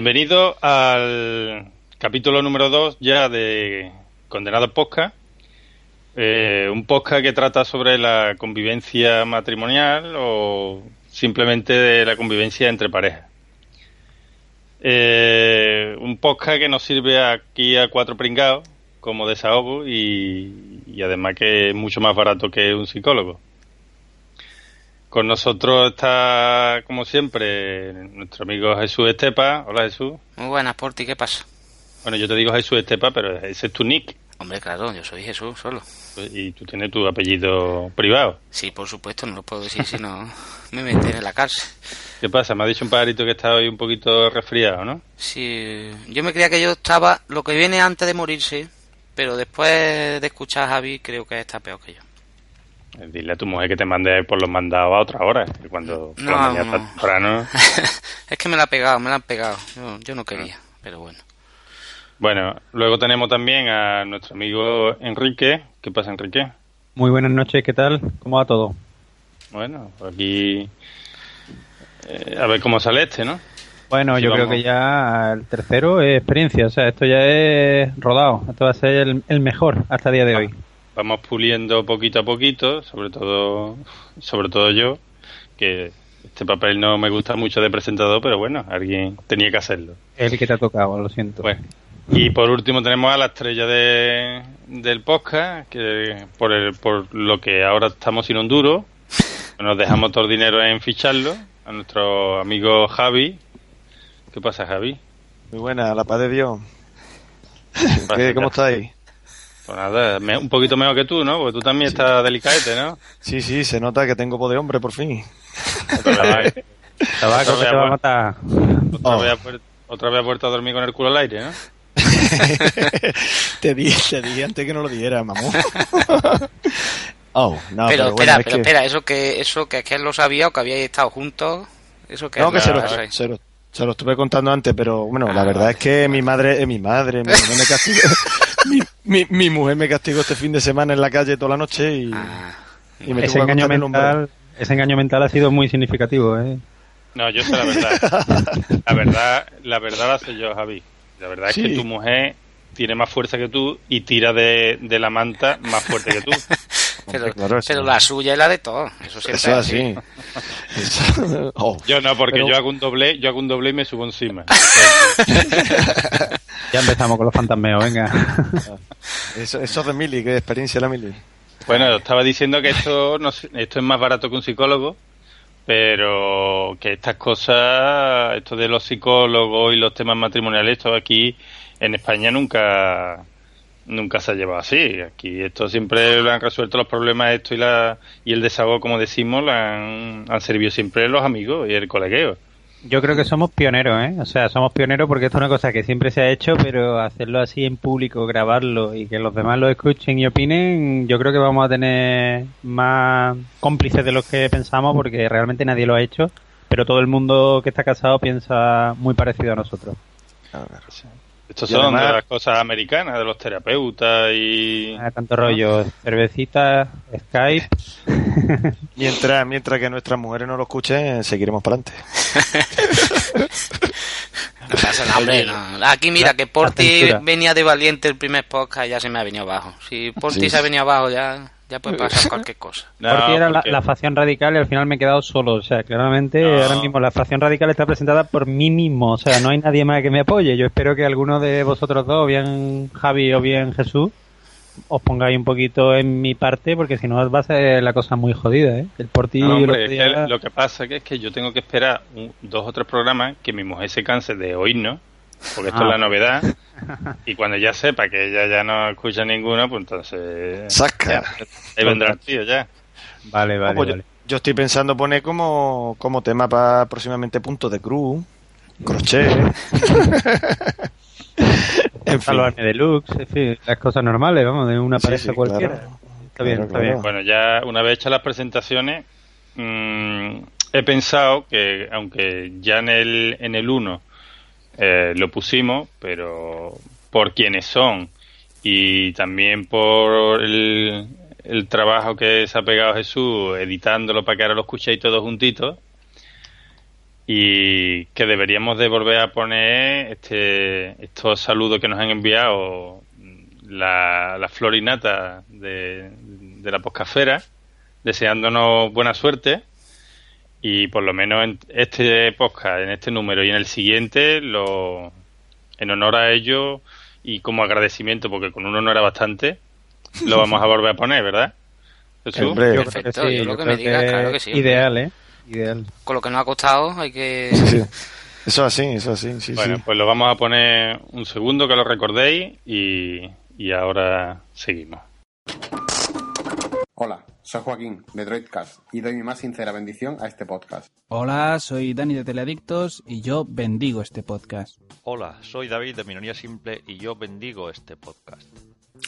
Bienvenido al capítulo número 2 ya de Condenado Podcast. Eh, un podcast que trata sobre la convivencia matrimonial o simplemente de la convivencia entre parejas. Eh, un podcast que nos sirve aquí a cuatro pringados como desahogo y además que es mucho más barato que un psicólogo. Con nosotros está, como siempre, nuestro amigo Jesús Estepa. Hola Jesús. Muy buenas, Porti, ¿qué pasa? Bueno, yo te digo Jesús Estepa, pero ese es tu nick. Hombre, claro, yo soy Jesús solo. Y tú tienes tu apellido privado. Sí, por supuesto, no lo puedo decir si no me meten en la cárcel. ¿Qué pasa? Me ha dicho un pajarito que está hoy un poquito resfriado, ¿no? Sí, yo me creía que yo estaba lo que viene antes de morirse, pero después de escuchar a Javi creo que está peor que yo. Dile a tu mujer que te mande por los mandados a otra hora, que cuando por la No, mañana no. temprano. es que me la ha pegado, me la han pegado. Yo, yo no quería, pero bueno. Bueno, luego tenemos también a nuestro amigo Enrique. ¿Qué pasa, Enrique? Muy buenas noches, ¿qué tal? ¿Cómo va todo? Bueno, aquí. eh, a ver cómo sale este, ¿no? Bueno, Sí, yo creo que ya el tercero es experiencia, o sea, esto ya es rodado, esto va a ser el, el mejor hasta el día de hoy. Vamos puliendo poquito a poquito, sobre todo, sobre todo yo, que este papel no me gusta mucho de presentador, pero bueno, alguien tenía que hacerlo. El que te ha tocado, lo siento. Bueno, y por último tenemos a la estrella de, del podcast, que por, el, por lo que ahora estamos sin un duro, nos dejamos todo el dinero en ficharlo, a nuestro amigo Javi. ¿Qué pasa, Javi? Muy buena, la paz de Dios. ¿Qué- ¿Cómo estáis? Pues nada, me- un poquito mejor que tú, ¿no? Porque tú también estás delicadete, ¿no? Sí, sí, se nota que tengo poder hombre por fin. Otra vez, Tabaco que te va a matar. otra Oh. vez ha vuel- otra vez ha vuelto a dormir con el culo al aire, ¿no? te dije, te dije antes que no lo diera, mamón. oh, no, pero, pero, espera, bueno, es pero que... espera, eso que eso que es que él lo sabía o que habíais estado juntos, eso que No, es que se lo, se, lo, se lo estuve contando antes, pero bueno, la Ah, verdad vale. es que mi madre, eh, mi madre, mi mujer me castigó, mi, mi, mujer me castigó este fin de semana en la calle toda la noche y, Ah, y me Ese engaño mental, ese engaño mental ha sido muy significativo, ¿eh? No, yo sé la verdad. La verdad, la verdad la sé yo, Javi. La verdad es Sí. que tu mujer tiene más fuerza que tú y tira de, de la manta más fuerte que tú. pero, claro, la suya es la de todos. Eso siempre Eso es así. Eso- oh. Yo no, porque Pero- yo hago un doble, yo hago un doble y me subo encima. Ya empezamos con los fantasmeos, venga. Eso, eso es de Mili, que experiencia la Mili. Bueno, estaba diciendo que esto, no esto es más barato que un psicólogo, pero que estas cosas, esto de los psicólogos y los temas matrimoniales, esto aquí en España nunca nunca se ha llevado así. Aquí esto siempre lo han resuelto los problemas esto y la y el desahogo, como decimos, lo han, han servido siempre los amigos y el colegueo. Yo creo que somos pioneros, ¿eh? O sea, somos pioneros porque esto es una cosa que siempre se ha hecho, pero hacerlo así en público, grabarlo y que los demás lo escuchen y opinen, yo creo que vamos a tener más cómplices de los que pensamos porque realmente nadie lo ha hecho, pero todo el mundo que está casado piensa muy parecido a nosotros. Estos Y son además- de las cosas americanas, de los terapeutas y... Ah, Tanto rollo, cervecita, Skype. Mientras, mientras que nuestras mujeres no lo escuchen, seguiremos para adelante. No pasa nada, hombre, no. Aquí mira, que Porti venía de valiente el primer podcast y ya se me ha venido abajo. Si Porti Sí. se ha venido abajo, ya, ya puede pasar cualquier cosa. No, Porque era la, porque- la facción radical y al final me he quedado solo. O sea, claramente No. ahora mismo la facción radical está presentada por mí mismo. O sea, no hay nadie más que me apoye. Yo espero que alguno de vosotros dos, o bien Javi o bien Jesús, os pongáis un poquito en mi parte porque si no va a ser la cosa muy jodida, ¿eh? El portillo No, el hombre, otro es que lo que pasa que es que yo tengo que esperar un- dos o tres programas que mi mujer se canse de oírnos, porque esto Ah. es la novedad, y cuando ya sepa que ella ya no escucha ninguno, pues entonces Saca. ahí vendrá el tío ya. Vale, vale, No, pues yo- vale. Yo, estoy pensando poner como, como tema para próximamente puntos de cruz, crochet. en fin. Salvarme deluxe, en fin, las cosas normales, vamos, de una pareja sí, cualquiera. claro. Está bien, Claro, está claro. bien. Bueno, ya una vez hechas las presentaciones, mm, he pensado que aunque ya en el en el 1 eh, lo pusimos, pero por quienes son y también por el, el trabajo que se ha pegado Jesús editándolo para que ahora lo escuchéis todos juntitos. y que deberíamos de volver a poner este estos saludos que nos han enviado la, la florinata de, de la poscafera deseándonos buena suerte y por lo menos en este podcast, en este número y en el siguiente, lo, en honor a ellos y como agradecimiento, porque con uno no era bastante, lo vamos a volver a poner, ¿verdad? Jesús? Hombre, Yo Perfecto, creo que sí, yo lo yo que creo me digas, que claro que sí, hombre. Ideal, ¿eh? Ideal. Con lo que nos ha costado, hay que. Sí, sí. Eso así, eso así, sí, Bueno, sí. pues lo vamos a poner un segundo que lo recordéis y, y ahora seguimos. Hola, soy Joaquín de Droidcast y doy mi más sincera bendición a este podcast. Hola, soy Dani de Teleadictos y yo bendigo este podcast. Hola, soy David de Minoría Simple y yo bendigo este podcast.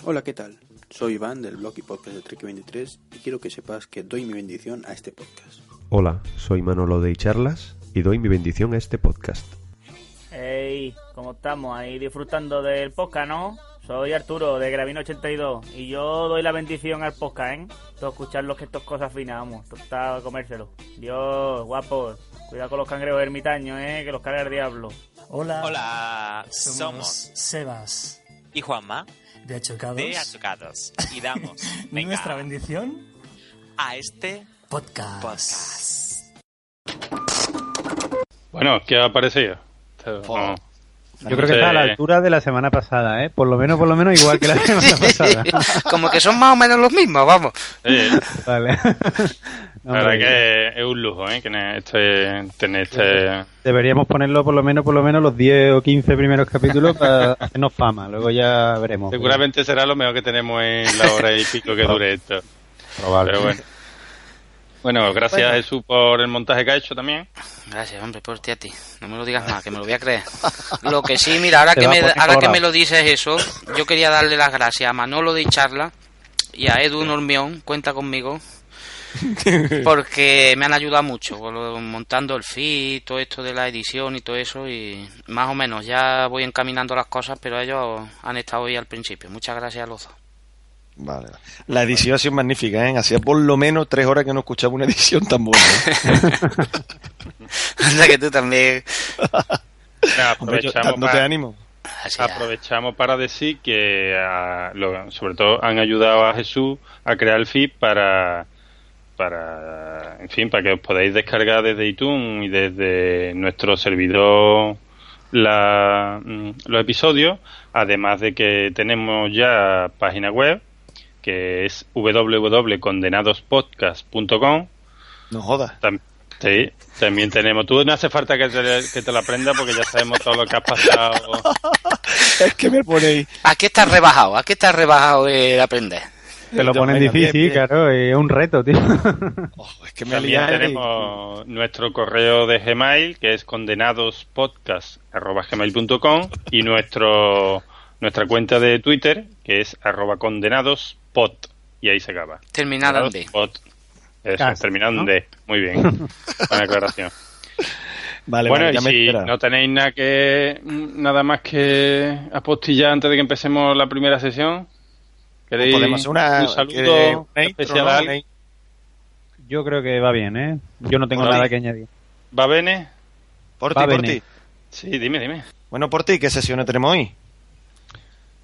Hola, ¿qué tal? Soy Iván del blog y podcast de Trek23 y quiero que sepas que doy mi bendición a este podcast. Hola, soy Manolo de Charlas y doy mi bendición a este podcast. Hey, ¿cómo estamos? Ahí disfrutando del podcast, ¿no? Soy Arturo de Gravino82 y yo doy la bendición al podcast, ¿eh? Todo escucharlo que estas cosas finas, vamos. Está a comérselo. Dios, guapos. Cuidado con los cangrejos ermitaños, ¿eh? Que los carga el diablo. Hola. Hola, Somos, somos Sebas y Juanma de Achocados. de Achocados y damos venga, Nuestra bendición a este podcast. podcast. Bueno, ¿qué ha parecido? Oh. no. Yo creo que está a la altura de la semana pasada, ¿eh? Por lo menos, por lo menos igual que la semana pasada. Como que son más o menos los mismos, vamos. Vale. la verdad que es un lujo, ¿eh? Que ne- este, tener este... Deberíamos ponerlo por lo menos, por lo menos los 10 o 15 primeros capítulos para hacernos fama. Luego ya veremos. Seguramente será lo mejor que tenemos en la hora y pico que dure esto. Probable. Pero bueno. Bueno, gracias a Jesús por el montaje que ha hecho también. Gracias, hombre, por ti a ti. No me lo digas más, que me lo voy a creer. Lo que sí, mira, ahora, que me, ahora que me lo dices eso, yo quería darle las gracias a Manolo de Charla y a Edu Normión, cuenta conmigo, porque me han ayudado mucho montando el feed, todo esto de la edición y todo eso, y más o menos ya voy encaminando las cosas, pero ellos han estado ahí al principio. Muchas gracias a los dos. Vale. La edición ha sido magnífica, ¿eh? Hacía por lo menos tres horas que no escuchaba una edición tan buena. ¿eh? Anda que tú también. Aprovechamos, para, ánimo. Así es. aprovechamos para decir que ah, lo- sobre todo han ayudado a Jesús a crear el feed para para en fin para que os podáis descargar desde iTunes y desde nuestro servidor la, mm, los episodios además de que tenemos ya página web que es www.condenadospodcast.com No jodas. Tam- sí, también tenemos. Tú no hace falta que te, que te la aprendas porque ya sabemos todo lo que has pasado. Es que me ponéis. ¿A qué estás rebajado? ¿A qué estás rebajado de aprender? Te lo ponen difícil, claro, es un reto, tío. Oh, es que me También tenemos nuestro correo de Gmail que es condenadospodcast.gmail.com y nuestro nuestra cuenta de Twitter que es arroba condenadospod y ahí se acaba. Terminada en D. Pod. Eso, Casi, terminado en ¿no? D. Muy bien. Buena aclaración. Vale, bueno, vale, ya y me si espera. no tenéis nada que nada más que apostillar antes de que empecemos la primera sesión, ¿queréis Podemos una, un que- saludo una intro, especial ¿no? Yo creo que va bien, ¿eh? Yo no tengo Bueno, nada que añadir. ¿Va bene? Por ti, por ti. Sí, dime, dime. Bueno, por ti, ¿qué sesiones tenemos hoy?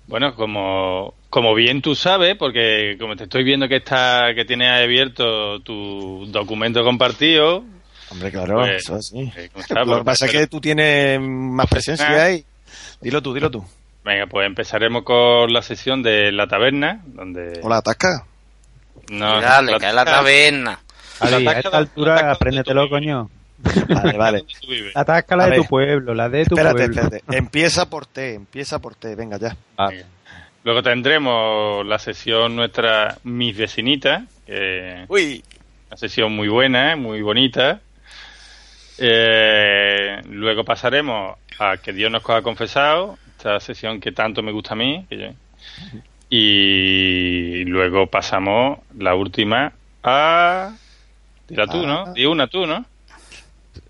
Bueno, como, como bien tú sabes, porque como te estoy viendo que está que tienes abierto tu documento compartido, Hombre, claro, Pues, eso sí. eh. Lo que pasa es que tú tienes más presencia Ah. ahí. Dilo tú, dilo tú. venga, pues empezaremos con la sesión de la taberna, donde Hola, Tasca. no, Dale, que es la taberna. La a esta la altura apréndetelo, coño. Vale, vale. Atasca la de tu pueblo, la de tu Espérate, pueblo. espérate. Empieza por T, empieza por T. Venga, ya. Luego tendremos la sesión nuestra Mis Vecinitas, Uy. una sesión muy buena, muy bonita. Eh, luego pasaremos a Que Dios nos ha confesado, esta sesión que tanto me gusta a mí. que yo- Y luego pasamos la última a... Dila tú, ¿no? Ah. Di una tú, ¿no?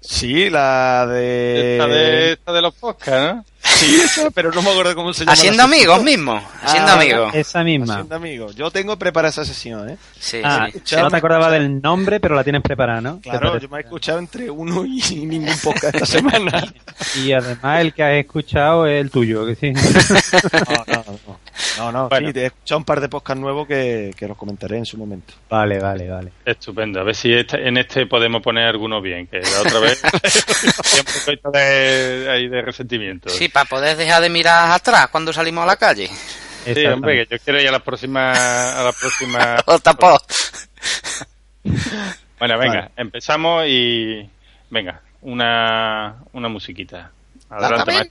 Sí, la de... Esta de, esta de los podcasts, ¿no? Sí, eso, pero no me acuerdo cómo se llama. Haciendo amigos mismo. Haciendo Ah, amigos. Esa misma. Haciendo amigos. Yo tengo preparada esa sesión, ¿eh? Sí, Ah, sí. no te acordaba del nombre, pero la tienes preparada, ¿no? ¿Te Claro, yo me he escuchado entre uno y ningún podcast esta semana. Y además el que has escuchado es el tuyo, que sí. No, no, no. No, no, Bueno. sí, te he escuchado un par de podcasts nuevos que, que los comentaré en su momento. Vale, vale, vale. Estupendo. A ver si este- en este podemos poner alguno bien, que la otra vez un poquito de, ahí de resentimiento. Sí, para poder dejar de mirar atrás cuando salimos a la calle. Sí, hombre, que yo quiero ir a la próxima... A la próxima... Bueno, venga, Vale. empezamos y... Venga, una, una musiquita. Adelante,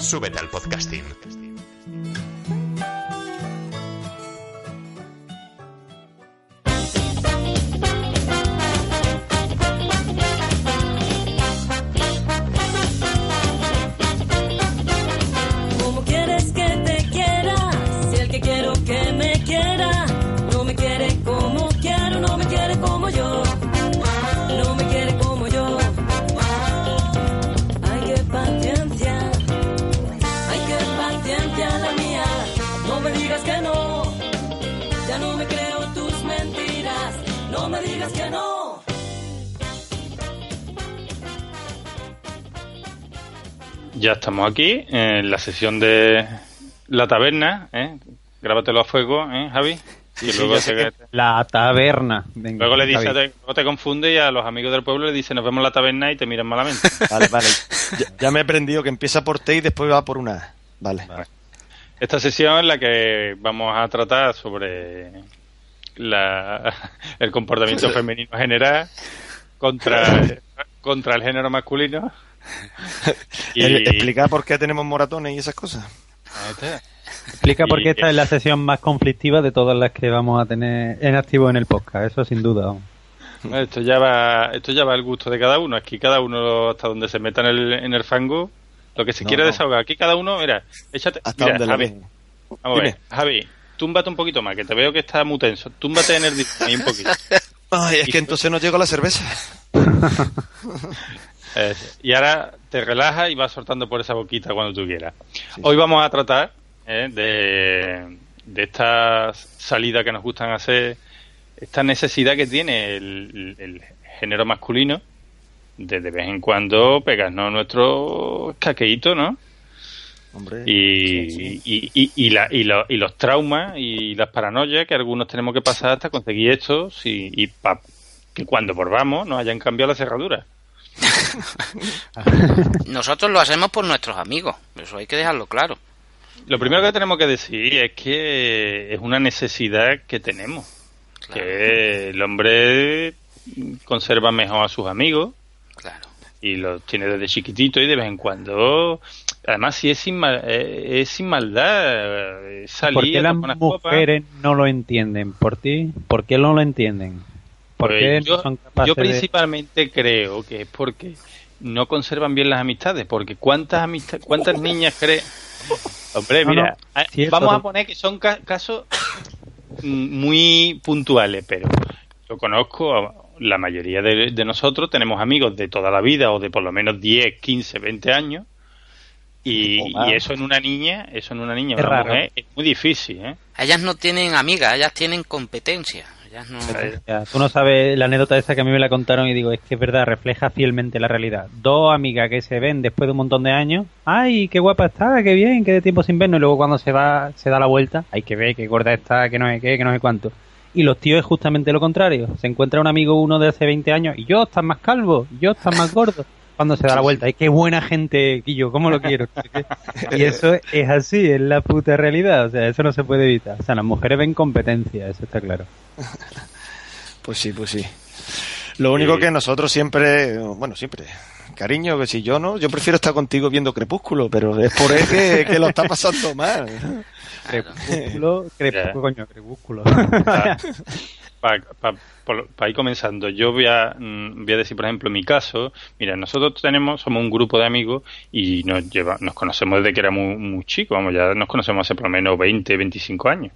Súbete al podcasting. Ya estamos aquí en la sesión de la taberna, ¿eh? Grábatelo a fuego, ¿eh, Javi? Sí, Y sí, luego, ya sé te, que- La taberna. Venga, luego le dice, te, luego te confunde y a los amigos del pueblo le dice nos vemos en la taberna y te miran malamente. Vale, vale. Ya, ya me he aprendido que empieza por T y después va por una A. Vale. Esta sesión en la que vamos a tratar sobre la, el comportamiento femenino general contra, contra el género masculino. Y- Explicar por qué tenemos moratones y esas cosas. Ahí está. Explica por qué esta es la sesión más conflictiva de todas las que vamos a tener en activo en el podcast, eso sin duda. Esto ya va, esto ya va al gusto de cada uno. Aquí cada uno hasta donde se meta en el, en el fango, lo que se No, quiera no. desahogar. Aquí cada uno, mira, échate, Hasta mira, donde Javi, vamos a ver. Javi, túmbate un poquito más, que te veo que está muy tenso. Túmbate en el ahí un poquito. Ay, es que entonces no llego a la cerveza. Eh, y ahora te relajas y vas soltando por esa boquita cuando tú quieras. Hoy vamos a tratar eh, de, de esta salida que nos gustan hacer, esta necesidad que tiene el, el género masculino de de vez en cuando pegarnos nuestro caqueíto, ¿no? Hombre. Y, y, y, y, la- y lo- y los traumas y las paranoias que algunos tenemos que pasar hasta conseguir esto y, y pa- que cuando volvamos nos hayan cambiado la cerradura. Nosotros lo hacemos por nuestros amigos. Eso hay que dejarlo claro. Lo primero que tenemos que decir es que es una necesidad que tenemos. Que el hombre conserva mejor a sus amigos. Claro. Y los tiene desde chiquitito y de vez en cuando. Además, si es sin, mal- eh, es sin maldad, es salir ¿Por qué a las copas. mujeres no lo entienden? ¿Por ti? ¿Por qué no lo entienden? ¿Por Pues qué yo, no son capaces yo de- principalmente creo que es porque no conservan bien las amistades, porque cuántas amistades, cuántas niñas creen. Hombre, No, mira, no, vamos a poner que son ca- casos muy puntuales, pero yo conozco a la mayoría de, de nosotros, tenemos amigos de toda la vida o de por lo menos 10, 15, 20 años. Y, O más. y eso en una niña, eso en una niña, Es una mujer, es muy difícil, ¿eh? Ellas no tienen amigas, ellas tienen competencia. Ellas no... Ya, tú no sabes la anécdota esa que a mí me la contaron y digo, es que es verdad, refleja fielmente la realidad. Dos amigas que se ven después de un montón de años, ay, qué guapa está, qué bien, qué de tiempo sin vernos, y luego cuando se va, se da la vuelta, hay que ver qué gorda está, que no sé qué, que no sé cuánto. Y los tíos es justamente lo contrario. Se encuentra un amigo uno de hace 20 años y yo estás más calvo, yo estás más gordo. Cuando se da la vuelta, y qué buena gente, Guillo, ¿cómo lo quiero? Y eso es así, es la puta realidad, o sea, eso no se puede evitar. O sea, las mujeres ven competencia, eso está claro. Pues sí, pues sí. Lo único que nosotros siempre, bueno, siempre, cariño, que si yo no, yo prefiero estar contigo viendo Crepúsculo, pero es por él que, que lo está pasando mal. Crepúsculo, crepúsculo, coño, crepúsculo. Para ir comenzando, yo voy a, mm, decir, por ejemplo, mi caso, mira, nosotros tenemos, somos un grupo de amigos y nos lleva, nos conocemos desde que éramos muy, muy vamos, ya nos conocemos hace por lo menos 20, 25 años.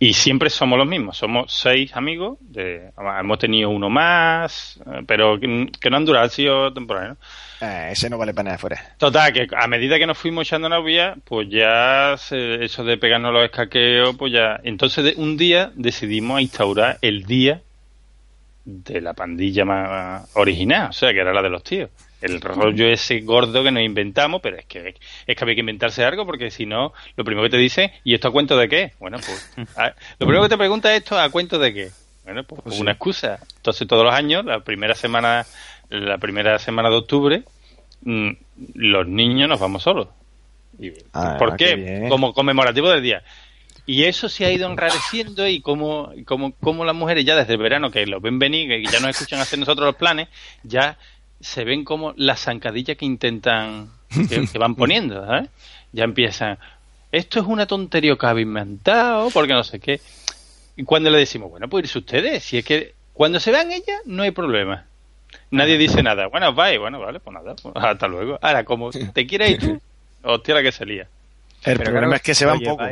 Y siempre somos los mismos, somos seis amigos, de, hemos tenido uno más, eh, pero que, que no han durado, han sido temporales, ¿no? Eh, ese no vale para nada fuera. Total, que a medida que nos fuimos echando novia, pues ya se- eso de pegarnos los escaqueos, pues ya. Entonces, de- un día decidimos instaurar el día de la pandilla más original, o sea, que era la de los tíos. El rollo ese gordo que nos inventamos, pero es que es que había que inventarse algo porque si no, lo primero que te dice, ¿y esto a cuento de qué? Bueno, pues a- lo primero que te pregunta es esto a cuento de qué. Bueno, pues, Pues sí. una excusa. Entonces todos los años, la primera semana, la primera semana de octubre, mm, los niños nos vamos solos. Y- Ah, ¿Por qué. Como conmemorativo del día. Y eso se ha ido enrareciendo y como, como, como las mujeres ya desde el verano, que lo ven venir, que ya nos escuchan hacer nosotros los planes, ya se ven como las zancadillas que intentan, que, que van poniendo, ¿sabes? Ya empiezan, esto es una tontería que habéis inventado, porque no sé qué. Y cuando le decimos, bueno, pues irse ustedes, si es que cuando se vean ellas, no hay problema. Nadie dice nada. Bueno, bye, bueno, vale, pues nada, pues hasta luego. Ahora, como te quieres ir tú, hostia la que se lía. El Pero problema claro, es que se van poco.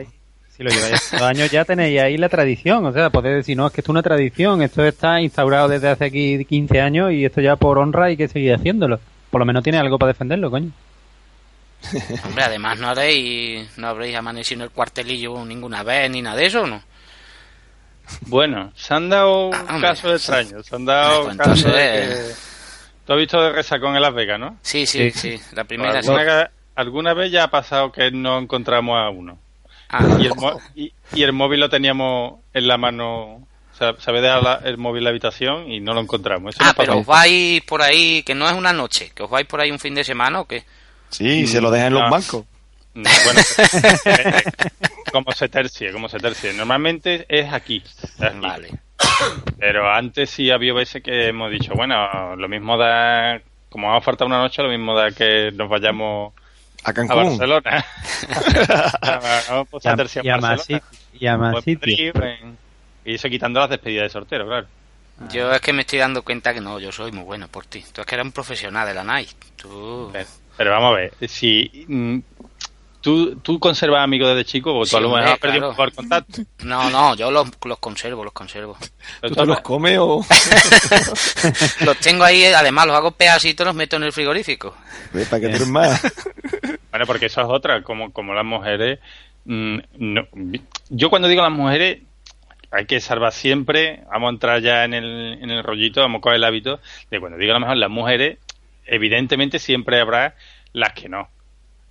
Si lo lleváis dos años ya tenéis ahí la tradición, o sea, podéis decir, no, es que esto es una tradición, esto está instaurado desde hace aquí 15 años y esto ya por honra hay que seguir haciéndolo. Por lo menos tiene algo para defenderlo, coño. Hombre, además no habréis, no habréis amanecido en el cuartelillo ninguna vez ni nada de eso, ¿no? Bueno, se han dado Ah, hombre. casos extraños. Se han dado Pues casos de que... Tú has visto de resacón en Las Vegas, ¿no? Sí, sí, sí, la primera sí. ¿Alguna, alguna vez ya ha pasado que no encontramos a uno. Ah. Y, el mo- y, y el móvil lo teníamos en la mano. O sea, se había dejado la- el móvil en la habitación y no lo encontramos. Eso Ah, pero os vais por ahí, que no es una noche, que os vais por ahí un fin de semana o qué? Sí, se lo dejan en los bancos. No, bueno, eh, eh, como se tercie, como se tercie. Normalmente es aquí. es aquí. Vale. Pero antes sí había veces que hemos dicho, bueno, lo mismo da, como vamos a faltar una noche, lo mismo da que nos vayamos A a Cancún. Barcelona. pues, a Y a- y a Barcelona. y a más sitios. Madrid, en- Y eso quitando las despedidas de sortero, claro. Yo es que me estoy dando cuenta que no, yo soy muy bueno por ti. Tú es que eres un profesional de la. Tú... Pero, pero vamos a ver, si mm, tú, tú conservas amigos desde chico, porque Sí, tú a lo mejor has perdido claro. un poco el contacto. No, no, yo los, los conservo, los conservo. Pero ¿Tú te los comes o...? Los tengo ahí, además los hago pedacitos y los meto en el frigorífico. Para que duren más. Bueno, porque eso es otra, como, como las mujeres. mm, no, yo cuando digo las mujeres, hay que salvar siempre, vamos a entrar ya en el, en el rollito, vamos con el hábito, de cuando digo a lo mejor las mujeres, evidentemente siempre habrá las que no,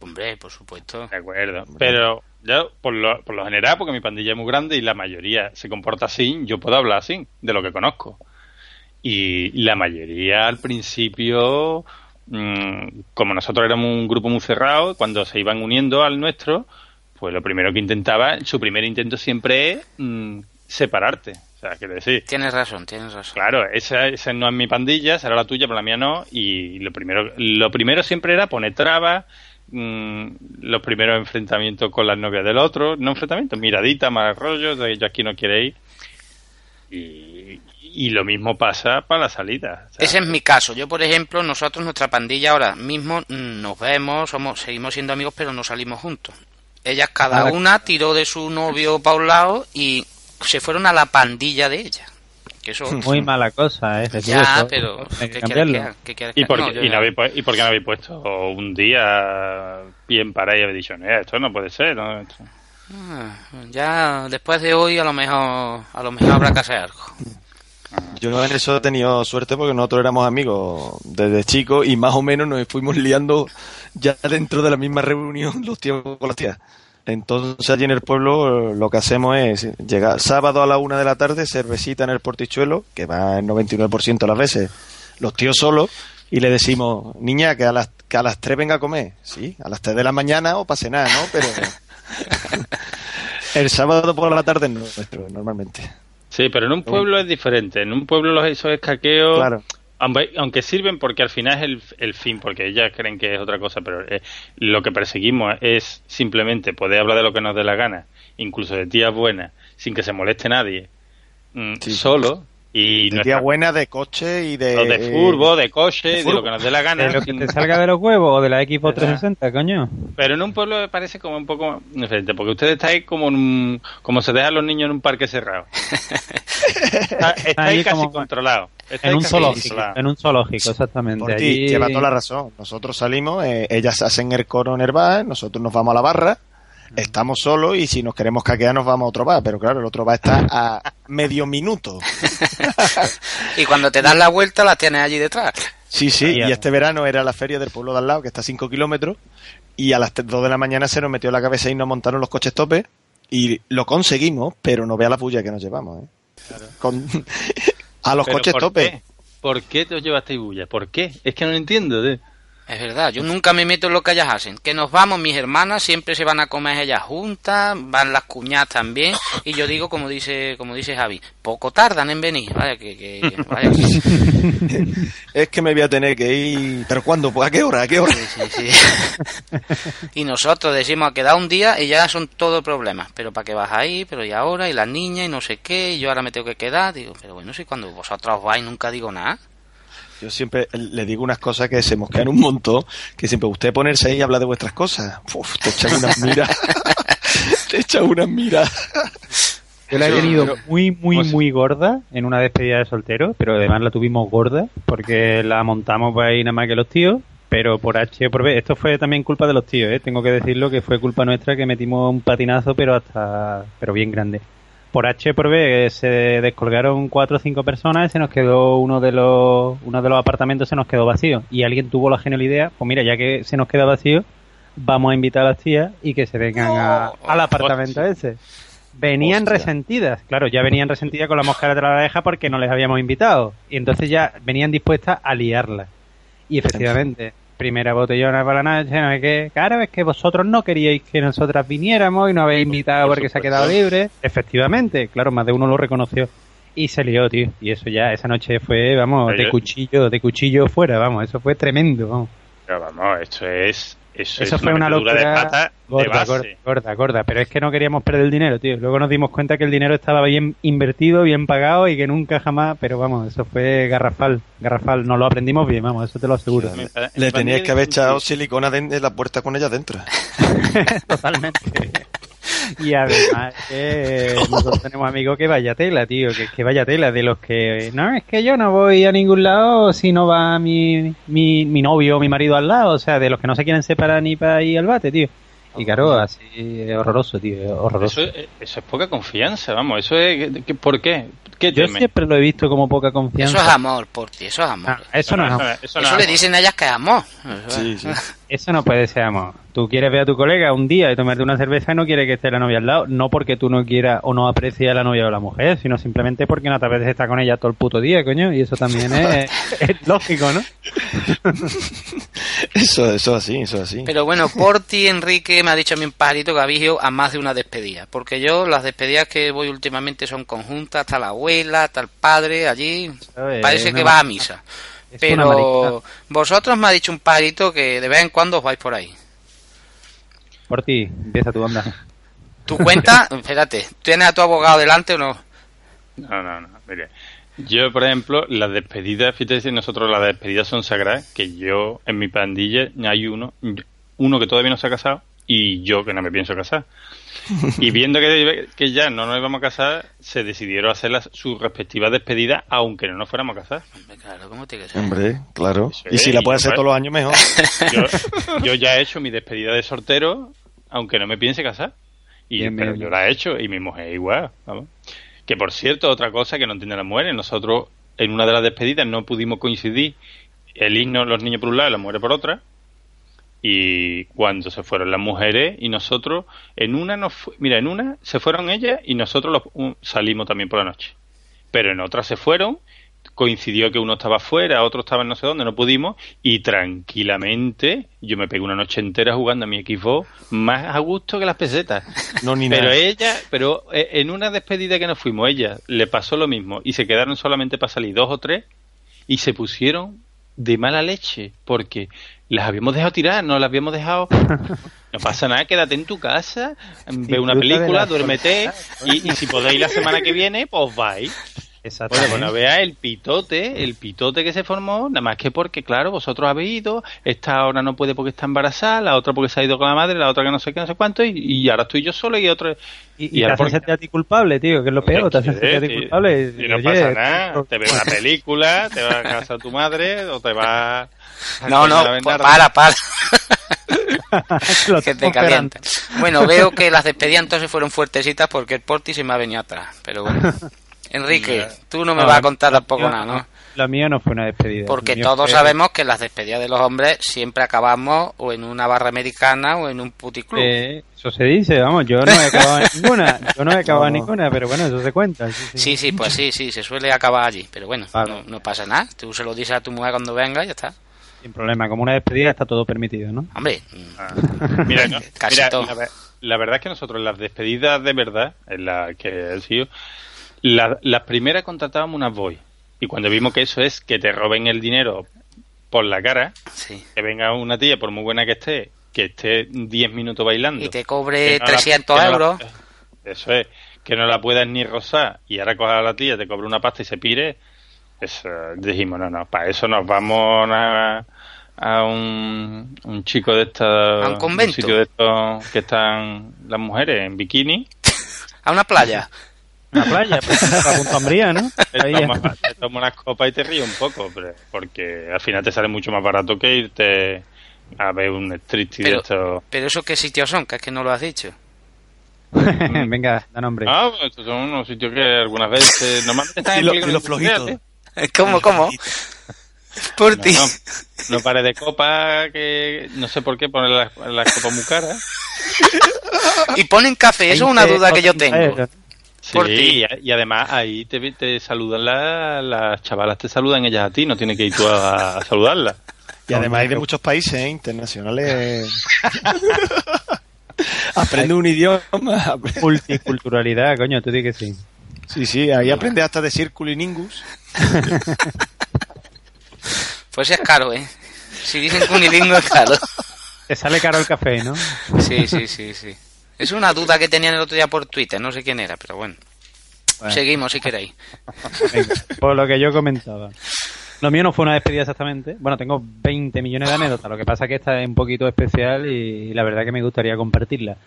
Hombre, por supuesto. de acuerdo. Pero yo, por lo, por lo general, porque mi pandilla es muy grande y la mayoría se comporta así, yo puedo hablar así, de lo que conozco. Y la mayoría al principio, mm, como nosotros éramos un grupo muy cerrado, cuando se iban uniendo al nuestro, pues lo primero que intentaba, su primer intento siempre es mm, separarte. O sea, quiero decir, Tienes razón, tienes razón. Claro, esa, esa no es mi pandilla, será la tuya, pero la mía no. Y lo primero, lo primero siempre era poner trabas, mm, los primeros enfrentamientos con las novias del otro, no enfrentamientos, miradita, mal rollo, de yo aquí no quiere ir. Y, y lo mismo pasa para la salida. Ese es mi caso. Yo, por ejemplo, nosotros, nuestra pandilla ahora mismo nos vemos, somos, seguimos siendo amigos, pero no salimos juntos. Ellas cada una tiró de su novio para un lado y se fueron a la pandilla de ella. Que eso Muy mala cosa, ¿eh? Ya, eso pero hay ¿qué que quieres cambiarlo. que haga? ¿Qué quieres ¿Y por, haga? qué, No, y, yo no ya- habéis, pu- ¿Y por qué no habéis puesto un día bien para y habéis dicho, "Eh, esto no puede ser? ¿no? Esto- Ah, ya después de hoy a lo mejor a lo mejor habrá que hacer algo. Yo en eso he tenido suerte porque nosotros éramos amigos desde chicos y más o menos nos fuimos liando ya dentro de la misma reunión los tíos con las tías. Entonces allí en el pueblo eh, lo que hacemos es llegar sábado a la una de la tarde, cervecita en el portichuelo, que va el 99% de las veces, los tíos solos, y le decimos, niña, que a las, que a las 3 venga a comer. Sí, a las 3 de la mañana o para cenar, ¿no? Pero el sábado por la tarde es nuestro, normalmente. Sí, pero en un pueblo es diferente. En un pueblo los esos escaqueos, Claro. Aunque, sirven porque al final es el, el fin, porque ellas creen que es otra cosa, pero eh, lo que perseguimos es simplemente poder hablar de lo que nos dé la gana, incluso de tías buenas, sin que se moleste nadie, mm, solo. Y nuestra- buena de coche y de... o de furbo, de coche, de de, lo que nos dé la gana. De lo que te salga de los huevos o de la Xbox 360, coño. Pero en un pueblo me parece como un poco diferente, porque ustedes estáis como en un, como se dejan los niños en un parque cerrado. Está- estáis Ahí casi como- controlados. Estáis En un casi zoológico, en un zoológico, exactamente. Por ti, Allí- lleva toda la razón. Nosotros salimos, eh, ellas hacen el coro en el bar, nosotros nos vamos a la barra, estamos solos y si nos queremos caquear nos vamos a otro bar, pero claro, el otro bar está a medio minuto. Y cuando te das la vuelta la tienes allí detrás. Sí, sí, y este verano era la feria del pueblo de al lado, que está a 5 kilómetros, y a las 2 de la mañana se nos metió la cabeza y nos montaron los coches tope, y lo conseguimos, pero no vea la puya que nos llevamos, ¿eh? Con- a los coches ¿por tope. qué? ¿Por qué te os llevasteis bulla? ¿Por qué? Es que no lo entiendo. tío. Es verdad, yo nunca me meto en lo que ellas hacen. Que nos vamos, mis hermanas siempre se van a comer ellas juntas, van las cuñadas también. Y yo digo, como dice como dice Javi, poco tardan en venir. Vaya que, que- vaya que- Es que me voy a tener que ir. ¿Pero cuándo? Pues, ¿A qué hora? ¿A qué hora? Y nosotros decimos a quedar un día y ya son todo problemas. Pero para qué vas ahí, pero y ahora, y la niña, y no sé qué, y yo ahora me tengo que quedar. Digo, pero bueno, si cuando vosotros vais nunca digo nada. Yo siempre le digo unas cosas que se mosquean un montón, que siempre usted ponerse ahí y hablar de vuestras cosas. Uf, te echan unas miras. te echan unas miras. Yo la he tenido pero- muy, muy, muy gorda en una despedida de soltero, pero además la tuvimos gorda porque la montamos por ahí nada más que los tíos, pero por H o por B. Esto fue también culpa de los tíos, ¿eh? tengo que decirlo que fue culpa nuestra que metimos un patinazo, pero hasta, pero bien grande. Por H por B eh, se descolgaron cuatro o cinco personas y se nos quedó uno de los, uno de los apartamentos se nos quedó vacío. Y alguien tuvo la genial idea, pues mira, ya que se nos queda vacío, vamos a invitar a las tías y que se vengan a- al apartamento ese. Venían Hostia. resentidas, claro, ya venían resentidas con la mosca de la oreja porque no les habíamos invitado. Y entonces ya venían dispuestas a liarla. Y efectivamente, primera botellona para la noche, no sé qué. Claro, es que vosotros no queríais que nosotras viniéramos y nos habéis invitado Por porque se ha quedado libre. Efectivamente, claro, más de uno lo reconoció. Y se lió, tío. Y eso ya, esa noche fue, vamos, de cuchillo, de cuchillo fuera, vamos, eso fue tremendo, vamos. Pero vamos, esto es. Eso, Eso es fue una locura de pata de gorda, base. gorda, gorda, gorda. Pero es que no queríamos perder el dinero, tío. Luego nos dimos cuenta que el dinero estaba bien invertido, bien pagado y que nunca jamás. Pero vamos, eso fue garrafal, garrafal. Nos lo aprendimos bien, vamos, eso te lo aseguro. Me- Le tenías que haber echado silicona de- en la puerta con ella dentro. Totalmente. Y además que eh, nosotros tenemos amigos que vaya tela, tío, que, que vaya tela, de los que, no, es que yo no voy a ningún lado si no va mi, mi, mi novio o mi marido al lado, o sea, de los que no se quieren separar ni para ir al bate, tío. Y claro, así, es horroroso, tío, es horroroso. Eso, es- eso es poca confianza, vamos. Eso es. ¿qué- ¿Por qué? ¿Qué Yo siempre lo he visto como poca confianza. Eso es amor, por ti, eso es amor. Ah, eso no es amor. Eso, Eso, no le es- dicen a ellas que es amor. Sí, sí. Eso no puede ser amor. Tú quieres ver a tu colega un día y tomarte una cerveza y no quieres que esté la novia al lado. No porque tú no quieras o no aprecies a la novia o la mujer, sino simplemente porque no te apetece estar con ella todo el puto día, coño. Y eso también es, es lógico, ¿no? Eso, eso así, eso así. Pero bueno, por ti, Enrique, me ha dicho a mí un pajarito que habéis ido a más de una despedida. Porque yo, las despedidas que voy últimamente son conjuntas, está la abuela, está el padre allí. Parece que va a misa. Es Pero vosotros me ha dicho un pajarito que de vez en cuando os vais por ahí. Por ti, empieza tu onda. ¿Tu cuenta? Espérate, ¿tienes a tu abogado delante o no? No, no, no. Mire, yo, por ejemplo, las despedidas, fíjate, nosotros las despedidas son sagradas, que yo, en mi pandilla, hay uno, uno que todavía no se ha casado y yo que no me pienso casar. Y viendo que, que ya no nos íbamos a casar, se decidieron hacer las, sus respectivas despedidas, aunque no nos fuéramos a casar. Claro, ¿cómo tiene que ser? Hombre, claro. Y si la puedes hacer todos los años, mejor. Yo, yo ya he hecho mi despedida de soltero, aunque no me piense casar. Y, Bien, pero bien, yo la he hecho y mi mujer igual. vamos. Que por cierto, otra cosa que no entienden las mujeres, nosotros en una de las despedidas no pudimos coincidir el himno, los niños por un lado y las mujeres por otra. Y cuando se fueron las mujeres y nosotros, en una nos mira, en una se fueron ellas y nosotros los- un- salimos también por la noche. Pero en otra se fueron, coincidió que uno estaba fuera, otro estaba en no sé dónde, no pudimos, y tranquilamente yo me pegué una noche entera jugando a mi Xbox más a gusto que las pesetas. No, ni pero nada. ella, pero eh, en una despedida que nos fuimos, ella le pasó lo mismo y se quedaron solamente para salir dos o tres y se pusieron de mala leche porque las habíamos dejado tirar, no las habíamos dejado. No pasa nada, quédate en tu casa, ve una película, la duérmete y, y si podéis la semana que viene, pues vais. Oye, Exactamente. bueno, vea el pitote, el pitote que se formó, nada más que porque, claro, vosotros habéis ido, esta ahora no puede porque está embarazada, la otra porque se ha ido con la madre, la otra que no sé qué, no sé cuánto, y, y ahora estoy yo solo y otro... Y, y te porque- sentir a ti culpable, tío, que es lo peor, te sentir a ti culpable. y no Oye, pasa nada, te ves una película, te vas a casa de tu madre o te vas... No, no, pues para, para. Lo que te calienta. Bueno, veo que las despedidas entonces fueron fuertecitas porque el Porti se me ha venido atrás. Pero bueno. Enrique, tú no me No, vas a contar tampoco mía- nada, ¿no? La mía no fue una despedida. Porque todos fue- sabemos que las despedidas de los hombres siempre acabamos o en una barra americana o en un puticlub. Eh, eso se dice, vamos, yo no he acabado ninguna, yo no he acabado ninguna, pero bueno, eso se cuenta. sí, sí. Sí, sí, pues sí, sí, se suele acabar allí. Pero bueno, no, no pasa nada. Tú se lo dices a tu mujer cuando venga y ya está. Sin problema, como una despedida está todo permitido, ¿no? Hombre, Mira, no, Casi mira, todo. La, ver- la verdad es que nosotros en las despedidas de verdad, en la que he sido, la- las primeras contratábamos unas boy. Y cuando vimos que eso es que te roben el dinero por la cara, que venga una tía, por muy buena que esté, que esté 10 minutos bailando. y te cobre no la- 300 que no la- euros. eso es, que no la puedas ni rozar y ahora coja a la tía, te cobre una pasta y se pire. Eso, dijimos, no, no, para eso nos vamos a, a un, un chico de esta. ¿A un convento? sitio de estos que están las mujeres en bikini. A una playa. Una playa, pues, a Punta Umbría, ¿no? Te Ahí, tomas, te tomas unas copas y te ríes un poco, pero- porque al final te sale mucho más barato que irte a ver un striptease de Pero, estos. pero esos qué sitios son, que es que no lo has dicho. Venga, da nombre. Ah, pues estos son unos sitios que algunas veces normalmente están en Y lo- y los flojitos. ¿Cómo, cómo? Por ti. No, no, no pares de copa que no sé por qué poner las, las copas muy caras. Y ponen café, eso es una duda que yo tengo. Por Sí, ti. y, y además ahí te, te saludan la- las chavalas, te saludan ellas a ti, no tienes que ir tú a, a saludarlas. Y además hay de muchos países ¿eh? internacionales. Aprende un idioma. Multiculturalidad, coño, tú di que sí. Sí, sí, ahí aprende hasta de circuliningus. Pues es caro, ¿eh? Si dicen cunilingo es caro. Te sale caro el café, ¿no? Sí, sí, sí, sí. Es una duda que tenían el otro día por Twitter, no sé quién era, pero bueno. Bueno. Seguimos si queréis. Venga, por lo que yo comentaba. Lo mío no fue una despedida exactamente. Bueno, tengo 20 millones de anécdotas. Lo que pasa es que esta es un poquito especial y la verdad que me gustaría compartirla.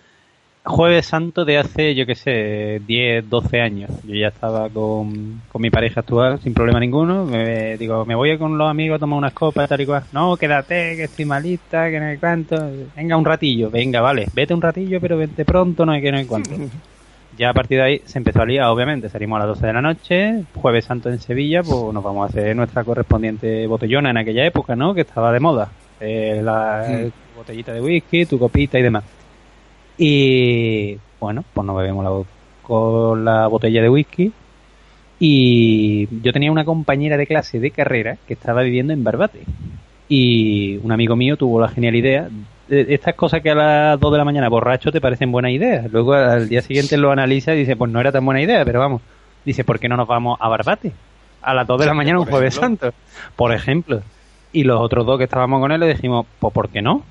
Jueves Santo de hace, yo qué sé, 10, 12 años. Yo ya estaba con, con mi pareja actual sin problema ninguno. Me, digo, me voy con los amigos a tomar unas copas, tal y cual. No, quédate, que estoy malita, que no hay cuánto. Venga, un ratillo. Venga, vale. Vete un ratillo, pero vente pronto, no hay que no hay cuánto. Ya a partir de ahí se empezó a liar, obviamente. Salimos a las 12 de la noche, Jueves Santo en Sevilla, pues nos vamos a hacer nuestra correspondiente botellona en aquella época, ¿no? Que estaba de moda. Eh, la tu botellita de whisky, tu copita y demás. Y bueno, pues nos bebemos la, con la botella de whisky. Y yo tenía una compañera de clase de carrera que estaba viviendo en Barbate. Y un amigo mío tuvo la genial idea. de Estas cosas que a las 2 de la mañana borracho te parecen buena idea. Luego al día siguiente lo analiza y dice, pues no era tan buena idea, pero vamos. Dice, ¿por qué no nos vamos a Barbate? A las 2 de la mañana un jueves ejemplo. santo. Por ejemplo. Y los otros dos que estábamos con él le dijimos, pues ¿por qué no?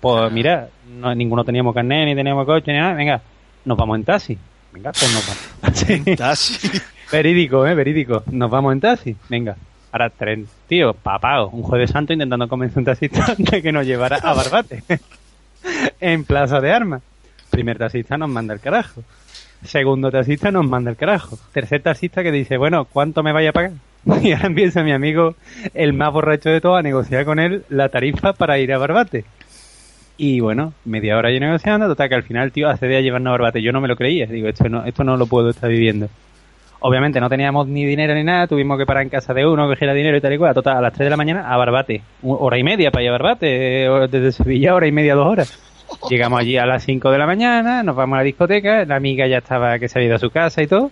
Pues mira, no, ninguno teníamos carnet, ni teníamos coche, ni nada. Venga, nos vamos en taxi. Venga, pues nos vamos. Sí. Taxi. Verídico, ¿eh? Verídico. Nos vamos en taxi. Venga. Ahora tren. Tío, papao. Un jueves santo intentando convencer a un taxista de que nos llevara a Barbate. en Plaza de Armas. Primer taxista nos manda el carajo. Segundo taxista nos manda el carajo. Tercer taxista que dice, bueno, ¿cuánto me vaya a pagar? Y ahora empieza mi amigo, el más borracho de todos, a negociar con él la tarifa para ir a Barbate. Y bueno, media hora yo negociando, total que al final, tío, accede a llevarnos Barbate. Yo no me lo creía, digo, esto no, esto no lo puedo estar viviendo. Obviamente no teníamos ni dinero ni nada, tuvimos que parar en casa de uno, coger dinero y tal y cual. Total, a las 3 de la mañana a Barbate. Hora y media para ir a Barbate, desde Sevilla, hora y media, dos horas. Llegamos allí a las 5 de la mañana, nos vamos a la discoteca, la amiga ya estaba que se había ido a su casa y todo.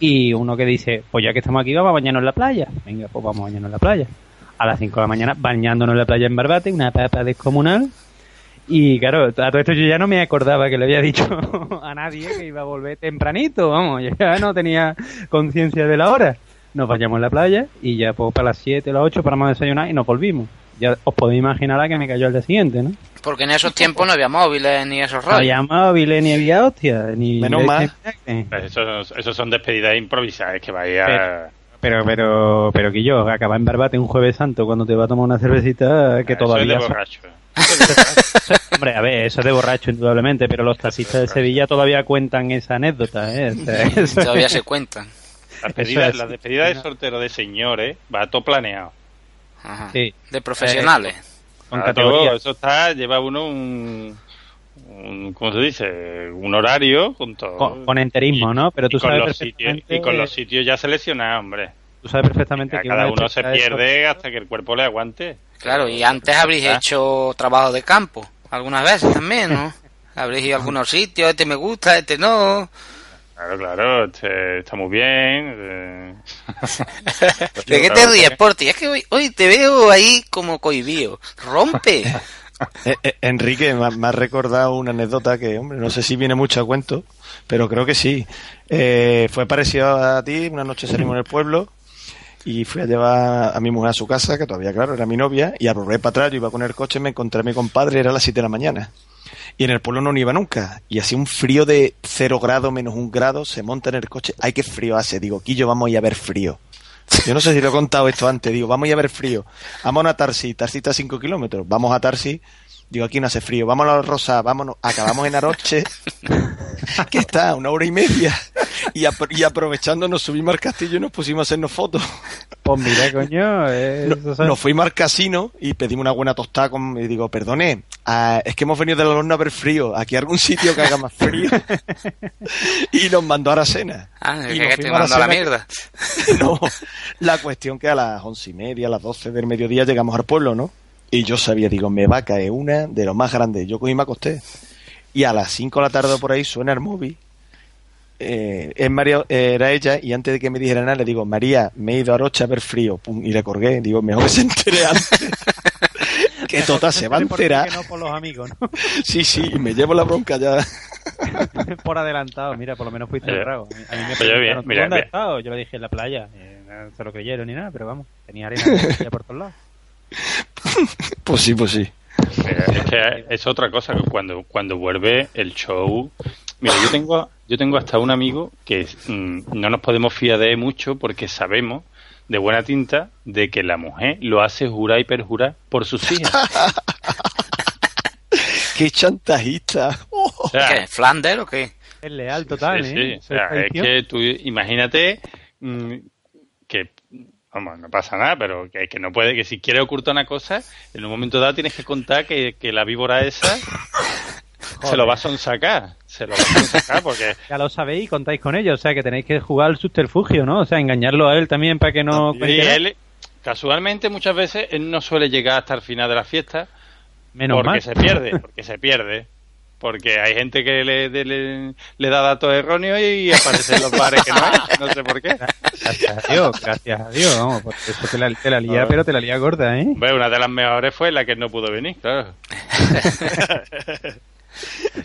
Y uno que dice, pues ya que estamos aquí, vamos a bañarnos en la playa. Venga, pues vamos a bañarnos en la playa. A las 5 de la mañana, bañándonos en la playa en Barbate, una papa descomunal. Y claro, a todo esto yo ya no me acordaba que le había dicho a nadie que iba a volver tempranito, vamos, yo ya no tenía conciencia de la hora. Nos vayamos en la playa y ya pues para las 7 o las 8 paramos a desayunar y nos volvimos. Ya os podéis imaginar la que me cayó al día siguiente, ¿no? Porque en esos tiempos no había móviles ni esos No rollos. había móviles ni había hostia, ni... Menos mal. Pues Eso, eso son despedidas improvisadas, que vaya... Pero, pero, pero que yo, acabar en Barbate un jueves santo cuando te va a tomar una cervecita que Eso es todavía... de borracho. Hombre, a ver, eso es de borracho indudablemente, pero los taxistas de Sevilla todavía cuentan esa anécdota, ¿eh? O sea, eso- Todavía se cuentan. La despedida, es. la despedida de soltero de señores va todo planeado. Ajá. Sí. De profesionales. Con Ah, categoría. tío, eso está, lleva uno un, un ¿cómo se dice? Un horario con todo. con, con enterismo, ¿no? Pero tú y, con sabes los sitios, perfectamente, y con los sitios ya seleccionados, hombre. Tú sabes perfectamente que cada uno se pierde hasta que el cuerpo le aguante. Claro, y antes habréis Ah. hecho trabajo de campo. Algunas veces también, ¿no? habréis ido a algunos sitios, este me gusta, este no. Claro, claro, este, está muy bien. eh. ¿De qué te ríes, Porti? Es que hoy, hoy te veo ahí como cohibío. Rompe. Eh, eh, Enrique, me ha, me ha recordado una anécdota que, hombre, no sé si viene mucho a cuento, pero creo que sí. Eh, fue parecido a ti, una noche salimos en el pueblo y fui a llevar a mi mujer a su casa, que todavía, claro, era mi novia, y al para atrás, yo iba con el coche, me encontré a mi compadre, era las 7 de la mañana. Y en el pueblo no iba nunca. Y hacía un frío de 0 grado, menos un grado, se monta en el coche. ¡Ay, qué frío hace! Digo, Quillo, vamos a ir a ver frío. Yo no sé si lo he contado esto antes. Digo, vamos a ir a ver frío. Vamos a Tarsi. Tarsi está a 5 kilómetros. Vamos a Tarsi. Digo, aquí no hace frío. Vámonos a Rosa. Vámonos. Acabamos en Aroche. que está a una hora y media. Y, apro- y aprovechando nos subimos al castillo y nos pusimos a hacernos fotos. Pues mira, coño, eh, eso sabes. Nos fuimos al casino y pedimos una buena tostada con... Y digo, perdone, ah, es que hemos venido del horno a ver frío. Aquí hay algún sitio que haga más frío. y nos mandó a la cena. Ah, Y que, te mando a la cena. mierda. No, la cuestión que a las once y media, a las doce del mediodía llegamos al pueblo, ¿no? Y yo sabía, digo, me va a caer una de los más grandes. Yo cogí y me acosté. Y a las cinco de la tarde por ahí suena el móvil. Eh, es María, eh, era ella, y antes de que me dijera nada, le digo, María, me he ido a Rocha a ver frío. Pum, y le colgué. Digo, mejor que se entere antes. que total se va a enterar. que no por los amigos, ¿no? Sí, sí, y me llevo la bronca ya. por adelantado, mira, por lo menos fuiste honrado. A mí me oye, preguntaron, bien, ¿tú mira, dónde has estado? Yo le dije en la playa. Eh, no se lo creyeron ni nada, pero vamos, tenía arena por todos lados. Pues sí, pues sí. Es que es otra cosa que cuando cuando vuelve el show mira yo tengo yo tengo hasta un amigo que mm, no nos podemos fiar de él mucho porque sabemos de buena tinta de que la mujer lo hace jurar y perjurar por sus hijas ¡Qué chantajista! O sea, ¿Qué? ¿Flander o qué? Es leal total, sí, ¿eh? sí, o sea, es que tú imagínate mm, vamos no pasa nada pero que, que no puede que si quieres ocultar una cosa en un momento dado tienes que contar que, que la víbora esa se lo va a sonsacar se lo va a sonsacar porque Ya lo sabéis y contáis con ellos, o sea que tenéis que jugar al subterfugio, ¿no? O sea, engañarlo a él también para que no... Y él, casualmente, muchas veces, él no suele llegar hasta el final de la fiesta Menos porque mal. se pierde, porque se pierde. Porque hay gente que le, de- le, le da datos erróneos y aparece en los bares que no hay, no sé por qué. Gracias a Dios, gracias a Dios, vamos, porque eso te la, te la lía, pero te la lía gorda, ¿eh? Hombre, una de las mejores fue la que no pudo venir, claro.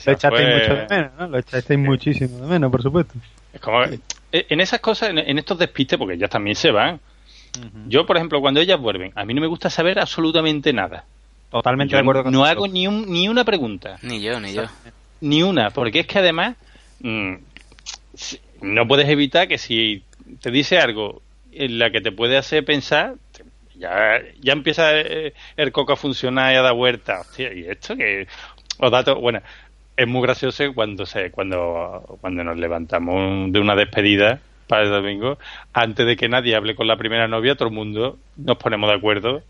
Lo echasteis fue- mucho de menos, ¿no? Lo echasteis muchísimo de menos, por supuesto. Es como, eh, en esas cosas, en, en estos despistes, porque ellas también se van. Yo, por ejemplo, cuando ellas vuelven, a mí no me gusta saber absolutamente nada. Totalmente Yo de acuerdo con No hago ni, un, ni una pregunta. Ni yo, ni yo. Ni una, porque es que además mm, si- no puedes evitar que si te dice algo en la que te puede hacer pensar, ya, ya empieza eh, el coco a funcionar y a dar vueltas. Hostia, y esto que os datos, bueno, es muy gracioso cuando se, cuando, cuando nos levantamos de una despedida para el domingo, antes de que nadie hable con la primera novia, todo el mundo nos ponemos de acuerdo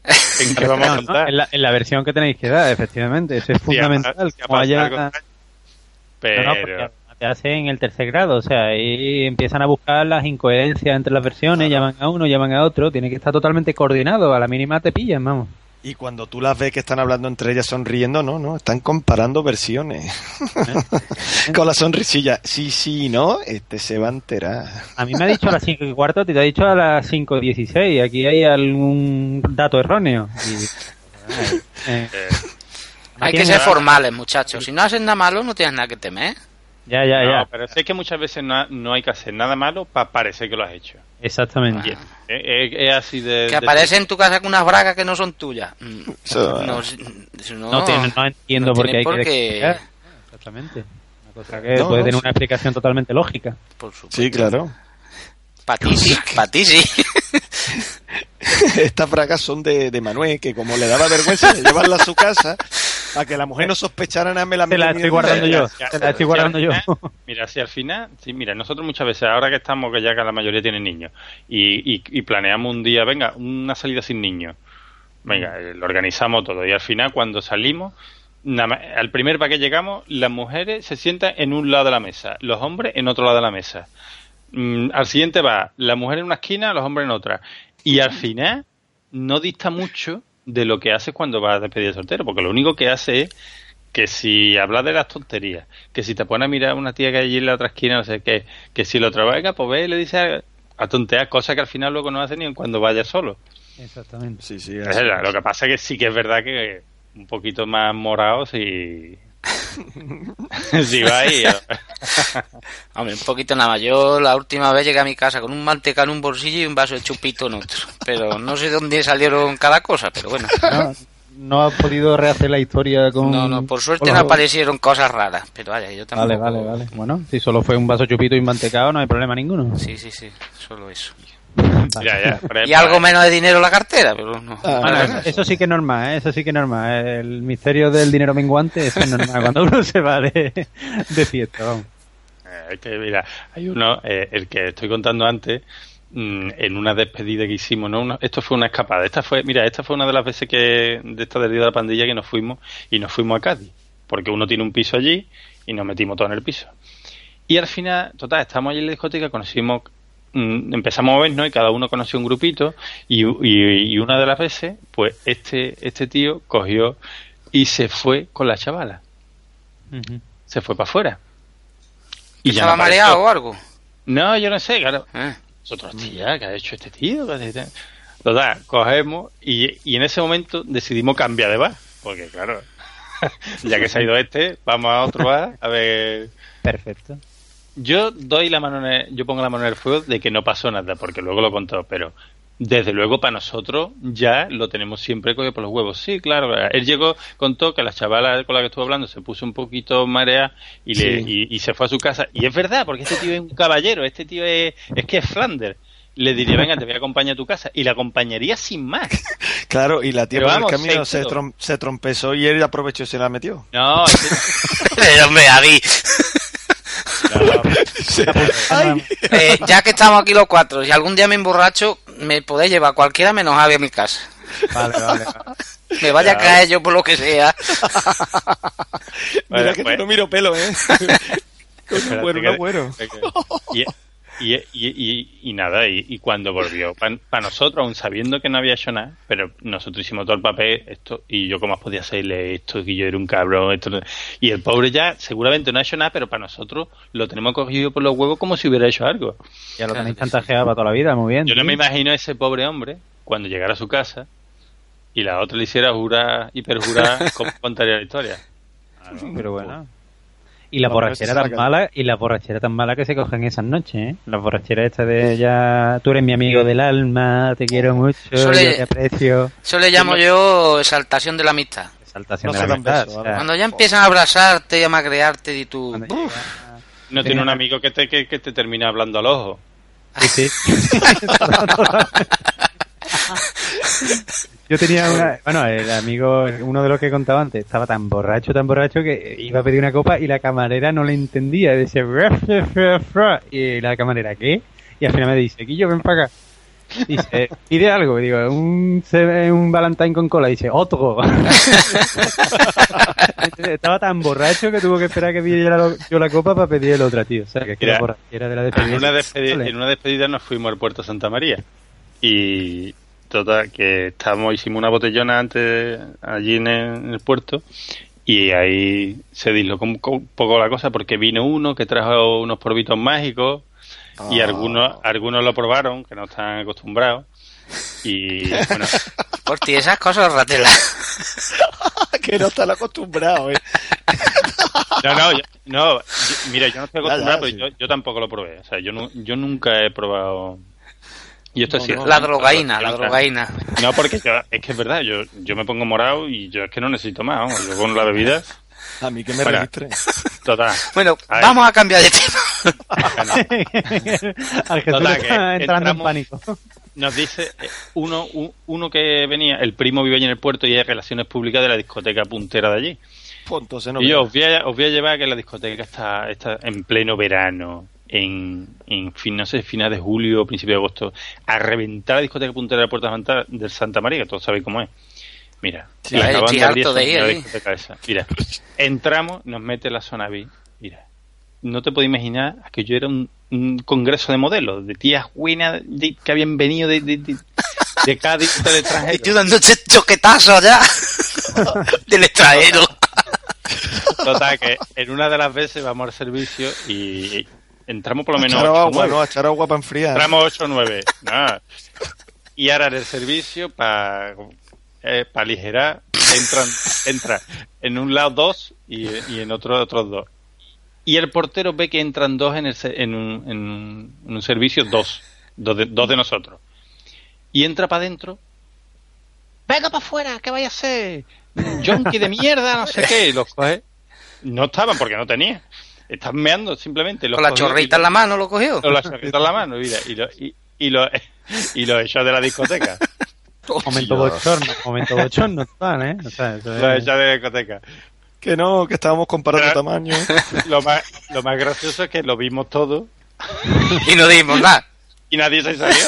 en qué vamos a No, no, contar. en, la, en la versión que tenéis que dar, efectivamente. Eso es fundamental. además, como haya- algo- No, no, Pero además te hace en el tercer grado, o sea, ahí empiezan a buscar las incoherencias entre las versiones, llaman a uno, llaman a otro, tiene que estar totalmente coordinado, a la mínima te pillan, vamos. Y cuando tú las ves que están hablando entre ellas sonriendo, no, no, están comparando versiones. Con la sonrisilla. Sí, sí, no, este se va a enterar. A mí me ha dicho a las 5 y cuarto, te ha dicho a las 5 y 16, aquí hay algún dato erróneo. Y- eh, Hay que ser formales, muchachos. Si no haces nada malo, no tienes nada que temer. Ya, ya, no, ya. pero sé que muchas veces no, no hay que hacer nada malo para parecer que lo has hecho. Exactamente. Es, es- es así de... Que de- aparece en tu casa con unas bragas que no son tuyas. Mm, no, si- no, No, tiene- no entiendo no por qué hay por que. Exactamente. Una cosa que No, puede no, tener una explicación totalmente lógica. Por supuesto. Sí, claro. Para ti sí, para ti sí. Estas bragas son de, de Manuel, que como le daba vergüenza de llevarla a su casa, para que la mujer no sospechara nada, me la Te la metí estoy guardando yo. Te la estoy si guardando al yo. Mira, si al final, sí, mira, nosotros muchas veces, ahora que estamos, que ya que la mayoría tienen niños, y, y- y planeamos un día, venga, una salida sin niños, venga, eh, lo organizamos todo, y al final cuando salimos, nada más- al primer bar que llegamos, las mujeres se sientan en un lado de la mesa, los hombres en otro lado de la mesa. Mm, al siguiente va la mujer en una esquina, los hombres en otra. Y al final no dista mucho de lo que haces cuando vas a despedir de soltero, porque lo único que hace es que si hablas de las tonterías, que si te pones a mirar a una tía que hay allí en la otra esquina, no sé qué, que si lo trabaja, pues ve y le dice a, a tontear cosas que al final luego no hace ni cuando vaya solo. Exactamente. Sí, sí. Es. Lo que pasa es que sí que es verdad que un poquito más morados y... si va ahí... Hombre, un poquito nada más. Yo la última vez llegué a mi casa con un manteca en un bolsillo y un vaso de chupito en otro. Pero no sé dónde salieron cada cosa, pero bueno. No, no has podido rehacer la historia con. No, no, por suerte no aparecieron cosas raras. Pero vaya, yo tampoco... Vale, vale, vale. Bueno, si solo fue un vaso chupito y mantecado, no hay problema ninguno. Sí, sí, sí, solo eso. Ya, ya. por Y algo menos de dinero en la cartera, pero no. Bueno, eso, eso sí que es normal, ¿eh? eso sí que es normal. El misterio del dinero menguante eso es normal cuando uno se va de, de fiesta. Vamos. Eh, Es que, mira, hay uno, eh, el que estoy contando antes, mm, en una despedida que hicimos, ¿no? Una- esto fue una escapada. Esta fue, mira, esta fue una de las veces que, de esta día de la pandilla que nos fuimos, y nos fuimos a Cádiz, porque uno tiene un piso allí, y nos metimos todos en el piso. Y al final, total, estamos allí en la discoteca, conocimos, empezamos a vernos, y cada uno conoció un grupito, y, y, y una de las veces, pues este, este tío cogió y se fue con la chavala, se fue para afuera. Y ya ¿Estaba no mareado o algo? No, yo no sé, claro. Eh. Nosotros, tía, ¿qué ha hecho este tío? ¿Qué hace este? Total, cogemos y, y en ese momento decidimos cambiar de bar. Porque, claro, ya que se ha ido este, vamos a otro bar a ver. Perfecto. Yo doy la mano en el- yo pongo la mano en el fuego de que no pasó nada, porque luego lo contó, pero desde luego para nosotros ya lo tenemos siempre cogido por los huevos. Sí, claro, él llegó, contó que la chavala con la que estuvo hablando se puso un poquito marea y, le, Sí. y, y se fue a su casa. Y es verdad, porque este tío es un caballero, este tío es, es que es Flanders. Le diría, venga, te voy a acompañar a tu casa. Y la acompañaría sin más. Claro, y la tía por el camino se, trom- se trompezó y él aprovechó y se la metió. No, este- hombre, David. Eh, ya que estamos aquí los cuatro, si algún día me emborracho, me podéis llevar cualquiera menos Javi a mi casa. Vale, vale. Me vaya a caer yo por lo que sea. Mira Bueno, que pues- no miro pelo, ¿eh? Espérate bueno, que- no, bueno. Y, y, y, y- y nada, y, y cuando volvió, para nosotros, aún sabiendo que no había hecho nada, pero nosotros hicimos todo el papel, esto, y yo como podía hacerle esto, que yo era un cabrón, esto, y el pobre ya seguramente no ha hecho nada, pero para nosotros lo tenemos cogido por los huevos como si hubiera hecho algo. Ya lo tenéis chantajeado para toda la vida, muy bien. Yo no me imagino a ese pobre hombre cuando llegara a su casa y la otra le hiciera jurar y perjurar cómo contaría la historia. Pero bueno. Y la borrachera tan mala, y la borrachera tan mala que se cogen esas noches, ¿eh? La borrachera esta de ya, tú eres mi amigo del alma, te quiero mucho, yo te aprecio. Eso le llamo yo exaltación de la amistad. Exaltación No de la amistad, besos, o sea, Cuando ya empiezan a abrazarte y a magrearte y tú... No tiene un amigo que te, que, que te termina hablando al ojo. Sí, sí. Yo tenía una, bueno, el amigo, uno de los que contaba antes, estaba tan borracho, tan borracho que iba a pedir una copa y la camarera no le entendía. Decía, y la camarera, ¿qué? Y al final me dice, Quillo, ven para acá. Dice, pide algo, digo, un, un Valentine con cola, dice, otro. Estaba tan borracho que tuvo que esperar que pidiera yo la copa para pedir el otra, tío. O sea, que Mira, borrachera de la En despedida. una, despedida, en una despedida nos fuimos al puerto Santa María y total que estábamos hicimos una botellona antes allí en el, en el puerto y ahí se dislocó un co- poco la cosa porque vino uno que trajo unos polvitos mágicos y Ah. algunos algunos lo probaron que no están acostumbrados y bueno Por ti, esas cosas, Ratela. que no están acostumbrados, eh. no no yo- no yo- mira yo no estoy acostumbrado pero yo, yo tampoco lo probé o sea yo yo nunca he probado y esto es No. La drogaína, la drogaína. No, porque yo, es que es verdad, yo, yo me pongo morado y yo es que no necesito más, vamos, yo con la bebida. A mí que me Fuera. registren. Total. Bueno, A vamos a cambiar de tema. Al Jesús Total, que está entrando en pánico. Nos dice eh, uno, uno que venía, el primo vive allí en el puerto y es relaciones públicas de la discoteca puntera de allí. Pues entonces no y yo os voy, a, os voy a llevar a que la discoteca está, está en pleno verano, en, en fin, no sé, final de julio principio de agosto, a reventar la discoteca puntera de la Puerta del Santa María, que todos sabéis cómo es. Mira, Sí, la estoy harto de ir la ahí. discoteca esa. Mira, entramos, nos mete la zona B, mira, no te puedo imaginar que yo era un, un congreso de modelos, de tías buenas de- que habían venido de, de, de, de Cádiz, del Y extranjero. tú dándote choquetazo allá. Del extranjero. Total, que en una de las veces vamos al servicio y entramos por lo menos echar 8 o agua, 9. ¿no? Echar agua para enfriar. Entramos 8 o 9. Nada. Y ahora en el servicio, para aligerar, entran, entra en un lado dos y, y en otro otros dos. Y el portero ve que entran dos en, el, en, un, en, un, en un servicio, dos. Dos de, dos de nosotros. Y entra para adentro. Venga para afuera, ¿qué vaya a hacer? Junkie de mierda, no sé qué. Y los coge. No estaban porque no tenía. Están meando simplemente. Los Con la chorrita en la mano lo cogió. con la chorrita en la mano, mira, y lo, y, y lo, y lo echó de la discoteca. Momento bochorno, momento bochorno, total, ¿eh? O sea, Lo echó de la discoteca. Que no, que estábamos comparando Pero- tamaño. Lo más, lo más gracioso es que lo vimos todo Y no dimos nada. y nadie se salió.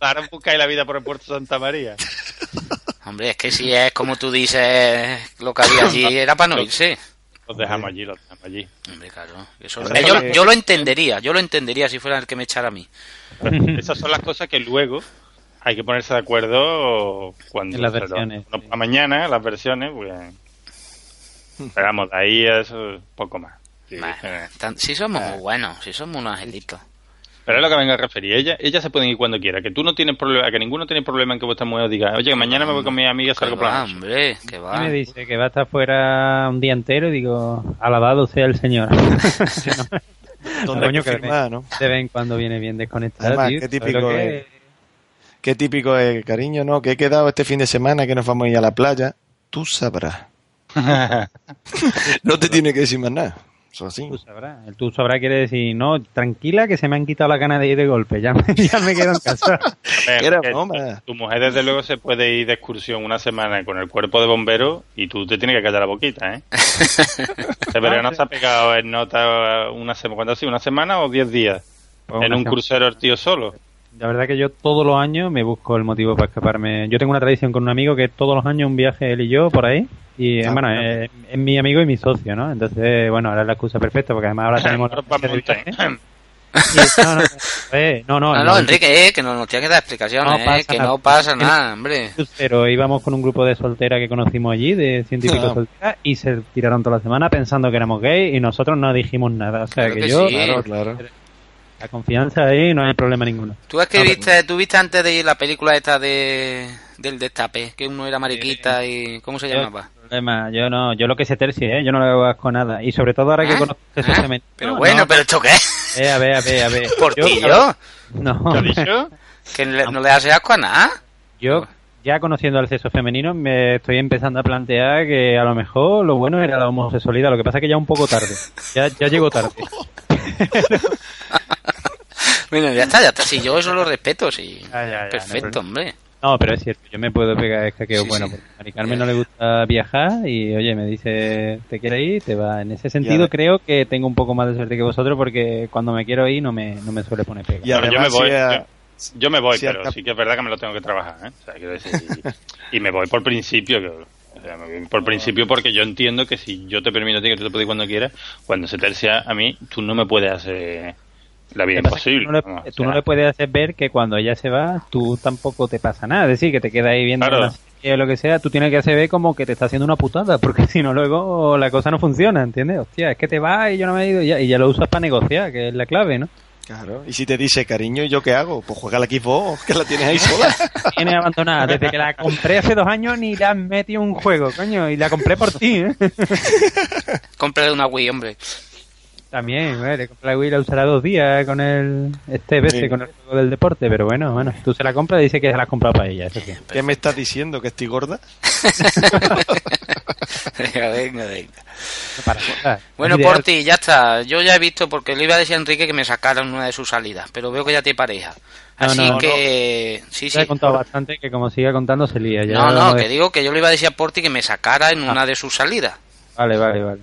Ahora buscáis la vida por el puerto Santa María. Hombre, es que si es como tú dices, lo que había allí era para no irse. Los dejamos allí, los dejamos allí. Hombre, claro. Eso- yo, que- yo lo entendería, yo lo entendería si fuera el que me echara a mí. Esas son las cosas que luego hay que ponerse de acuerdo cuando En las pero versiones, mañana, las versiones, pues. Pero vamos, de ahí a eso poco más. Sí, eh. Tan- si somos muy buenos, si somos unos angelitos. Pero es lo que vengo a referir. Ella, ella se pueden ir cuando quiera. Que tú no tienes problema, que ninguno tiene problema en que vuestra mujer diga, oye, que mañana me voy con mi amiga, salgo por la hombre, que Y va. me dice que va a estar fuera un día entero y digo, alabado sea el Señor. Hay Coño, que ¿no? de vez en cuando viene bien desconectado, Además, tío. qué ¿Sabes típico que es? Qué típico es, cariño, ¿no? Que he quedado este fin de semana que nos vamos a ir a la playa. Tú sabrás. no te tiene que decir más nada. Eso así. Tú sabrás. El tú sabrás quiere decir, no, tranquila que se me han quitado la ganas de ir de golpe, ya me, ya me quedo en casa. Tu mujer, desde luego, se puede ir de excursión una semana con el cuerpo de bombero y tú te tienes que callar la boquita, ¿eh? Este verano se ha pegado en nota una semana, ¿cuánto ha sido? ¿Una semana o diez días? Pues en un semana. crucero el tío solo. La verdad que yo todos los años me busco el motivo para escaparme. Yo tengo una tradición con un amigo que todos los años un viaje él y yo por ahí. Y Ah, bueno, bueno. es, es mi amigo y mi socio, ¿no? Entonces, bueno, ahora es la excusa perfecta porque además ahora tenemos... Y- no, no, eh, no, no, No, no, no, el Enrique, eh, que no nos tienes que dar explicaciones, No eh, pasa que no pasa nada, hombre. Pero íbamos con un grupo de solteras que conocimos allí, de científicos Ah. solteras, y se tiraron toda la semana pensando que éramos gays y nosotros no dijimos nada. O sea Claro que, que yo, sí. Claro, claro. la confianza ahí no hay problema ninguno. Tú es que No, viste, tú viste antes de ir la película esta de del destape, que uno era mariquita y ¿cómo se Yo- llamaba? Problema, yo no, yo lo que sé tercio, ¿eh? yo no le hago asco a nada. Y sobre todo ahora que ¿Ah? conozco ese ¿Ah? femenino. Pero no, bueno, pero esto qué? Eh, a ver, a ver, a ver. ¿Por Yo- qué yo? No, ¿Qué has dicho? Que no le hace asco a nada. yo ya conociendo al sexo femenino me estoy empezando a plantear que a lo mejor lo bueno era la homosexualidad. Lo que pasa es que ya un poco tarde. Ya, ya llegó tarde. Bueno, ya está, ya está. Si yo eso lo respeto, sí. Ya, ya, ya, no hay Perfecto, problema. hombre. No, pero es cierto, yo me puedo pegar escaqueo Sí, bueno, sí. porque a Mari Carmen no le gusta viajar y, oye, me dice, ¿te quieres ir? Te va. En ese sentido creo que tengo un poco más de suerte que vosotros porque cuando me quiero ir no me, no me suele poner pega. Y yo me voy, si a- yo, yo me voy, si pero sí que es verdad que me lo tengo que trabajar, ¿eh? O sea, quiero decir, y, y me voy por principio, que, o sea, me voy por principio porque yo entiendo que si yo te permito a ti que tú te puedes ir cuando quieras, cuando se te sea a mí, tú no me puedes hacer la vida imposible. Tú, no le, o no puedes hacer ver que cuando ella se va, tú tampoco te pasa nada. Es decir, que te quedas ahí viendo Claro. serie o lo que sea, tú tienes que hacer ver como que te está haciendo una putada, porque si no luego la cosa no funciona, ¿entiendes? Hostia, es que te vas y yo no me he ido y ya, y ya lo usas para negociar, que es la clave, ¿no? Claro. Y si te dice, cariño, ¿y yo qué hago? Pues juega la Xbox, que la tienes ahí sola. Tienes abandonada. Desde que la compré hace dos años ni le has metido un juego, coño, y la compré por ti, ¿eh? Cómprale una Wii, hombre. También, ¿eh? le compré la Wii la usará dos días con el este veces Sí. con el juego del deporte, pero bueno, bueno, tú se la compras y dice que se la has comprado para ella, eso sí. ¿Qué me estás diciendo? ¿Que estoy gorda? venga, venga, venga. Para. Bueno, Ideal. Porti, ya está. Yo ya he visto, porque le iba a decir a Enrique que me sacaran una de sus salidas, pero veo que ya te pareja. No, Así no, que... Sí, Ya he sí. contado bastante que como siga contando se lía. Ya No, no, que de- digo que yo le iba a decir a Porti que me sacara en Ah. una de sus salidas. Vale, vale, vale.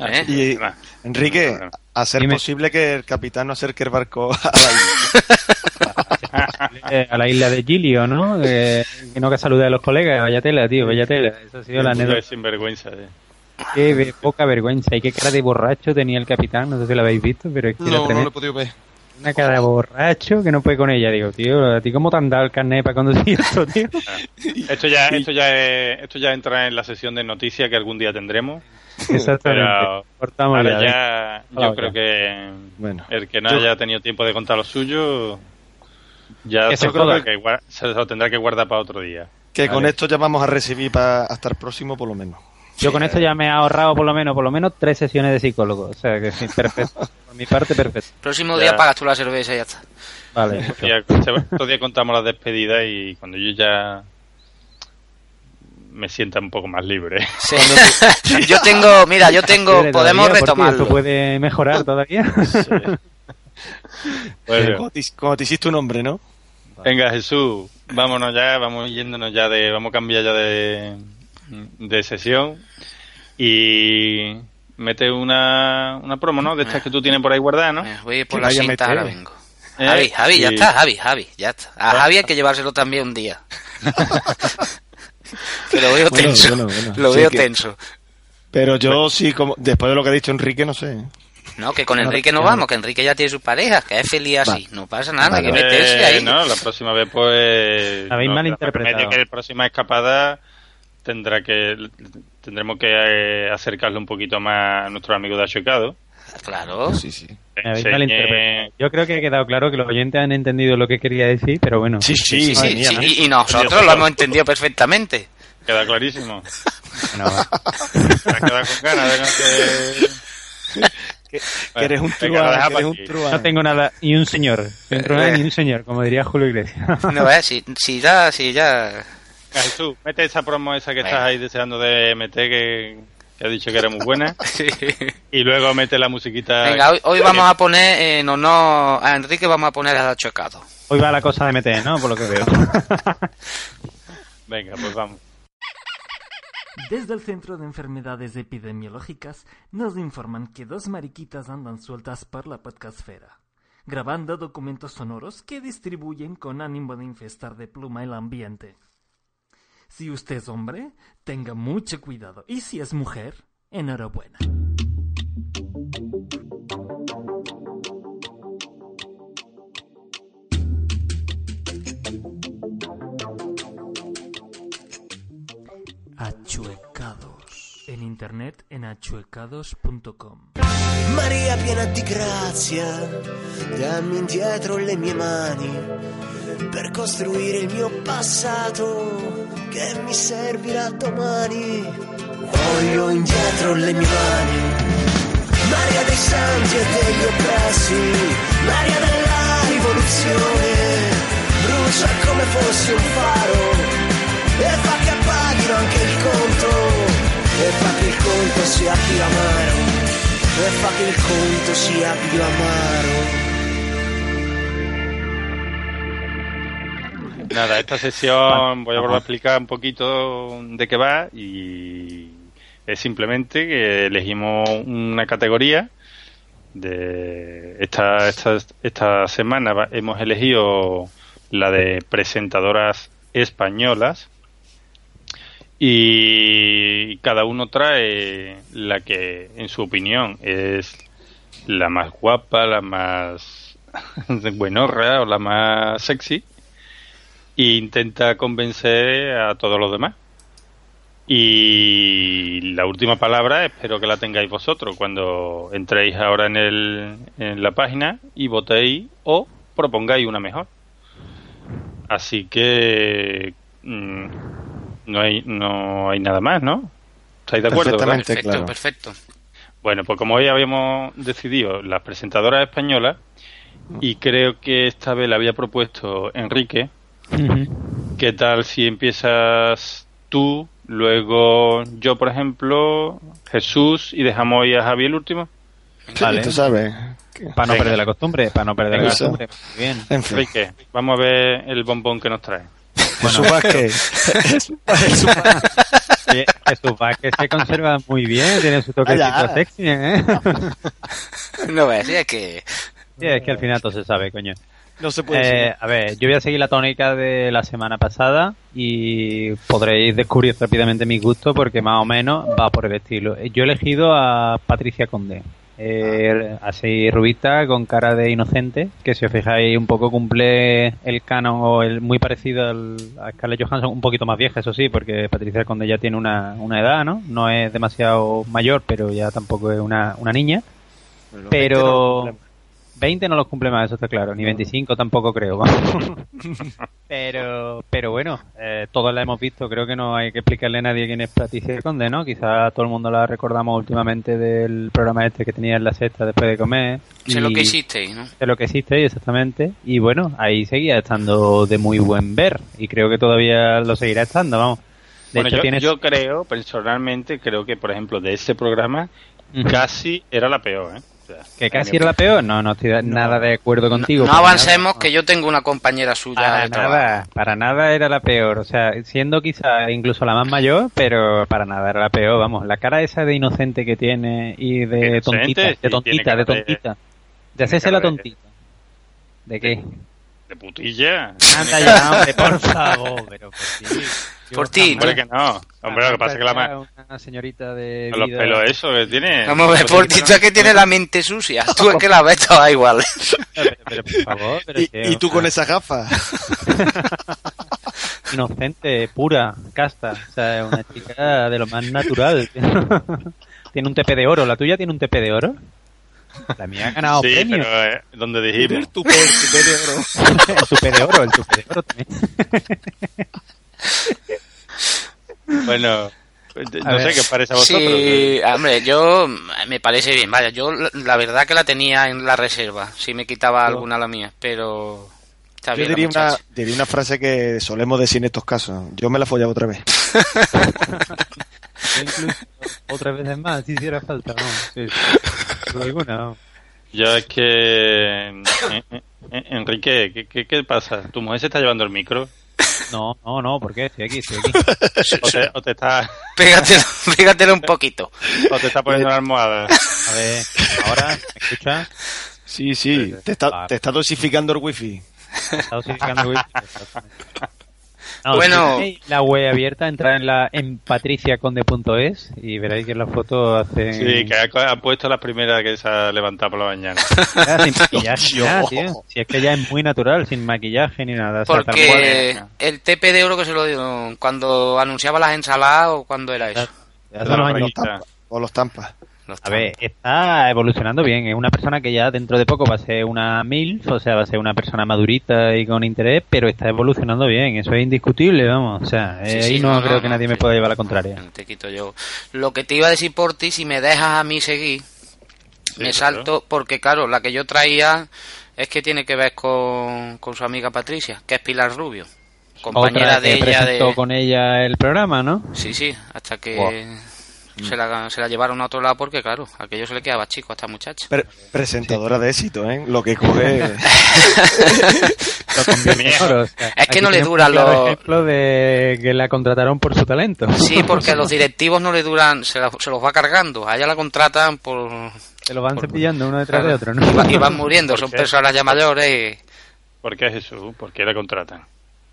¿Eh? Y, Enrique, a ser Dime. posible que el capitán no acerque el barco a la isla. A la isla de Gilio, ¿no? Eh, que no que salude a los colegas, vaya tela, tío, vaya tela. Eso ha sido la anécdota. sinvergüenza, eh. Qué ve- poca vergüenza y qué cara de borracho tenía el capitán, no sé si lo habéis visto, pero es que era No, no lo he podido ver. Una cara de borracho que no puede con ella. Digo, tío, ¿a ti cómo te han dado el carnet para conducir esto, tío? Esto ya, esto ya es- esto ya entra en la sesión de noticias que algún día tendremos. Exactamente. Pero Cortamos ahora ya, ya, venga. yo creo ya. que Bueno, el que no yo- haya tenido tiempo de contar lo suyo, ya Que se, que lo tendrá que guardar para otro día. Que con esto ya vamos a recibir para hasta el próximo por lo menos. Yo con esto ya me he ahorrado por lo menos, por lo menos tres sesiones de psicólogo. O sea que sí, perfecto. Por mi parte, perfecto. Próximo Ya. día pagas tú la cerveza y ya está. Vale. Ya, se- Otro día contamos las despedidas y cuando yo ya me sienta un poco más libre. Sí. yo tengo, mira, yo tengo, ¿Todavía? podemos retomarlo. ¿Esto puede mejorar todavía? Bueno, Como te, como te hiciste un hombre, ¿no? venga Jesús, vámonos ya, vamos yéndonos ya de, vamos a cambiar ya de, de sesión y mete una, una promo, ¿no? De estas que tú tienes por ahí guardadas, ¿no? Eh, Voy por la cinta, meter. ahora vengo. Eh, Javi, Javi, ya y- está, Javi, Javi, ya está. A Javi hay que llevárselo también un día. Lo veo tenso. bueno, bueno. Lo Sí, veo que- tenso. Pero yo sí, como después de lo que ha dicho Enrique, no sé. No, que con Enrique no vamos, que Enrique ya tiene su pareja, que es feliz así. No pasa nada, hay que Vale. meterse Eh, ahí. no, la próxima vez pues... Habéis no, malinterpretado. que la próxima escapada tendrá que tendremos que eh, acercarle un poquito más a nuestro amigo de Achocado. Claro. Sí, sí. Me habéis Enseñe- malinterpretado. Yo creo que ha quedado claro que los oyentes han entendido lo que quería decir, pero bueno. Sí, Sí, sí, sí, mía, sí, ¿no? y, y nosotros lo hemos entendido perfectamente. Queda clarísimo. Bueno, va. Me ha quedado con ganas de no que... Que, que eres un truán, eres un. No tengo nada, y un señor. Dentro de nada, ni un señor, como diría Julio Iglesias. No, eh, si, si ya, si ya... Jesús, mete esa promo esa que Venga. estás ahí deseando de meter que, que ha dicho que era muy buena. Sí. Y luego mete la musiquita. Venga, hoy, hoy vamos a poner en honor a Enrique, vamos a poner a Chocado. Hoy va la cosa de meter, ¿no? Por lo que veo. Venga, pues vamos. Desde el Centro de Enfermedades Epidemiológicas nos informan que dos mariquitas andan sueltas por la podcastfera, grabando documentos sonoros que distribuyen con ánimo de infestar de pluma el ambiente. Si usted es hombre, tenga mucho cuidado, y si es mujer, enhorabuena. Achuecados. En internet en achuecados.com. Maria piena di grazia, dammi indietro le mie mani per costruire il mio passato che mi servirà domani. Voglio indietro le mie mani, Maria dei santi e degli oppressi, Maria della rivoluzione, brucia come fossi un faro. E fa che appaghino anche il conto, e fa che il conto sia più amaro. E fa che il conto sia più amaro. Nada, esta sesión voy a volver a explicar un poquito de qué va y es simplemente que elegimos una categoría de esta, esta, esta semana hemos elegido la de presentadoras españolas y cada uno trae la que en su opinión es la más guapa, la más buenorra o la más sexy e intenta convencer a todos los demás. Y la última palabra espero que la tengáis vosotros cuando entréis ahora en, el, en la página y votéis o propongáis una mejor. Así que mm, no hay no hay nada más, ¿no? ¿Estáis de acuerdo? verdad? Perfectamente, Perfecto, claro. perfecto. Bueno, pues como hoy habíamos decidido las presentadoras españolas y creo que esta vez la había propuesto Enrique, ¿qué tal si empiezas tú, luego yo, por ejemplo, Jesús y dejamos hoy a Javier el último? Sí, tú sabes. Para no Venga. perder la costumbre, para no perder la costumbre. Muy bien. En fin. Enrique, vamos a ver el bombón que nos trae. Jesús Vázquez. Oye, Jesús Vázquez se conserva muy bien, tiene su toquecito sexy, ¿eh? No ves, es que... Sí, es que al final todo se sabe, coño. No se puede Eh, decir. a ver, yo voy a seguir la tónica de la semana pasada y podréis descubrir rápidamente mi gusto porque más o menos va por el estilo. Yo he elegido a Patricia Conde. Eh, así rubita, con cara de inocente, que si os fijáis un poco cumple el canon o el muy parecido al, a Scarlett Johansson, un poquito más vieja, eso sí, porque Patricia Conde ya tiene una, una edad, ¿no? No es demasiado mayor, pero ya tampoco es una, una niña. Pero 20 no los cumple más, eso está claro. Ni 25 tampoco creo. pero, pero bueno, eh, todos la hemos visto. Creo que no hay que explicarle a nadie quién es Patricia Conde, ¿no? Quizá todo el mundo la recordamos últimamente del programa este que tenía en la sexta después de comer. Sé lo que hicisteis, ¿no? de lo que existe exactamente y bueno ahí seguía estando de muy buen ver y creo que todavía lo seguirá estando vamos de Bueno, hecho yo, tiene yo creo, personalmente, creo que, por ejemplo, de ese programa, casi era la peor, ¿eh? Que casi era la peor no no estoy nada de acuerdo contigo No para avancemos, que yo tengo una compañera suya Para de trabajo. nada, para nada era la peor. O sea, siendo quizá incluso la más mayor, pero para nada era la peor. Vamos, la cara esa de inocente que tiene y de Inocente, tontita, sí, de tontita, de de- tontita. De hacerse la tontita. ¿De qué? De putilla. Anda ya, hombre, por favor, pero por ti. Por ti, Hombre, que no. Hombre, lo que pasa es que la ma- Una señorita de con los vida- pelos eso que tiene. Vamos a ver, por ti, tú es que tienes la mente sucia. Tú es que la ves toda igual. Pero, pero, por favor, pero Y, que- y tú con esa gafa. inocente, pura, casta. O sea, una chica de lo más natural. tiene un TP de oro. ¿La tuya tiene un TP de oro? La mía ha ganado sí, premio. pero eh, donde dijimos. Tu por tu de oro. el tupe de oro, el tupe de oro también. Bueno, A no ver. sé qué os parece a vosotros. Sí, hombre, yo me parece bien. Vaya, yo la- verdad que la tenía en la reserva. Si me quitaba alguna la mía, pero está Yo bien. diría una, diría una frase que solemos decir en estos casos. Yo me la follaba otra vez. Yo incluso otra vez más, si hiciera falta. No, sí, alguna, no. Yo es que. Enrique, ¿qué, qué, qué pasa? ¿Tu mujer se está llevando el micro? No, no, no, ¿por qué? Estoy aquí, estoy aquí. ¿O te, o te está, Pégatelo, pégatelo un poquito. o te está poniendo la almohada? A ver, ahora, ¿me escuchas? Sí, sí. Te está, te está dosificando el wifi. Está dosificando el wifi. No, Bueno. si la web abierta, entrar en la en patriciaconde.es y veréis que la foto hace Sí, que ha, ha puesto la primera que se ha levantado por la mañana. sin maquillaje nada, tío. Si es que ya es muy natural, sin maquillaje ni nada. o sea, tal Porque el TP de oro que se lo dio cuando anunciaba las ensaladas o cuando era eso. Ya unos O los tampas. O los tampas. A ver, está evolucionando bien. Es una persona que ya dentro de poco va a ser una MILF, o sea, va a ser una persona madurita y con interés, pero está evolucionando bien. Eso es indiscutible, vamos. O sea, Sí, eh, sí, ahí no, no, creo no, que no, nadie me pueda llevar la contraria. Te quito yo. Lo que te iba a decir por ti, si me dejas a mí seguir, me claro. salto, porque claro, la que yo traía es que tiene que ver con, con su amiga Patricia, que es Pilar Rubio. Compañera Otra de que ella presentó de... con ella el programa, ¿no? Sí, sí, hasta que Buah. se, la, se la llevaron a otro lado porque, claro, aquello se le quedaba chico a esta muchacha. Pre- presentadora de éxito, ¿eh? Lo que coge. lo Es que aquí no le duran los- ejemplo de que la contrataron por su talento. Sí, porque a los directivos no le duran, se, la- se los va cargando. A ella la contratan por... Se lo van cepillando uno detrás de otro, ¿no? Y, va- y van muriendo, ¿Por son personas ya mayores. ¿Por qué Jesús? ¿Por qué la contratan?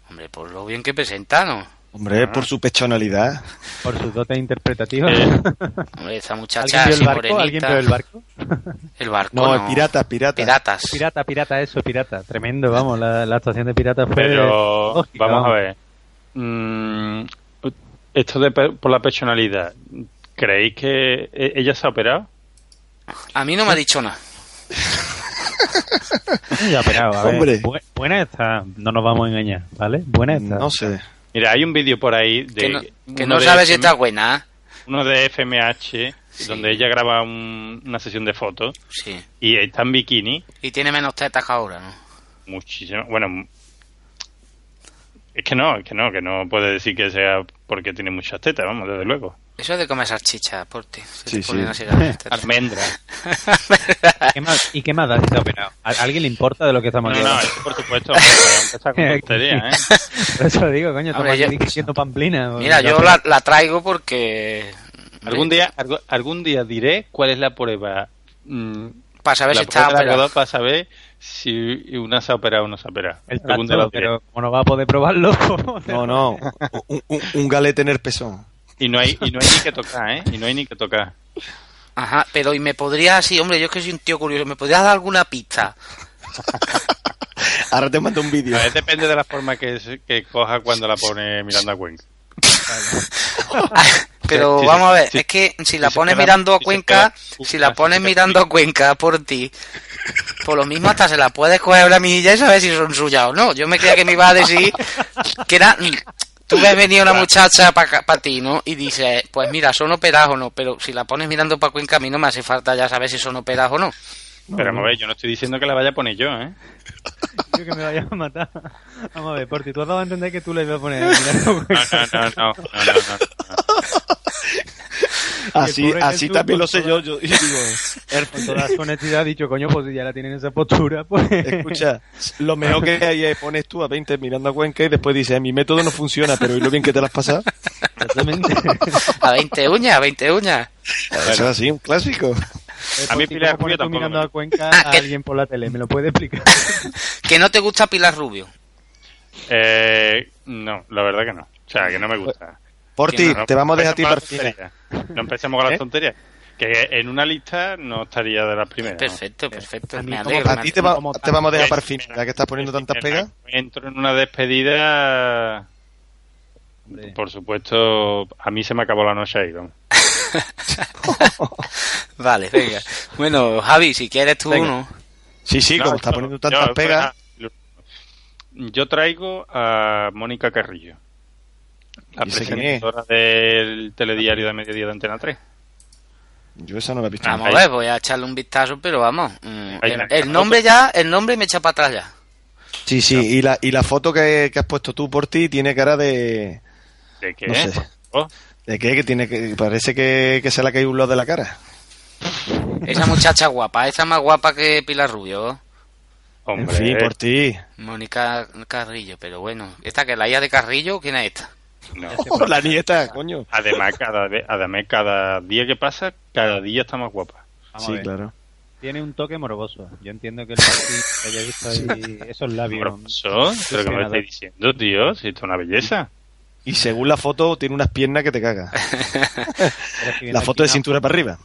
Hombre, por lo bien que presentan, Hombre, por su pechonalidad. Por sus dotes interpretativas. Hombre, esta muchacha ¿Alguien vio el barco? ¿Alguien vio el barco? El barco, No, no. pirata, pirata. Piratas. Pirata, pirata, eso, pirata. Tremendo, vamos, la, la actuación de pirata fue... Pero lógica, vamos a ver. Mm, esto de pe- por la personalidad, ¿creéis que e- ella se ha operado? A mí no me ha dicho nada. Ya, pero, a ver, Hombre. bu- buena está, no nos vamos a engañar, ¿vale? Buena está. No sé. Mira, hay un vídeo por ahí de Que no, que uno no de sabe si está buena. Uno de FMH, donde ella graba un- una sesión de fotos Sí. y está en bikini, Y tiene menos tetas que ahora, ¿no? muchísimo. Bueno, es que no, es que no, que no puede decir que sea porque tiene muchas tetas, vamos, desde luego. Eso es de comer salchicha, por ti. Se Sí, sí. Almendras. ¿Qué más, ¿Y qué más da si se ha operado? ¿A alguien le importa de lo que estamos No, no, hablando? eso por supuesto, con tontería, ¿eh? Por eso digo, coño, Hombre, yo- diciendo pamplina. Mira, yo la, la traigo porque... Algún día, algún día diré cuál es la prueba. mm, Para saber la si está operado. para saber si una se ha operado o no se ha operado. El diré. pero como no va a poder probarlo... No, no. Un, un- un galete en el pezón. Y no hay, y no hay ni que tocar, ¿eh? Y no hay ni que tocar. Ajá, pero y me podría, sí, hombre, yo es que soy un tío curioso, ¿me podrías dar alguna pista? Ahora te mando un vídeo. A ver, depende de la forma que, se- que coja cuando la pone mirando a Cuenca. Pero Sí, sí, vamos a ver, sí. es que si la pones queda- mirando a Cuenca, queda- si la pones mirando a Cuenca por ti, por lo mismo hasta se la puedes coger la mejilla y saber si son suyas o no. Yo me creía que me iba a decir que era... Tú ves venir una muchacha para ti, ¿no? Y dices, pues mira, son operadas o no, pero si la pones mirando para Cuenca, a mí no me hace falta ya saber si son operadas o no. Pero vamos a ver, yo no estoy diciendo que la vaya a poner yo, ¿eh? Yo que me vaya a matar. Vamos a ver, Porti, tú has dado a entender que tú le ibas a poner... No, no, no, no, no, no, no. Así, así también lo sé toda- yo. yo digo, Con toda su honestidad ha dicho, coño, pues si ya la tienen en esa postura, pues... escucha, lo mejor que hay es pones tú a 20 mirando a Cuenca y después dices, mi método no funciona, pero ¿y lo bien que te lo has pasado? Exactamente. A 20 uñas, a 20 uñas. Eso es así, un clásico. A mí Porti, Pilar ¿cómo pones Rubio tú tampoco mirando a Cuenca Ah, a que- alguien por la tele, ¿me lo puede explicar? Que no te gusta Pilar Rubio. Eh, no, la verdad que no. O sea, que no me gusta. Porti, No, te vamos a dejar a ti para. No empecemos con las ¿Eh? tonterías. Que en una lista no estaría de las primeras. ¿no? Perfecto, perfecto. Me alegro. A ti te, va- vamos a dejar para el final, ya que estás poniendo tantas pegas. Entro en una despedida. Por supuesto, a mí se me acabó la noche ahí. vamos. Vale, venga. Bueno, Javi, si quieres tú Venga. uno. Sí, sí, No, como estás yo- poniendo tantas yo- pegas. pues, Yo traigo a Mónica Carrillo, la presentadora del telediario de mediodía de Antena 3. Yo esa no la he visto. Vamos a ver, voy a echarle un vistazo, pero vamos. mm, El, nombre ya, el nombre me echa para atrás ya. Sí, sí, y la, y la foto que, que has puesto tú por ti tiene cara de... ¿De qué? No sé. Oh, ¿De qué? Que tiene que parece que, que se le ha caído un lado de la cara. Esa muchacha guapa, esa más guapa que Pilar Rubio. hombre, En fin, por ti. Mónica Carrillo, pero bueno. ¿Esta que es la hija de Carrillo? ¿Quién es esta? No. la nieta, coño. Además, cada, además, cada día que pasa, cada día está más guapa. Vamos Sí, claro. Tiene un toque morboso. Yo entiendo que el haya visto ahí esos labios. Morboso, pero que me estáis diciendo, tío, si esto es una belleza. Y según la foto, tiene unas piernas que te cagas. La foto de cintura para arriba.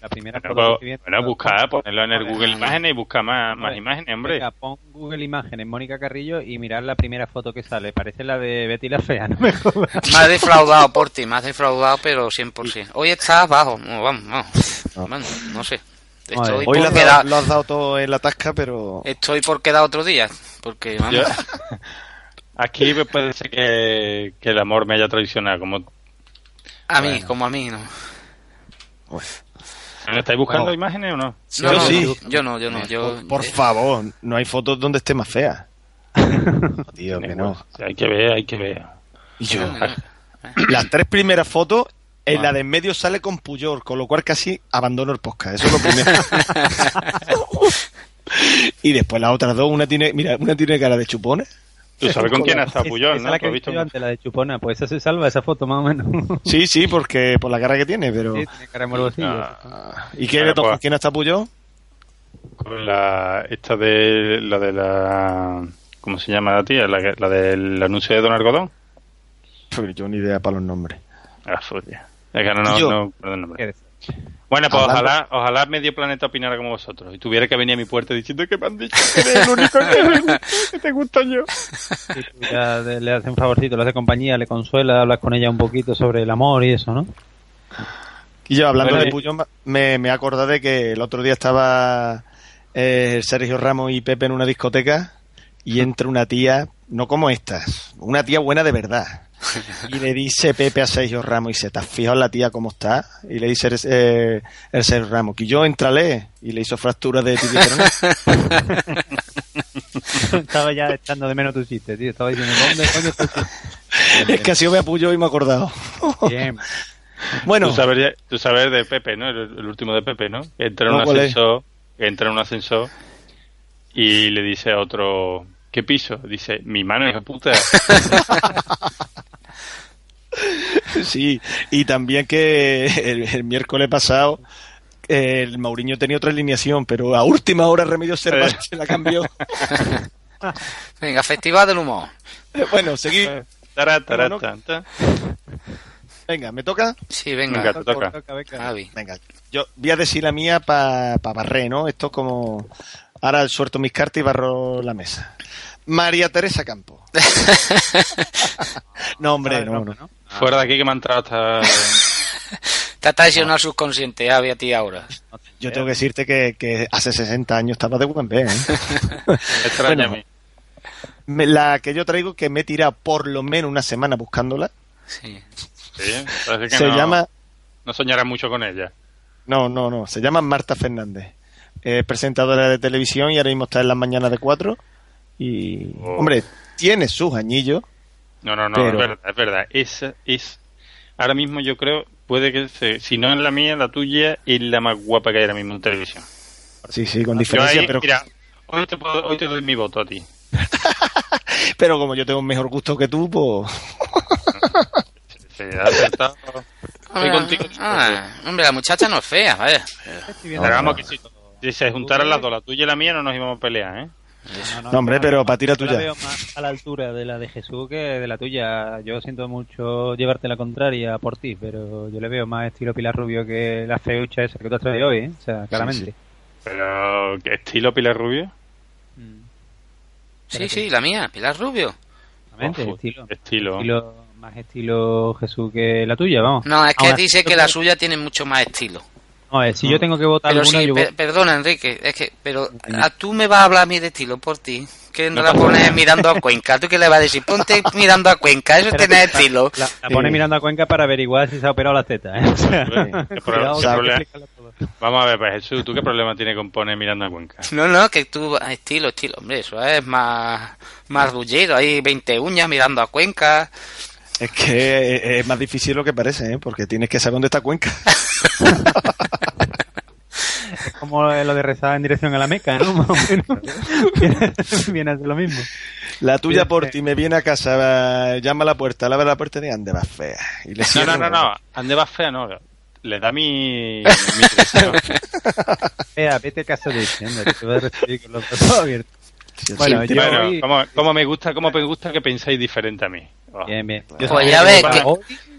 La primera Bueno, foto que pues, bueno, buscar, ponerlo en el Google. Imágenes y buscar más, más imágenes, hombre. Venga, pon Google Imágenes, Mónica Carrillo, y mirar la primera foto que sale. Parece la de Betty la Fea, no me jodas. Me has defraudado por ti, me has defraudado, pero 100%. Hoy estás bajo, no, vamos, vamos. Bueno, no sé. Estoy Hoy por, lo has, dado, lo has dado todo en la tasca, pero... estoy por quedar otro día. Porque, vamos. Aquí me puede ser que, que el amor me haya traicionado. Como, A mí, como a mí, no. ¿Me estáis buscando imágenes o no? Yo no, sí. Yo no, yo no. Yo, Por, por favor, no hay fotos donde esté más fea. No, tío, que no. Hay que ver, hay que ver. Y yo, no. las tres primeras fotos, en la de en medio sale con Puyol, con lo cual casi abandono el podcast. Eso es lo primero. Y después las otras dos, una tiene, mira, una tiene cara de chupones. Tú sabes con quién ha estado Esa- Puyol, esa ¿no? es la visto antes, la de Chupona. Pues esa se salva, esa foto más o menos. Sí, sí, porque por la cara que tiene, pero. Sí, tiene cara. Ah, ¿Y qué con pues- quién está Puyol? con la esta de la de la ¿cómo se llama la tía? La, la del anuncio de Don Algodón. Pues yo ni idea para los nombres. Ah, furia. Es que no, no, no, perdón, nombre. Bueno, pues Hablando- ojalá, ojalá medio planeta opinara como vosotros y tuviera que venir a mi puerta diciendo que me han dicho que eres el único que, gusta, te gusto yo. Ya de- le hace un favorcito, le hace compañía, le consuela, hablas con ella un poquito sobre el amor y eso, ¿no? Y yo, hablando Bueno, de y- Puyol, me, me he acordado de que el otro día estaba eh, Sergio Ramos y Pepe en una discoteca y entra una tía, no como estas, una tía buena de verdad. Y le dice Pepe a Sergio Ramos y se te has fijado en la tía cómo está? Y le dice eh, el Sergio Ramos, que yo entrale y le hizo fractura de tibia Estaba ya echando de menos tu chiste, tío. Estaba diciendo, ¿dónde coño está chiste? Es que así me apoyó y me he acordado. Bien. Bueno, Tú sabes, tú sabes de Pepe, ¿no? El, el último de Pepe, ¿no? Entra en No, un ascensor, entra en un ascensor y le dice a otro, ¿qué piso? Dice, mi mano, hija puta. Sí, y también que el, el miércoles pasado eh, el Mauriño tenía otra alineación, pero a última hora Remedio Cervantes se la cambió. Venga, Festival del Humor. Eh, bueno, seguí. Tan. Venga, ¿me toca? Sí, venga. Venga, te toca. Javi. Venga, yo voy a decir la mía para pa barrer, ¿no? Esto es como... Ahora suelto mis cartas y barro la mesa. María Teresa Campo. no, hombre, no, no. Fuera de aquí que me ha entrado hasta... Te ha traicionado el subconsciente, Javi, a ti ahora. Yo tengo que decirte que, que hace 60 años estaba de buen ¿eh? Extraña a Bueno, mí. Me- la que yo traigo que me he tirado por lo menos una semana buscándola. Sí. Sí, parece que Se no, llama... no soñarás mucho con ella. No, no, no. Se llama Marta Fernández. Es presentadora de televisión y ahora mismo está en las mañanas de cuatro. Y, Oh. hombre, tiene sus añillos. No, no, no, Pero- es verdad, es verdad. Esa es... Ahora mismo yo creo, puede que, se- si no es la mía, la tuya, es la más guapa que hay ahora mismo en televisión. Sí, sí, con diferencia, ahí, pero, mira, hoy te, puedo- hoy te doy mi voto a ti. pero como yo tengo un mejor gusto que tú, pues... Estoy contigo. ah, hombre, la muchacha no es fea, vaya. Pero vamos que si, si se juntaran las dos, la tuya y la mía, no nos íbamos a pelear, ¿eh? No, hombre, pero para tirar Yo la tuya. veo más a la altura de la de Jesús que de la tuya. Yo siento mucho llevarte la contraria por ti, pero yo le veo más estilo Pilar Rubio que la feucha esa que tú has traído hoy, ¿eh? O sea, claramente. Pero, ¿qué estilo Pilar Rubio? Sí, sí, la mía, Pilar Rubio. Claramente, Ojo, estilo. Estilo. estilo. Más estilo Jesús que la tuya, vamos. No, es que dice que la suya tiene mucho más estilo. A ver, si yo tengo que votar Pero alguna, sí, yo per- perdona, Enrique, es que, pero a tú me vas a hablar a mí de estilo por ti. Que no, No la pones nada. mirando a Cuenca. ¿Tú qué le vas a decir? Ponte mirando a Cuenca, eso tiene estilo. La, la pone mirando a Cuenca para averiguar si se ha operado la teta, ¿eh? O sea, ¿Qué pro- cuidado, qué que que problema? Vamos a ver, pues Jesús, ¿tú qué problema tienes con poner mirando a Cuenca? No, no, que tú, estilo, estilo, hombre, eso es más, más rullero, hay 20 uñas mirando a Cuenca. Es que es, es más difícil lo que parece, ¿eh? Porque tienes que saber dónde está Cuenca. Es como lo de rezar en dirección a la Meca, ¿no? Más o menos. viene, viene a ser lo mismo. La tuya Sí, por ti me viene a casa, llama a la puerta, abre la puerta y dice, ande, va fea. Y le No, no, no, no. Ande va fea, no. Le da mi, mi. Vea, vete a casa de ese, anda, que te vas a recibir con los brazos abiertos. Bueno, yo Bueno, hoy- como, como me gusta, como me gusta que pensáis diferente a mí. Oh. Bien, bien. Yo Pues ya que ves que,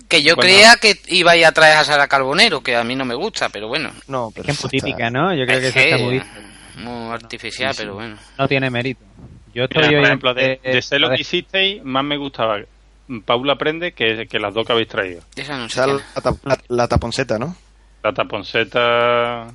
que yo Bueno. creía que ibais a traer a Sara Carbonero, que a mí no me gusta, pero bueno. No, Es pero que es típica, ¿no? Yo creo que Es eso está que- muy, Muy artificial, pero bueno. no tiene mérito. Yo estoy Mira, por ejemplo, de, eh, de sé lo que hicisteis, más me gustaba Paula Aprende que, que las dos que habéis traído. Esa no sé la, tap- la- la taponceta, ¿no? La taponceta...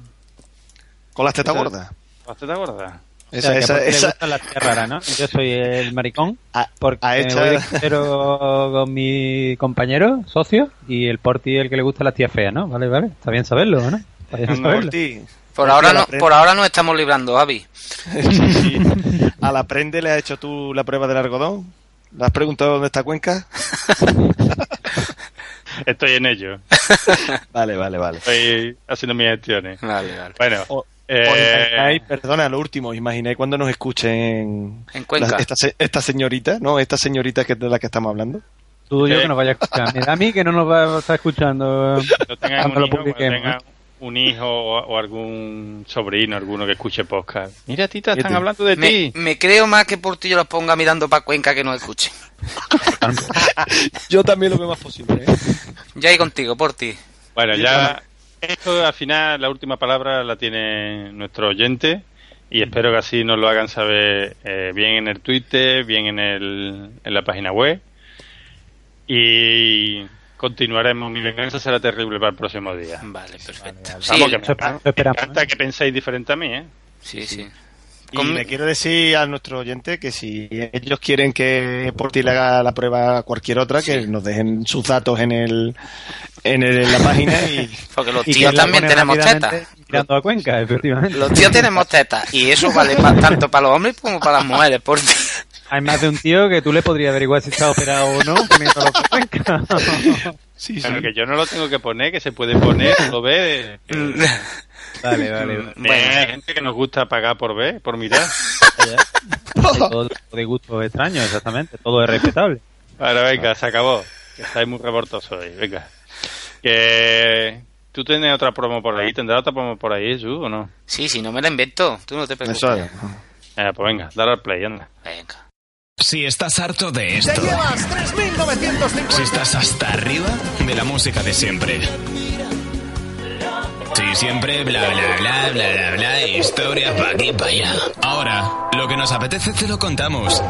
Con las tetas gordas. ¿Las tetas gordas? O sea, Esa, esa, Porti le esa, gustan las tías raras, ¿no? Yo soy el maricón a- porque a me esta- voy de crucero con mi compañero, socio, y el Porti el que le gusta las tías feas, ¿no? Vale, vale. Está bien saberlo, ¿no? Está bien No, saberlo. por ti. Por Por ahora, la no, por ahora nos estamos librando, Avi. Sí, sí. A la prende le has hecho tú la prueba del algodón. ¿Le has preguntado dónde está Cuenca? Estoy en ello. Vale, vale, vale. Estoy haciendo mis gestiones. Vale, vale. Bueno, O- Eh, ¿Os imagináis, perdona, lo último, ¿os imagináis cuando nos escuchen En Cuenca. la- esta, se- esta señorita, ¿no? Esta señorita que de la que estamos hablando. Dudo yo que nos vaya a escuchar. A mí que no nos va a estar escuchando no tengan cuando un lo hijo, cuando tengan un hijo o, o algún sobrino, alguno que escuche podcast. Mira, tita, están hablando de Me, ti. me creo más que por ti yo los ponga mirando para Cuenca que no escuchen. Yo también lo veo más posible, ¿eh? Ya ahí contigo, por ti. Bueno, ya esto al final la última palabra la tiene nuestro oyente y espero que así nos lo hagan saber eh, bien en el Twitter, bien en, el, en la página web y continuaremos. Mi venganza será terrible para el próximo día. Vale, perfecto. Vamos, Sí, que me, me encanta que penséis diferente a mí, ¿eh? sí, sí. Y le quiero decir a nuestro oyente que si ellos quieren que por ti le haga la prueba a cualquier otra, que nos dejen sus datos en el en, el- en la página y Porque los tíos también tenemos tetas. Mirando a Cuenca, efectivamente. Los tíos tenemos tetas. Y eso vale tanto para los hombres como para las mujeres. Porque... Hay más de un tío que tú le podrías averiguar si está operado o no poniéndolo por Cuenca. sí, Pero que yo no lo tengo que poner, que se puede poner, lo ve. Vale, vale. vale. Bueno, hay gente que nos gusta pagar por ver, por mirar. Todo tipo de gustos extraños, exactamente. Todo es respetable. Ahora venga, se acabó. Que estáis muy revoltosos hoy. Venga. Que tú tienes otra promo por ahí. ¿Tendrás otra promo por ahí, Jesús, o no? Sí, sí, no me la invento. Tú no te preocupes. eso es. Eh, pues venga, dale al play, anda. Venga. Si estás harto de esto, llevas 3.950. si estás hasta arriba de la música de siempre. Sí, siempre bla bla bla bla bla bla, historia pa' aquí pa' allá. Ahora, lo que nos apetece te lo contamos.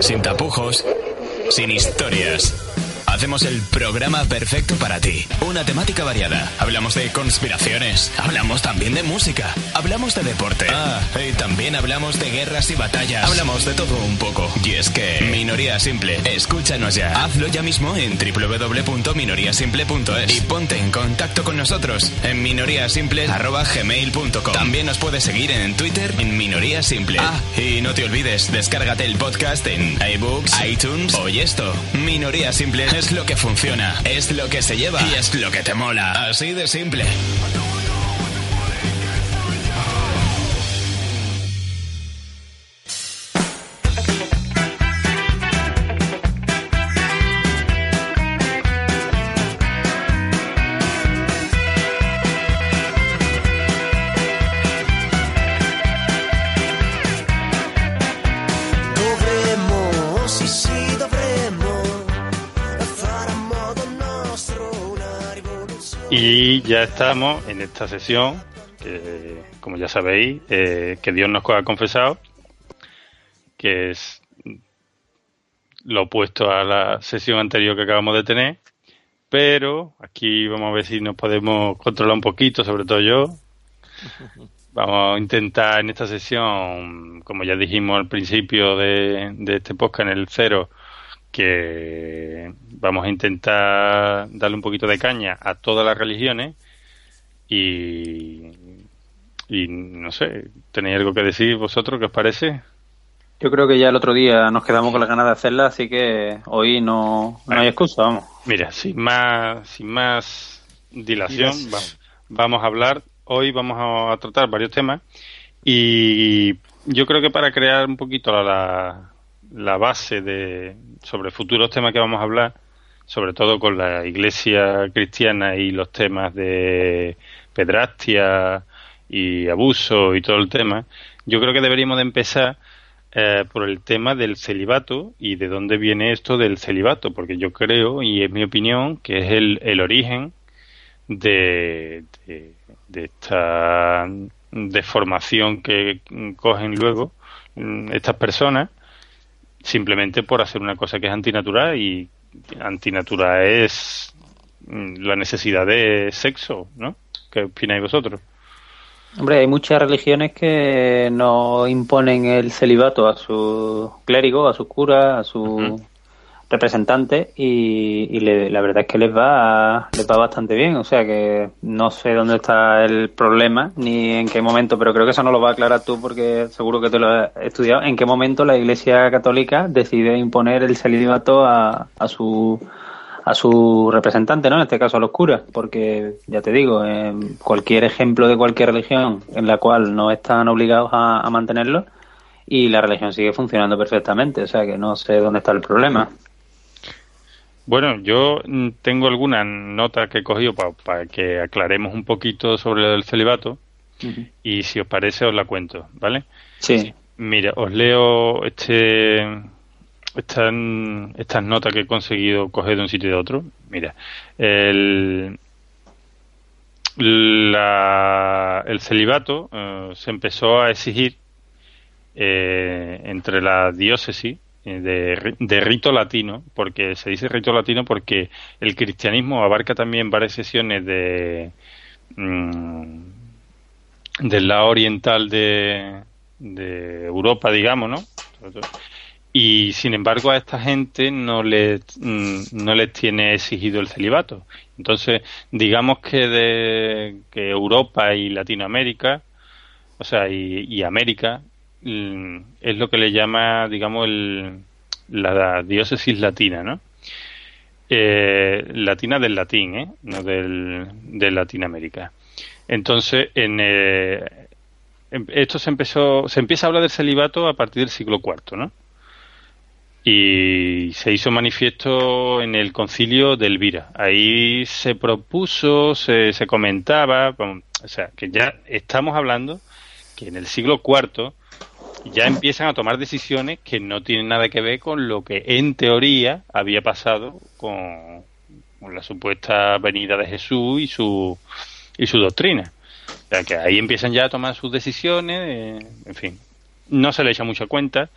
Sin tapujos, sin historias. Hacemos el programa perfecto para ti. Una temática variada. Hablamos de conspiraciones. Hablamos también de música. Hablamos de deporte. Ah, y también hablamos de guerras y batallas. Hablamos de todo un poco. Y es que Minoría Simple. Escúchanos ya. Hazlo ya mismo en www.minoriasimple.es y ponte en contacto con nosotros en minoriasimple@gmail.com. También nos puedes seguir en Twitter en Minoría Simple. Ah, y no te olvides, descárgate el podcast en iBooks, iTunes o esto. Minoría Simple es lo que funciona, es lo que se lleva y es lo que te mola. Así de simple. Y ya estamos en esta sesión, que como ya sabéis, eh, que Dios nos ha confesado, que es lo opuesto a la sesión anterior que acabamos de tener. Pero aquí vamos a ver si nos podemos controlar un poquito, sobre todo yo. Vamos a intentar en esta sesión, como ya dijimos al principio de, de este podcast, en el cero, que vamos a intentar darle un poquito de caña a todas las religiones y, y no sé, ¿tenéis algo que decir vosotros? ¿Qué os parece? Yo creo que ya el otro día nos quedamos con las ganas de hacerla, así que hoy no, no hay excusa, vamos. Mira, sin más, sin más dilación, Dilas. va- vamos a hablar, hoy vamos a tratar varios temas y yo creo que para crear un poquito la, la base de sobre futuros temas que vamos a hablar, sobre todo con la iglesia cristiana y los temas de pedrastia y abuso y todo el tema, yo creo que deberíamos de empezar eh, por el tema del celibato y de dónde viene esto del celibato, porque yo creo, y es mi opinión, que es el, el origen de, de, de esta deformación que cogen luego mm, estas personas simplemente por hacer una cosa que es antinatural y antinatural es mm, la necesidad de sexo, ¿no? ¿Qué opináis vosotros? Hombre, hay muchas religiones que no imponen el celibato a sus clérigos, a sus curas, a sus representantes y, y le- la verdad es que les va les va bastante bien. O sea que no sé dónde está el problema ni en qué momento, pero creo que eso no lo va a aclarar tú porque seguro que te lo has estudiado. ¿En qué momento la Iglesia Católica decide imponer el celibato a, a su a su representante, ¿no? En este caso a los curas, porque ya te digo, cualquier ejemplo de cualquier religión en la cual no están obligados a, a mantenerlo y la religión sigue funcionando perfectamente, o sea que no sé dónde está el problema. Bueno, yo mm, tengo algunas notas que he cogido para que aclaremos un poquito sobre el celibato y si os parece os la cuento, ¿vale? Sí. Mira, os leo este estas, estas notas que he conseguido coger de un sitio y de otro. Mira, el, la- el celibato eh, se empezó a exigir eh, entre la diócesis de, ri- de rito latino, porque se dice rito latino porque el cristianismo abarca también varias sesiones de mm, del lado oriental de, de Europa, digamos, ¿no? Y sin embargo a esta gente no les, mm, no les tiene exigido el celibato. Entonces, digamos que de que Europa y Latinoamérica, o sea, y, América, es lo que le llama, digamos, el, la diócesis latina, ¿no? Eh, latina del latín, ¿eh? No del, de Latinoamérica. Entonces, en, eh, em- esto se empezó, se empieza a hablar del celibato a partir del siglo IV, ¿no? Y se hizo manifiesto en el concilio de Elvira. Ahí se propuso, se, se comentaba, o sea, que ya estamos hablando que en el siglo IV ya empiezan a tomar decisiones que no tienen nada que ver con lo que en teoría había pasado con, la supuesta venida de Jesús y su y su doctrina. O sea, que ahí empiezan ya a tomar sus decisiones, eh, en fin, no se le echa mucha cuenta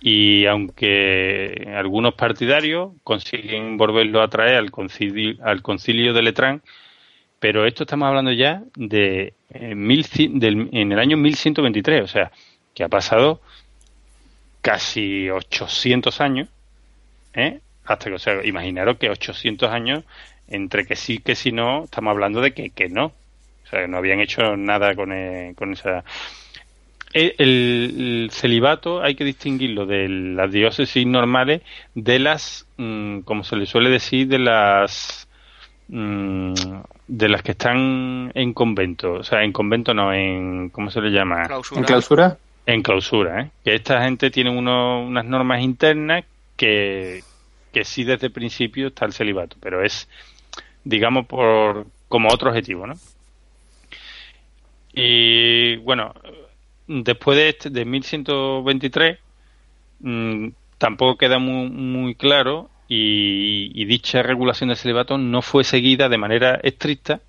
y aunque algunos partidarios consiguen volverlo a traer al concilio, al concilio de Letrán, pero esto estamos hablando ya de eh, mil del- en el año 1123, o sea, que ha pasado casi 800 años, ¿eh? Hasta que, o sea, imaginaros que 800 años entre que sí que si no, estamos hablando de que, que no. O sea, que no habían hecho nada con, eh, con esa... El, el celibato hay que distinguirlo de las diócesis normales de las, mm, como se le suele decir, de las mm, de las que están en convento, o sea, en convento no, en ¿cómo se le llama? ¿En clausura? En clausura, ¿eh? Que esta gente tiene uno- unas normas internas que, que sí desde el principio está el celibato, pero es, digamos, por como otro objetivo, ¿no? Y bueno, después de, este, de 1123, mm, tampoco queda muy, muy claro y, y dicha regulación del celibato no fue seguida de manera estricta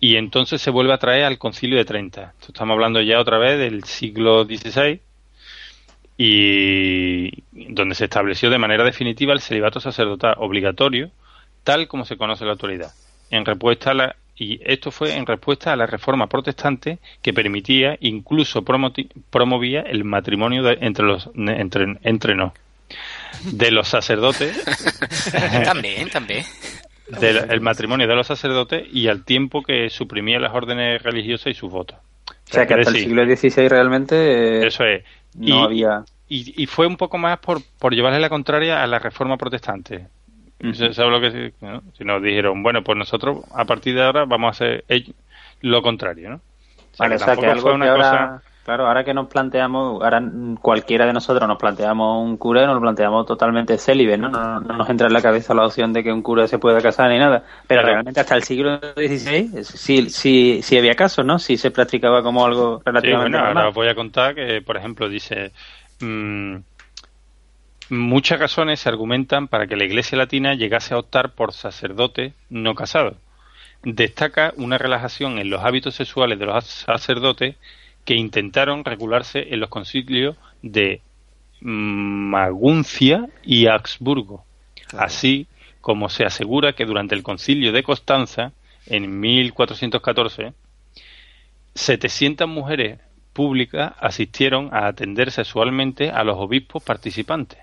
y entonces se vuelve a traer al concilio de Trenta. Esto Estamos hablando ya otra vez del siglo XVI y donde se estableció de manera definitiva el celibato sacerdotal obligatorio tal como se conoce en la actualidad. En respuesta a la y esto fue en respuesta a la reforma protestante que permitía, incluso promovía el matrimonio de- entre los entre, entre no de los sacerdotes también, también. Del el matrimonio de los sacerdotes y al tiempo que suprimía las órdenes religiosas y sus votos. O sea que hasta el siglo XVI realmente eh, Eso es. no Y- había... Y, y fue un poco más por, por llevarle la contraria a la reforma protestante. ¿Sabes lo que? ¿no? Si nos dijeron, bueno, pues nosotros a partir de ahora vamos a hacer lo contrario, ¿no? O sea, Vale, que o sea que tampoco algo fue que una ahora, cosa... claro, ahora que nos planteamos, ahora cualquiera de nosotros nos planteamos un cura y nos lo planteamos totalmente célibe, ¿no? No, no nos entra en la cabeza la opción de que un cura se pueda casar ni nada. Pero realmente hasta el siglo XVI sí, sí, sí había casos, ¿no? Sí se practicaba como algo Sí, relativamente bueno, ahora os voy a contar que, por ejemplo, dice... mm, muchas razones se argumentan para que la Iglesia Latina llegase a optar por sacerdotes no casados. Destaca una relajación en los hábitos sexuales de los sacerdotes que intentaron regularse en los concilios de Maguncia y Augsburgo, así como se asegura que durante el concilio de Constanza, en 1414, 700 mujeres públicas asistieron a atender sexualmente a los obispos participantes.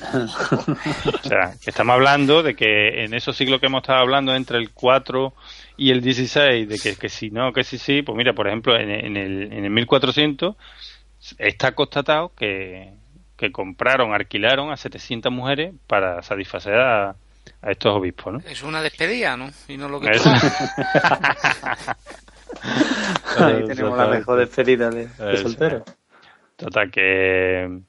O sea, que estamos hablando de que en esos siglos que hemos estado hablando entre el 4 y el 16, de que, que si no, que si sí, pues mira, por ejemplo, en, en el, en el 1400 está constatado que, que compraron, alquilaron a 700 mujeres para satisfacer a, a estos obispos, ¿no? Es una despedida, ¿no? Y no lo que Eso. Ahí tenemos la mejor despedida de, de soltero. Total, que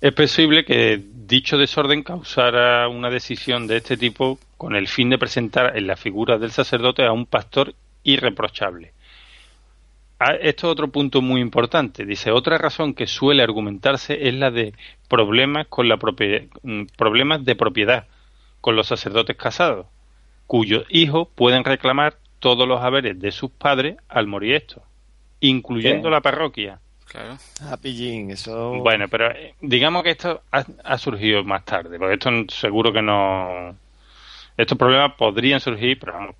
es posible que dicho desorden causara una decisión de este tipo con el fin de presentar en la figura del sacerdote a un pastor irreprochable. Ah, Esto es otro punto muy importante. Dice, otra razón que suele argumentarse es la de problemas con la mm, problemas de propiedad con los sacerdotes casados, cuyos hijos pueden reclamar todos los haberes de sus padres al morir estos, incluyendo la parroquia. Claro. Ah, pillín, eso... Bueno, pero eh, digamos que esto ha, ha surgido más tarde, porque esto seguro que no... Estos problemas podrían surgir, pero vamos,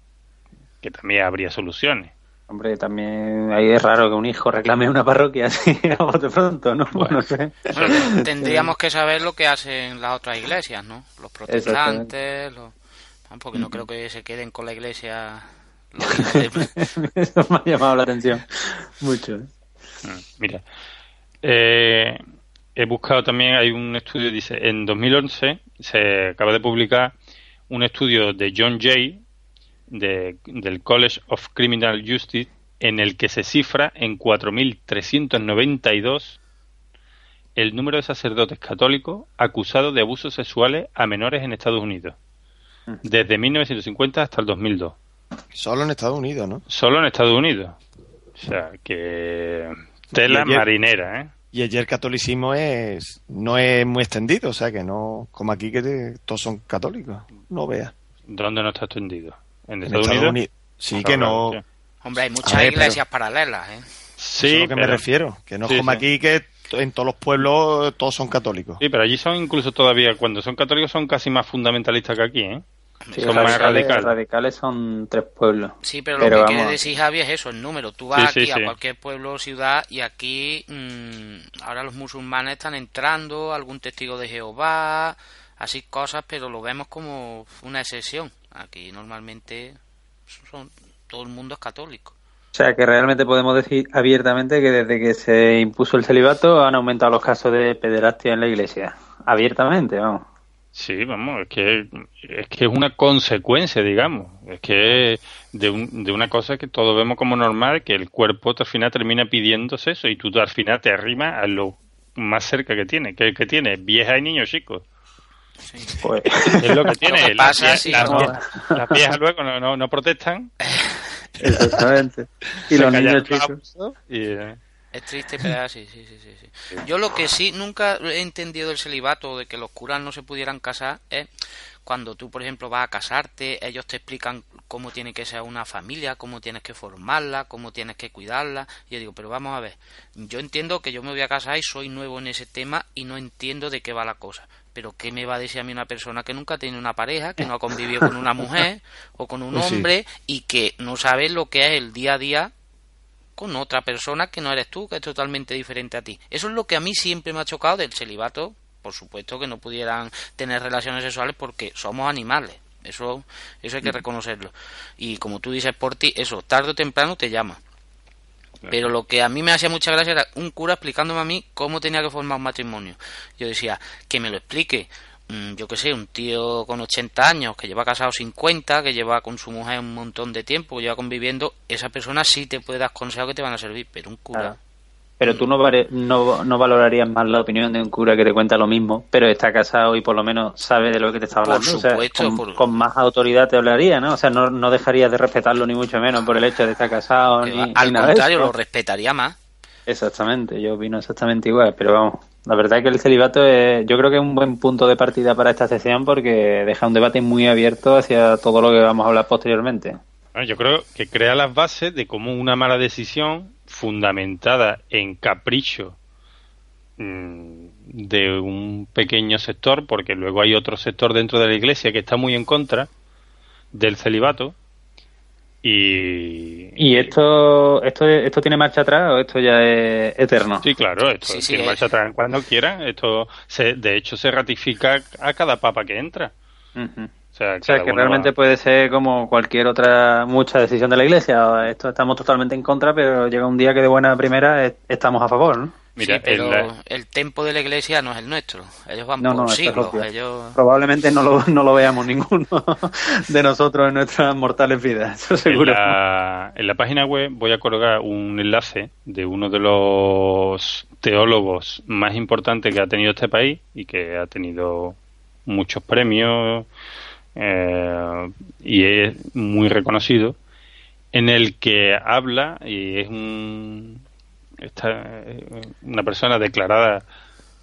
que también habría soluciones. Hombre, también ahí es raro que un hijo reclame una parroquia así a bote pronto, ¿no? No sé. Bueno, tendríamos que saber lo que hacen las otras iglesias, ¿no? Los protestantes, los... porque no creo que se queden con la iglesia. Eso me ha llamado la atención mucho. ¿eh? Mm, Mira, eh, he buscado también, hay un estudio, dice, en 2011 se acaba de publicar un estudio de John Jay de, del College of Criminal Justice en el que se cifra en 4.392 el número de sacerdotes católicos acusados de abusos sexuales a menores en Estados Unidos, desde 1950 hasta el 2002. Solo en Estados Unidos, ¿no? Solo en Estados Unidos. O sea, que tela ayer- marinera, ¿eh? Y allí el catolicismo es no es muy extendido, o sea que no, como aquí que te- todos son católicos, no veas. ¿Dónde no está extendido? ¿En En Estados, Estados Unidos? Unidos. Sí, que no. sí. Hombre, hay muchas ver, pero- iglesias paralelas, ¿eh? Sí, Eso es a lo que me refiero, que no es Sí, como sí. aquí que en todos los pueblos todos son católicos. Sí, pero allí son incluso todavía, cuando son católicos, son casi más fundamentalistas que aquí, ¿eh? Sí, son más radicales. radicales son tres pueblos. Sí, pero lo que vamos, quiere decir Javi es eso, el número. Tú vas Sí, aquí sí, a sí. cualquier pueblo o ciudad y aquí mm, ahora los musulmanes están entrando, algún testigo de Jehová, así cosas, pero lo vemos como una excepción. Aquí normalmente son, todo el mundo es católico. O sea, que realmente podemos decir abiertamente que desde que se impuso el celibato han aumentado los casos de pederastia en la iglesia. Abiertamente, vamos. Sí, vamos, es que es que es una consecuencia, digamos. Es que de, un- de una cosa que todos vemos como normal, que el cuerpo al final termina pidiéndose eso y tú al final te arrimas a lo más cerca que tiene. que que tiene? Vieja y niño chico. Pues, Es lo que tiene. Lo que Las pasa, sí, las, no. vie- las viejas luego no, no, no protestan. Exactamente. Y se los niños chicos. y, eh, Es triste, pero sí, sí, sí, sí, sí. Yo lo que sí nunca he entendido del celibato, de que los curas no se pudieran casar, es cuando tú, por ejemplo, vas a casarte, ellos te explican cómo tiene que ser una familia, cómo tienes que formarla, cómo tienes que cuidarla. Y yo digo, pero vamos a ver, yo entiendo que yo me voy a casar y soy nuevo en ese tema y no entiendo de qué va la cosa. Pero ¿qué me va a decir a mí una persona que nunca tiene una pareja, que no ha convivido con una mujer o con un Pues hombre y que no sabe lo que es el día a día con otra persona que no eres tú, que es totalmente diferente a ti. Eso es lo que a mí siempre me ha chocado del celibato. Por supuesto que no pudieran tener relaciones sexuales porque somos animales. Eso, eso hay que reconocerlo. Y como tú dices por ti, eso tarde o temprano te llama. Pero lo que a mí me hacía mucha gracia era un cura explicándome a mí cómo tenía que formar un matrimonio. Yo decía, que me lo explique, mm, yo qué sé, un tío con 80 años, que lleva casado 50, que lleva con su mujer un montón de tiempo, que lleva conviviendo, esa persona sí te puede dar consejos que te van a servir, pero un cura... Claro. Pero tú no, vare- no, no valorarías más la opinión de un cura que te cuenta lo mismo, pero está casado y por lo menos sabe de lo que te está Por hablando. O sea, supuesto, con, por- con más autoridad te hablaría, ¿no? O sea, no, no dejarías de respetarlo ni mucho menos por el hecho de estar casado ni, al nada de contrario, eso. lo respetaría más. Exactamente, yo opino exactamente igual, pero vamos, la verdad es que el celibato es, yo creo que es un buen punto de partida para esta sesión porque deja un debate muy abierto hacia todo lo que vamos a hablar posteriormente. Yo creo que crea las bases de cómo una mala decisión fundamentada en capricho mm, de un pequeño sector, porque luego hay otro sector dentro de la iglesia que está muy en contra del celibato y ¿Y esto, esto, esto tiene marcha atrás o esto ya es eterno? sí claro esto Sí, sí, tiene marcha atrás cuando quieran esto se, de hecho se ratifica a cada papa que entra Ujú. o sea, O sea, cada que realmente va- puede ser como cualquier otra, mucha decisión de la Iglesia. Esto estamos totalmente en contra, pero llega un día que de buena primera es- estamos a favor, ¿no? Mira, sí, pero en la- el tempo de la iglesia no es el nuestro. Ellos van No, por no, es siglos. obvio. Ellos... Probablemente no lo, no lo veamos ninguno de nosotros en nuestras mortales vidas, eso En seguro. la, en la página web voy a colgar un enlace de uno de los teólogos más importantes que ha tenido este país y que ha tenido muchos premios eh, y es muy reconocido, en el que habla y es un, esta- eh, una persona declarada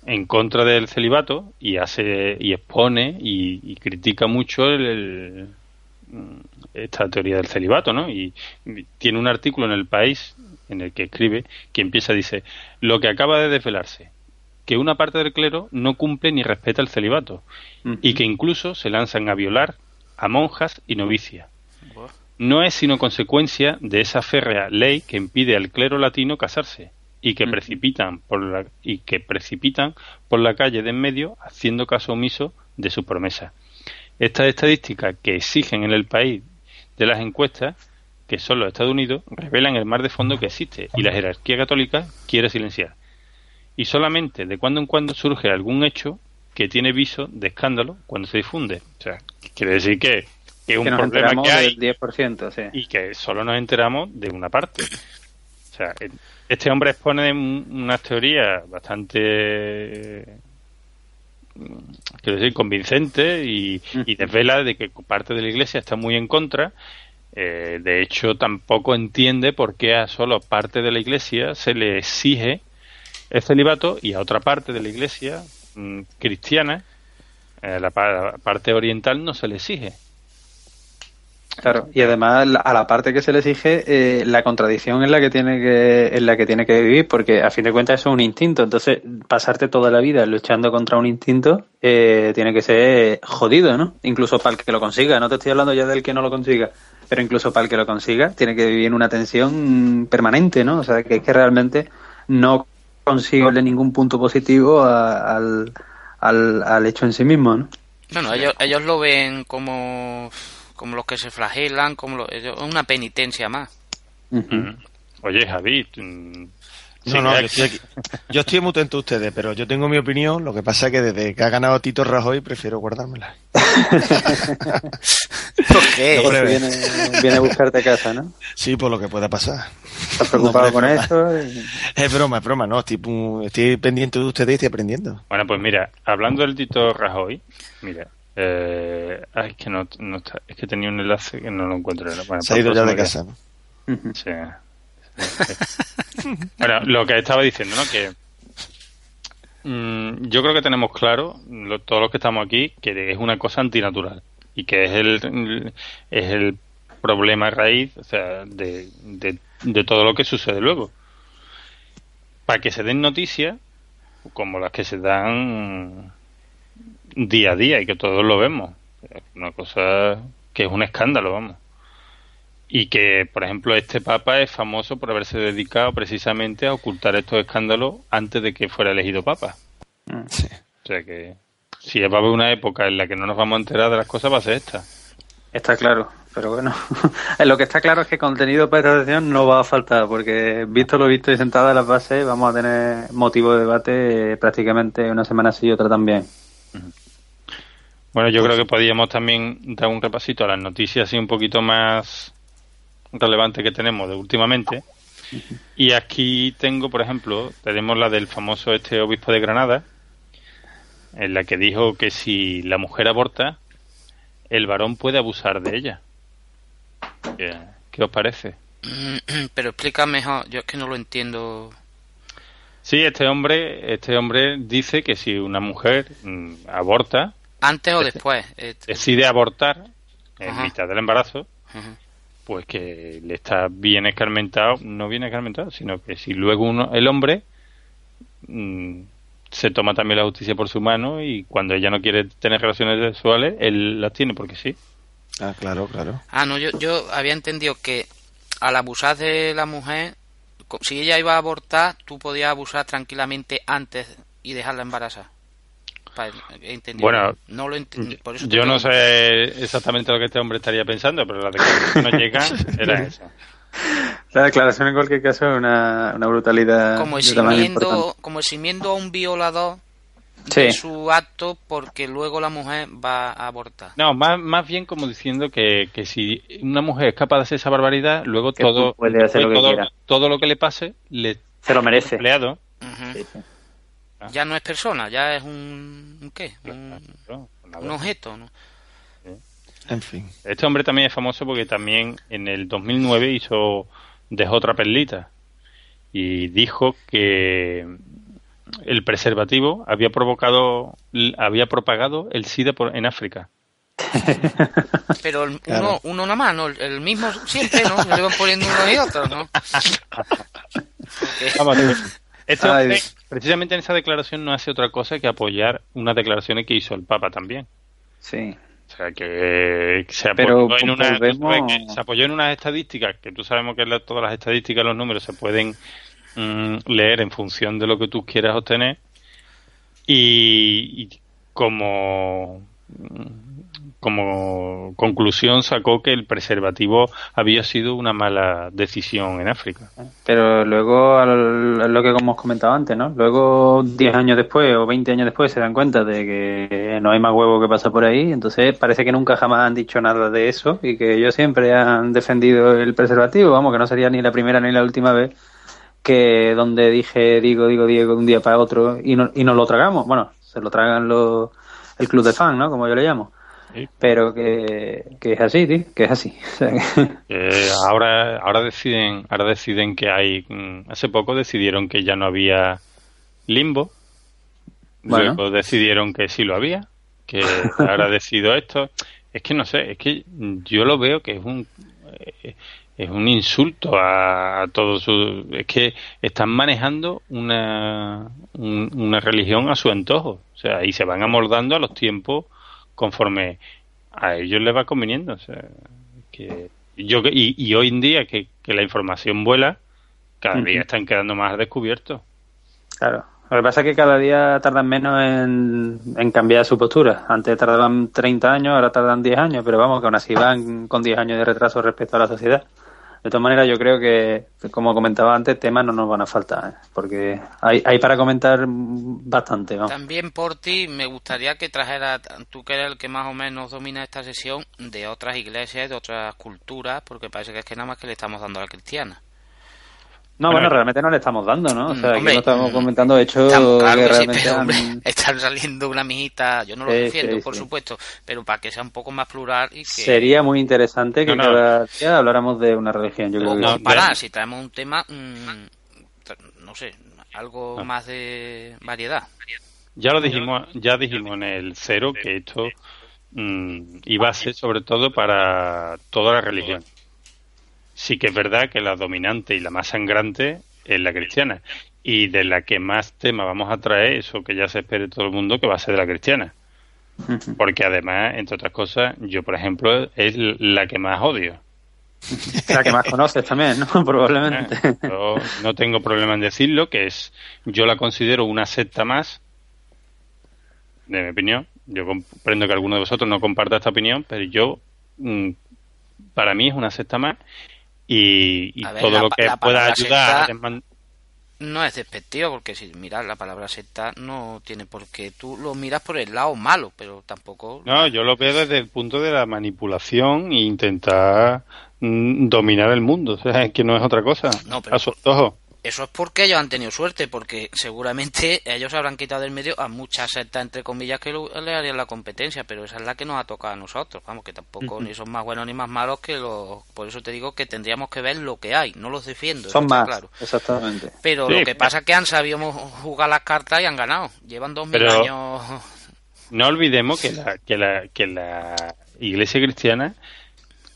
en contra del celibato y hace y expone y, y critica mucho el- el, esta teoría del celibato, ¿no? Y tiene un artículo en el país en el que escribe que empieza dice lo que acaba de desvelarse que una parte del clero no cumple ni respeta el celibato y que incluso se lanzan a violar a monjas y novicias. No es sino consecuencia de esa férrea ley que impide al clero latino casarse y que precipitan por la y que precipitan por la calle de en medio haciendo caso omiso de su promesa. Estas estadísticas que exigen en el país de las encuestas, que son los Estados Unidos, revelan el mar de fondo que existe y la jerarquía católica quiere silenciar. Y solamente de cuando en cuando surge algún hecho que tiene viso de escándalo cuando se difunde. O sea, quiere decir que, que es un que nos problema enteramos que hay del 10%, sí. y que solo nos enteramos de una parte. O sea, eh, este hombre expone un- unas teorías bastante, mm, quiero decir, convincentes y, y desvela de que parte de la iglesia está muy en contra. Eh, de hecho, tampoco entiende por qué a solo parte de la iglesia se le exige el celibato y a otra parte de la iglesia mm, cristiana, eh, la pa- parte oriental, no se le exige. Claro, y además a la parte que se le exige, eh, la contradicción en la que tiene que en la que tiene que vivir, porque a fin de cuentas eso es un instinto. Entonces, pasarte toda la vida luchando contra un instinto eh, tiene que ser jodido, ¿no? Incluso para el que lo consiga. No te estoy hablando ya del que no lo consiga, pero incluso para el que lo consiga tiene que vivir en una tensión permanente, ¿no? O sea, que es que realmente no consigue ningún punto positivo a- al, al, al hecho en sí mismo, ¿no? Bueno, ellos, ellos lo ven como, como los que se flagelan, como lo- ellos- una penitencia más. Oye, Javi, mm, No, no, yo estoy, aquí. yo estoy muy atento a ustedes, pero yo tengo mi opinión. Lo que pasa es que desde que ha ganado Tito Rajoy prefiero guardármela. qué? No. Viene, viene a buscarte a casa, ¿no? Sí, por lo que pueda pasar. ¿Estás preocupado No, con es esto? broma. Es broma, es broma, no. Estoy, estoy pendiente de ustedes y estoy aprendiendo. Bueno, pues mira, hablando del Tito Rajoy, mira, eh, ay, es que no, no está, es que tenía un enlace que no lo encuentro. Bueno, Se ha pues ido ya de casa, bueno, lo que estaba diciendo, ¿no? Que mm, yo creo que tenemos claro, lo- todos los que estamos aquí, que es una cosa antinatural y que es el, es el problema raíz o sea, de, de, de todo lo que sucede luego. Para que se den noticias como las que se dan día a día y que todos lo vemos. Una cosa que es un escándalo, vamos. Y que, por ejemplo, este Papa es famoso por haberse dedicado precisamente a ocultar estos escándalos antes de que fuera elegido Papa. O sea que, si va a haber una época en la que no nos vamos a enterar de las cosas, va a ser esta. Está claro, pero bueno, lo que está claro es que contenido para esta sesión no va a faltar, porque visto lo visto y sentada en las bases, vamos a tener motivo de debate eh, prácticamente una semana sí y otra también. Bueno, yo creo que podríamos también dar un repasito a las noticias así un poquito más relevantes que tenemos de últimamente. Y aquí tengo, por ejemplo, tenemos la del famoso este obispo de Granada, en la que dijo que si la mujer aborta, el varón puede abusar de ella. ¿Qué, qué os parece? Pero explica mejor, yo es que no lo entiendo. Sí, este hombre, este hombre dice que si una mujer mm, aborta, ¿Antes o después? Eh, decide abortar en Ajá. mitad del embarazo, pues que le está bien escarmentado, no bien escarmentado, sino que si luego uno, el hombre mm, se toma también la justicia por su mano y cuando ella no quiere tener relaciones sexuales, él las tiene porque sí. Ah, claro, claro. Ah, no, yo, yo había entendido que al abusar de la mujer, si ella iba a abortar, tú podías abusar tranquilamente antes y dejarla embarazada. Bueno, no lo ent- por eso Yo no sé exactamente lo que este hombre estaría pensando, pero la declaración que nos llega era esa. La declaración en cualquier caso es una, una brutalidad como eximiendo, como eximiendo a un violador Sí. de su acto porque luego la mujer va a abortar. No, más, más bien como diciendo que, que si una mujer es capaz de hacer esa barbaridad, luego todo, puede hacer lo que todo, quiera. todo lo que le pase le Se lo merece. empleado. Ujú. Ya no es persona, ya es un, un ¿qué? Un, un objeto, ¿no? En fin. Este hombre también es famoso porque también en el 2009 hizo dejó otra perlita y dijo que el preservativo había provocado había propagado el SIDA por, en África. Pero el- Claro. uno, uno nada más, ¿no? El- mismo siempre, ¿no? Se le van poniendo uno y otro, ¿no? Vamos, este hombre, precisamente en esa declaración no hace otra cosa que apoyar unas declaraciones que hizo el Papa también. Sí. O sea, que se Pero apoyó, en, una, que se apoyó en unas estadísticas, que tú sabemos que todas las estadísticas, los números se pueden mm, leer en función de lo que tú quieras obtener. Y, y como, como conclusión sacó que el preservativo había sido una mala decisión en África. Pero luego, al- lo que hemos comentado antes, ¿no? Luego, 10 años después o 20 años después, se dan cuenta de que no hay más huevo que pasa por ahí. Entonces, parece que nunca jamás han dicho nada de eso y que ellos siempre han defendido el preservativo. Vamos, que no sería ni la primera ni la última vez que donde dije, digo, digo, digo, de un día para otro y no, y nos lo tragamos. Bueno, se lo tragan los, el club de fan, ¿no? Como yo le llamo. Pero que, que es así, tío, que es así. O sea, que- Eh, ahora ahora deciden ahora deciden que hay mm, hace poco decidieron que ya no había limbo Bueno. luego decidieron que sí lo había que ahora decido esto es que no sé es que yo lo veo que es un eh, es un insulto a, a todo su es que están manejando una un- una religión a su antojo o sea y se van amoldando a los tiempos conforme a ellos les va conveniendo o sea que yo y, y hoy en día que, que la información vuela cada día están quedando más descubiertos Claro. Lo que pasa es que cada día tardan menos en, en cambiar su postura. Antes tardaban 30 años, ahora tardan 10 años, pero vamos, que aún así van con 10 años de retraso respecto a la sociedad. De todas maneras, yo creo que, como comentaba antes, temas no nos van a faltar, ¿eh? porque hay, hay para comentar bastante. También por ti me gustaría que trajera, tú que eres el que más o menos domina esta sesión, de otras iglesias, de otras culturas, porque parece que es que nada más que le estamos dando a la cristiana. No, bueno, realmente no le estamos dando, ¿no? O sea, aquí Hombre, no estamos comentando hechos claro que que sí, realmente pero, han- hombre, están saliendo una mijita, yo no lo Sí, defiendo, sí, por sí. supuesto, pero para que sea un poco más plural y que... Sería muy interesante que No, no. cada día habláramos de una religión. Yo creo o que comparar, si traemos un tema, mm, tra- no sé, algo Ah. más de variedad. ya lo dijimos ya dijimos en el cero que esto mm, iba a ser sobre todo para toda la religión sí que es verdad que la dominante y la más sangrante es la cristiana y de la que más tema vamos a traer eso que ya se espere todo el mundo que va a ser de la cristiana porque además entre otras cosas yo por ejemplo es la que más odio la que más conoces también, ¿no? Probablemente. Yo no tengo problema en decirlo, que es, yo la considero una secta más, de mi opinión. Yo comprendo que alguno de vosotros no comparta esta opinión, pero yo, mm, para mí es una secta más y, y A ver, todo la lo que pueda ayudar secta- No es despectivo, porque si miras la palabra secta no tiene por qué. Tú lo miras por el lado malo, pero tampoco. No, yo lo veo desde el punto de la manipulación e intentar mm, dominar el mundo, o sea, es que no es otra cosa, No, pero- a su antojo. Eso es porque ellos han tenido suerte, porque seguramente ellos habrán quitado del medio a muchas sectas, entre comillas, que le harían la competencia, pero esa es la que nos ha tocado a nosotros. Vamos, que tampoco ni son más buenos ni más malos que los. Por eso te digo que tendríamos que ver lo que hay, no los defiendo. Son más, claro. exactamente. Pero Sí, lo que pasa es que han sabido jugar las cartas y han ganado. Llevan dos mil años. No olvidemos que la, que la, que la iglesia cristiana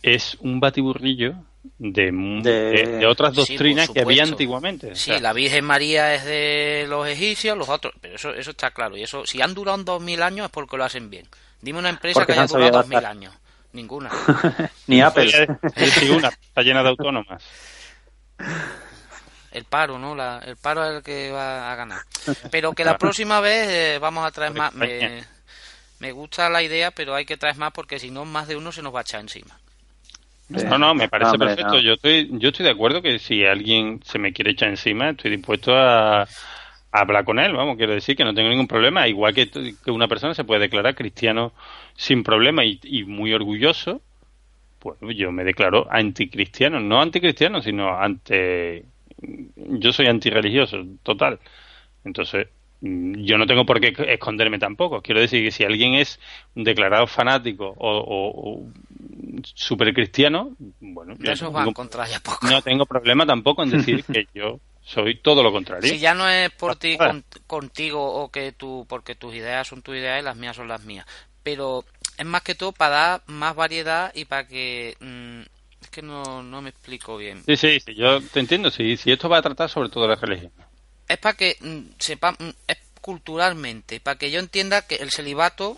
es un batiburrillo de, mu- de, de otras Sí, doctrinas que había antiguamente. o Sí, sea, la Virgen María es de los egipcios, los otros, pero eso eso está claro. Y eso, si han durado dos mil años es porque lo hacen bien. Dime una empresa Porque que haya durado dos mil años. Ninguna. Ni Apple. Digo una, está llena de autónomas. El paro, ¿no? La- el paro es el que va a ganar. Pero que la próxima vez eh, vamos a traer más. Me, me gusta la idea, pero hay que traer más porque si no, más de uno se nos va a echar encima. No, no, me parece Hombre, perfecto. no. Yo estoy, yo estoy de acuerdo que si alguien se me quiere echar encima, estoy dispuesto a, a hablar con él. Vamos, quiero decir que no tengo ningún problema. Igual que, que una persona se puede declarar cristiano sin problema y, y muy orgulloso, pues yo me declaro anticristiano. No anticristiano, sino ante. Yo soy antirreligioso, total. Entonces, yo no tengo por qué esconderme tampoco. Quiero decir que si alguien es un declarado fanático o, o, o super cristiano, bueno, van tengo- contra ya poco. no tengo problema tampoco en decir que yo soy todo lo contrario. Si ya no es por ti con- contigo o que tú, porque tus ideas son tus ideas y las mías son las mías. Pero es más que todo para dar más variedad y para que... mm, es que no, no me explico bien. Sí, sí, sí, yo te entiendo. Sí, si esto va a tratar sobre todo de la religión. Es para que mm, sepa, mm, es culturalmente, para que yo entienda que el celibato,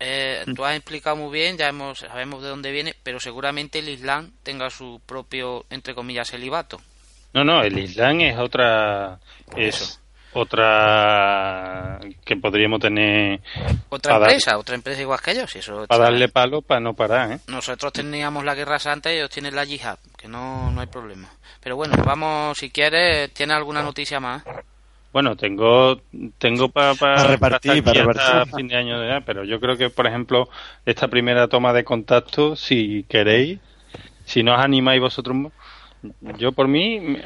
eh, tú has explicado muy bien, ya hemos, sabemos de dónde viene, pero seguramente el Islam tenga su propio, entre comillas, celibato. No, no, el Islam es otra. Es otra. que podríamos tener. Otra empresa, otra empresa igual que ellos. eso Para darle palo para no parar, ¿eh? Nosotros teníamos la Guerra Santa y ellos tienen la yihad, que no, no hay problema. Pero bueno, vamos, si quieres, ¿tienes alguna noticia más? Bueno, tengo tengo para Para repartir, para repartir. fin de año ya, pero yo creo que, por ejemplo, esta primera toma de contacto, si queréis, si no os animáis vosotros, yo por mí,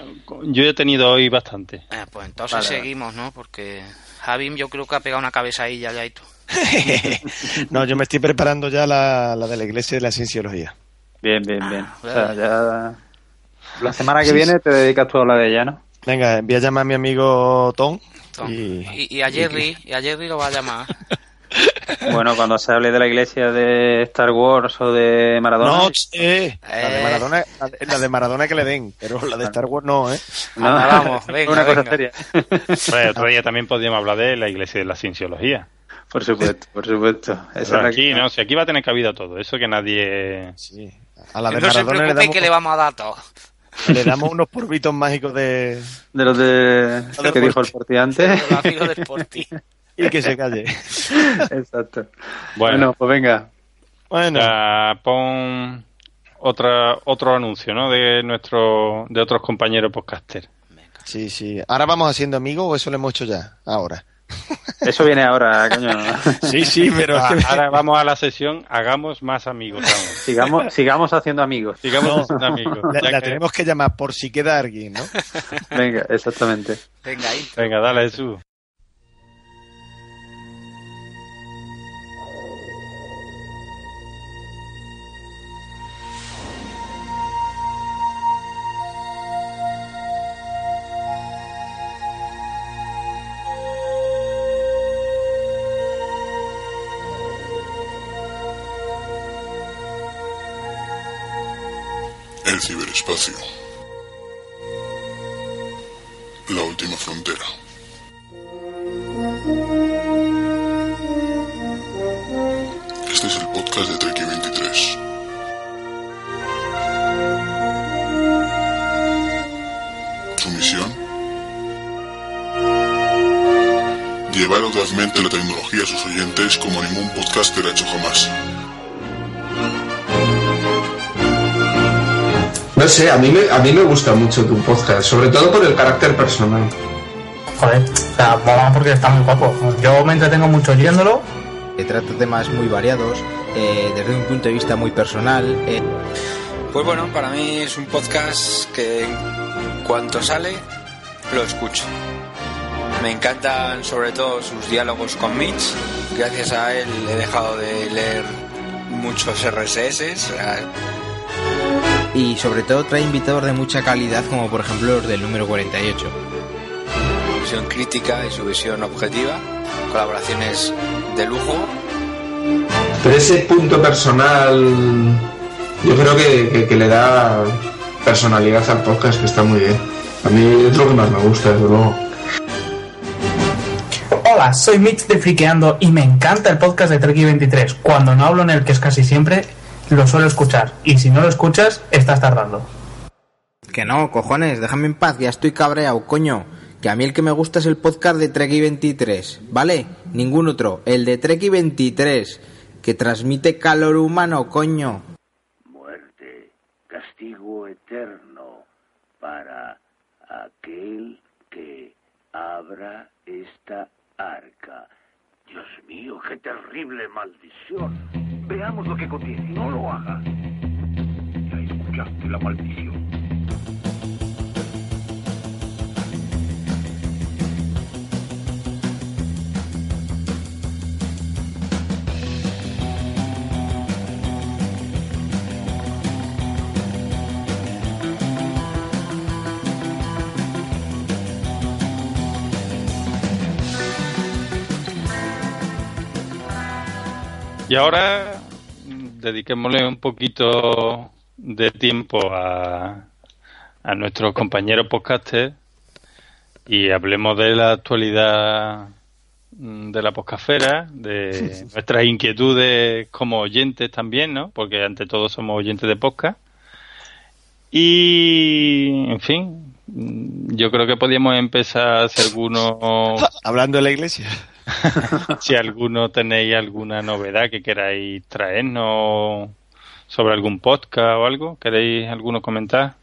yo he tenido hoy bastante. Eh, pues entonces Vale, seguimos, ¿no? Porque Javi yo creo que ha pegado una cabeza ahí ya, ya y tú. No, yo me estoy preparando ya la, la de la iglesia de la cienciología. Bien, bien, bien. Ah, O sea, ya... La semana que Sí, viene te dedicas tú a hablar de ella, ¿no? Venga, voy a llamar a mi amigo Tom. Tom. Y, Y, y a Jerry, y a Jerry lo va a llamar. Bueno, cuando se hable de la iglesia de Star Wars o de Maradona... No, eh, la de. Maradona, la de- la de Maradona que le den, pero la de Star Wars no, ¿eh? no, Anda, vamos, venga, una cosa venga. seria. Pues otro día también podríamos hablar de la iglesia de la cienciología. Por supuesto, por supuesto. Esa aquí, que- no, si aquí va a tener cabida todo, eso que nadie... Sí. A la de no se Maradona le preocupe damos, que le vamos a dar todo. Le damos unos porbitos mágicos de... De los de... del que dijo el Porti. porti antes. Los amigos del Sporting. y que se calle. Exacto. Bueno, Bueno, pues venga. Bueno, ya pon otra, otro anuncio, ¿no? De nuestro, de otros compañeros podcaster. sí, sí. ¿Ahora vamos haciendo amigos o eso lo hemos hecho ya? Ahora. Eso viene ahora, coño. Sí, sí, pero Ah. Ahora vamos a la sesión, hagamos más amigos aún. Sigamos, sigamos haciendo amigos. Sigamos siendo amigos. La, ya la que- tenemos que llamar por si queda alguien, ¿no? Venga, exactamente. Venga, ahí. Venga, dale, Jesús. El ciberespacio. La última frontera. Este es el podcast de Treki 23. Su misión. Llevar audazmente la tecnología a sus oyentes como ningún podcaster ha hecho jamás. No sé, a mí, me, a mí me gusta mucho tu podcast, sobre todo por el carácter personal. Joder, o sea, mola porque está muy guapo. Yo me entretengo mucho oyéndolo. que trata temas muy variados, eh, desde un punto de vista muy personal. eh. Pues bueno, para mí es un podcast que en cuanto sale lo escucho. Me encantan sobre todo sus diálogos con Mitch. Gracias a él he dejado de leer muchos RSS. o sea, Y sobre todo trae invitados de mucha calidad, como por ejemplo los del número 48. su visión crítica y su visión objetiva. Colaboraciones de lujo. Pero ese punto personal, yo creo que, que- que le da personalidad al podcast, que está muy bien. A mí es lo que más me gusta, desde luego. Hola, soy Mitch de Friqueando y me encanta el podcast de Treki 23. Cuando no hablo en el que es casi siempre, lo suelo escuchar. Y si no lo escuchas, estás tardando. Que no, cojones, déjame en paz, ya estoy cabreado, coño. Que a mí el que me gusta es el podcast de Treki 23, ¿vale? Ningún otro, el de Treki 23, que transmite calor humano, coño. Muerte, castigo eterno para aquel que abra esta arca Mío, qué terrible maldición. Veamos lo que contiene. No lo hagas. Ya escuchaste la maldición. Y ahora dediquémosle un poquito de tiempo a, a nuestros compañeros podcasters y hablemos de la actualidad mm, de la podcastfera, de nuestras inquietudes como oyentes también, ¿no? Porque ante todo somos oyentes de podcast. Y, en fin, mm, yo creo que podíamos empezar si alguno... Hablando de la iglesia. si alguno tenéis alguna novedad que queráis traernos sobre algún podcast o algo, ¿queréis alguno comentar?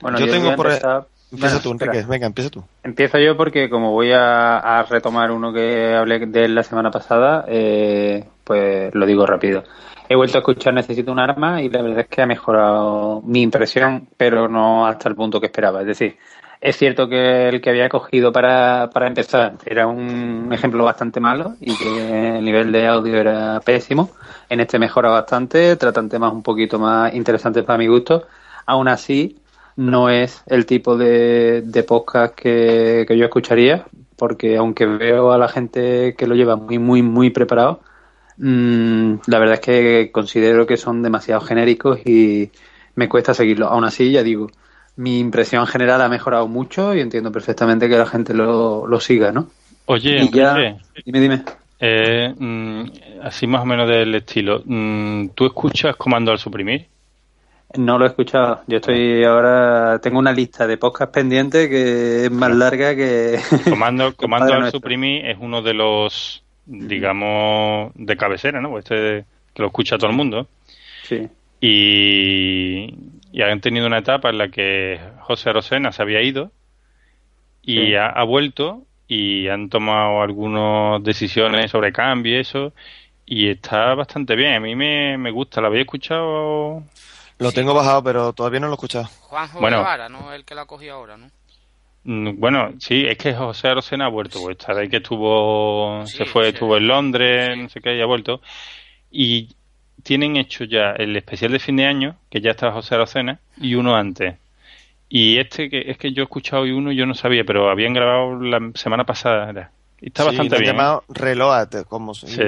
Bueno, yo, tengo a por... empezar- Empieza Bueno, tú, espera. Enrique. Venga, empieza tú. Empiezo yo porque como voy a, a retomar uno que hablé de él la semana pasada, eh, pues lo digo rápido. He vuelto a escuchar Necesito un arma y la verdad es que ha mejorado mi impresión, pero no hasta el punto que esperaba. Es decir, es cierto que el que había cogido para, para empezar era un ejemplo bastante malo y que el nivel de audio era pésimo. En este mejora bastante, tratan temas un poquito más interesantes para mi gusto. Aún así, no es el tipo de, de podcast que, que yo escucharía, porque aunque veo a la gente que lo lleva muy, muy, muy preparado, mm, la verdad es que considero que son demasiado genéricos y me cuesta seguirlo. Aún así, ya digo, mi impresión general ha mejorado mucho y entiendo perfectamente que la gente lo, lo siga, ¿no? Oye, Y ya- Enrique, Dime, dime. eh, mm, así más o menos del estilo, mm, ¿tú escuchas comando al suprimir? No lo he escuchado. Yo estoy ahora, tengo una lista de podcast pendientes que es más larga que... Comando, comando al Nuestro. suprimir es uno de los, digamos, de cabecera, ¿no? Este que lo escucha todo el mundo. Sí. Y, y han tenido una etapa en la que José Rosena se había ido y Sí. ha, ha vuelto y han tomado algunas decisiones sobre cambio y eso y está bastante bien. A mí me, me gusta. ¿Lo habéis escuchado? Lo tengo bajado, pero todavía no lo he escuchado. Juanjo Bueno. Guevara, ¿no? El que la cogió ahora, ¿no? Mm, Bueno, sí, es que José Rosena ha vuelto, pues está ahí que estuvo, se fue, sí. estuvo en Londres, no sé qué, y ha vuelto. Y tienen hecho ya el especial de fin de año, que ya estaba José Rosena, y uno antes. Y este, que es que yo he escuchado hoy uno, yo no sabía, pero habían grabado la semana pasada. era. Y está Sí, bastante lo bien. llamado Reload, como si Sí.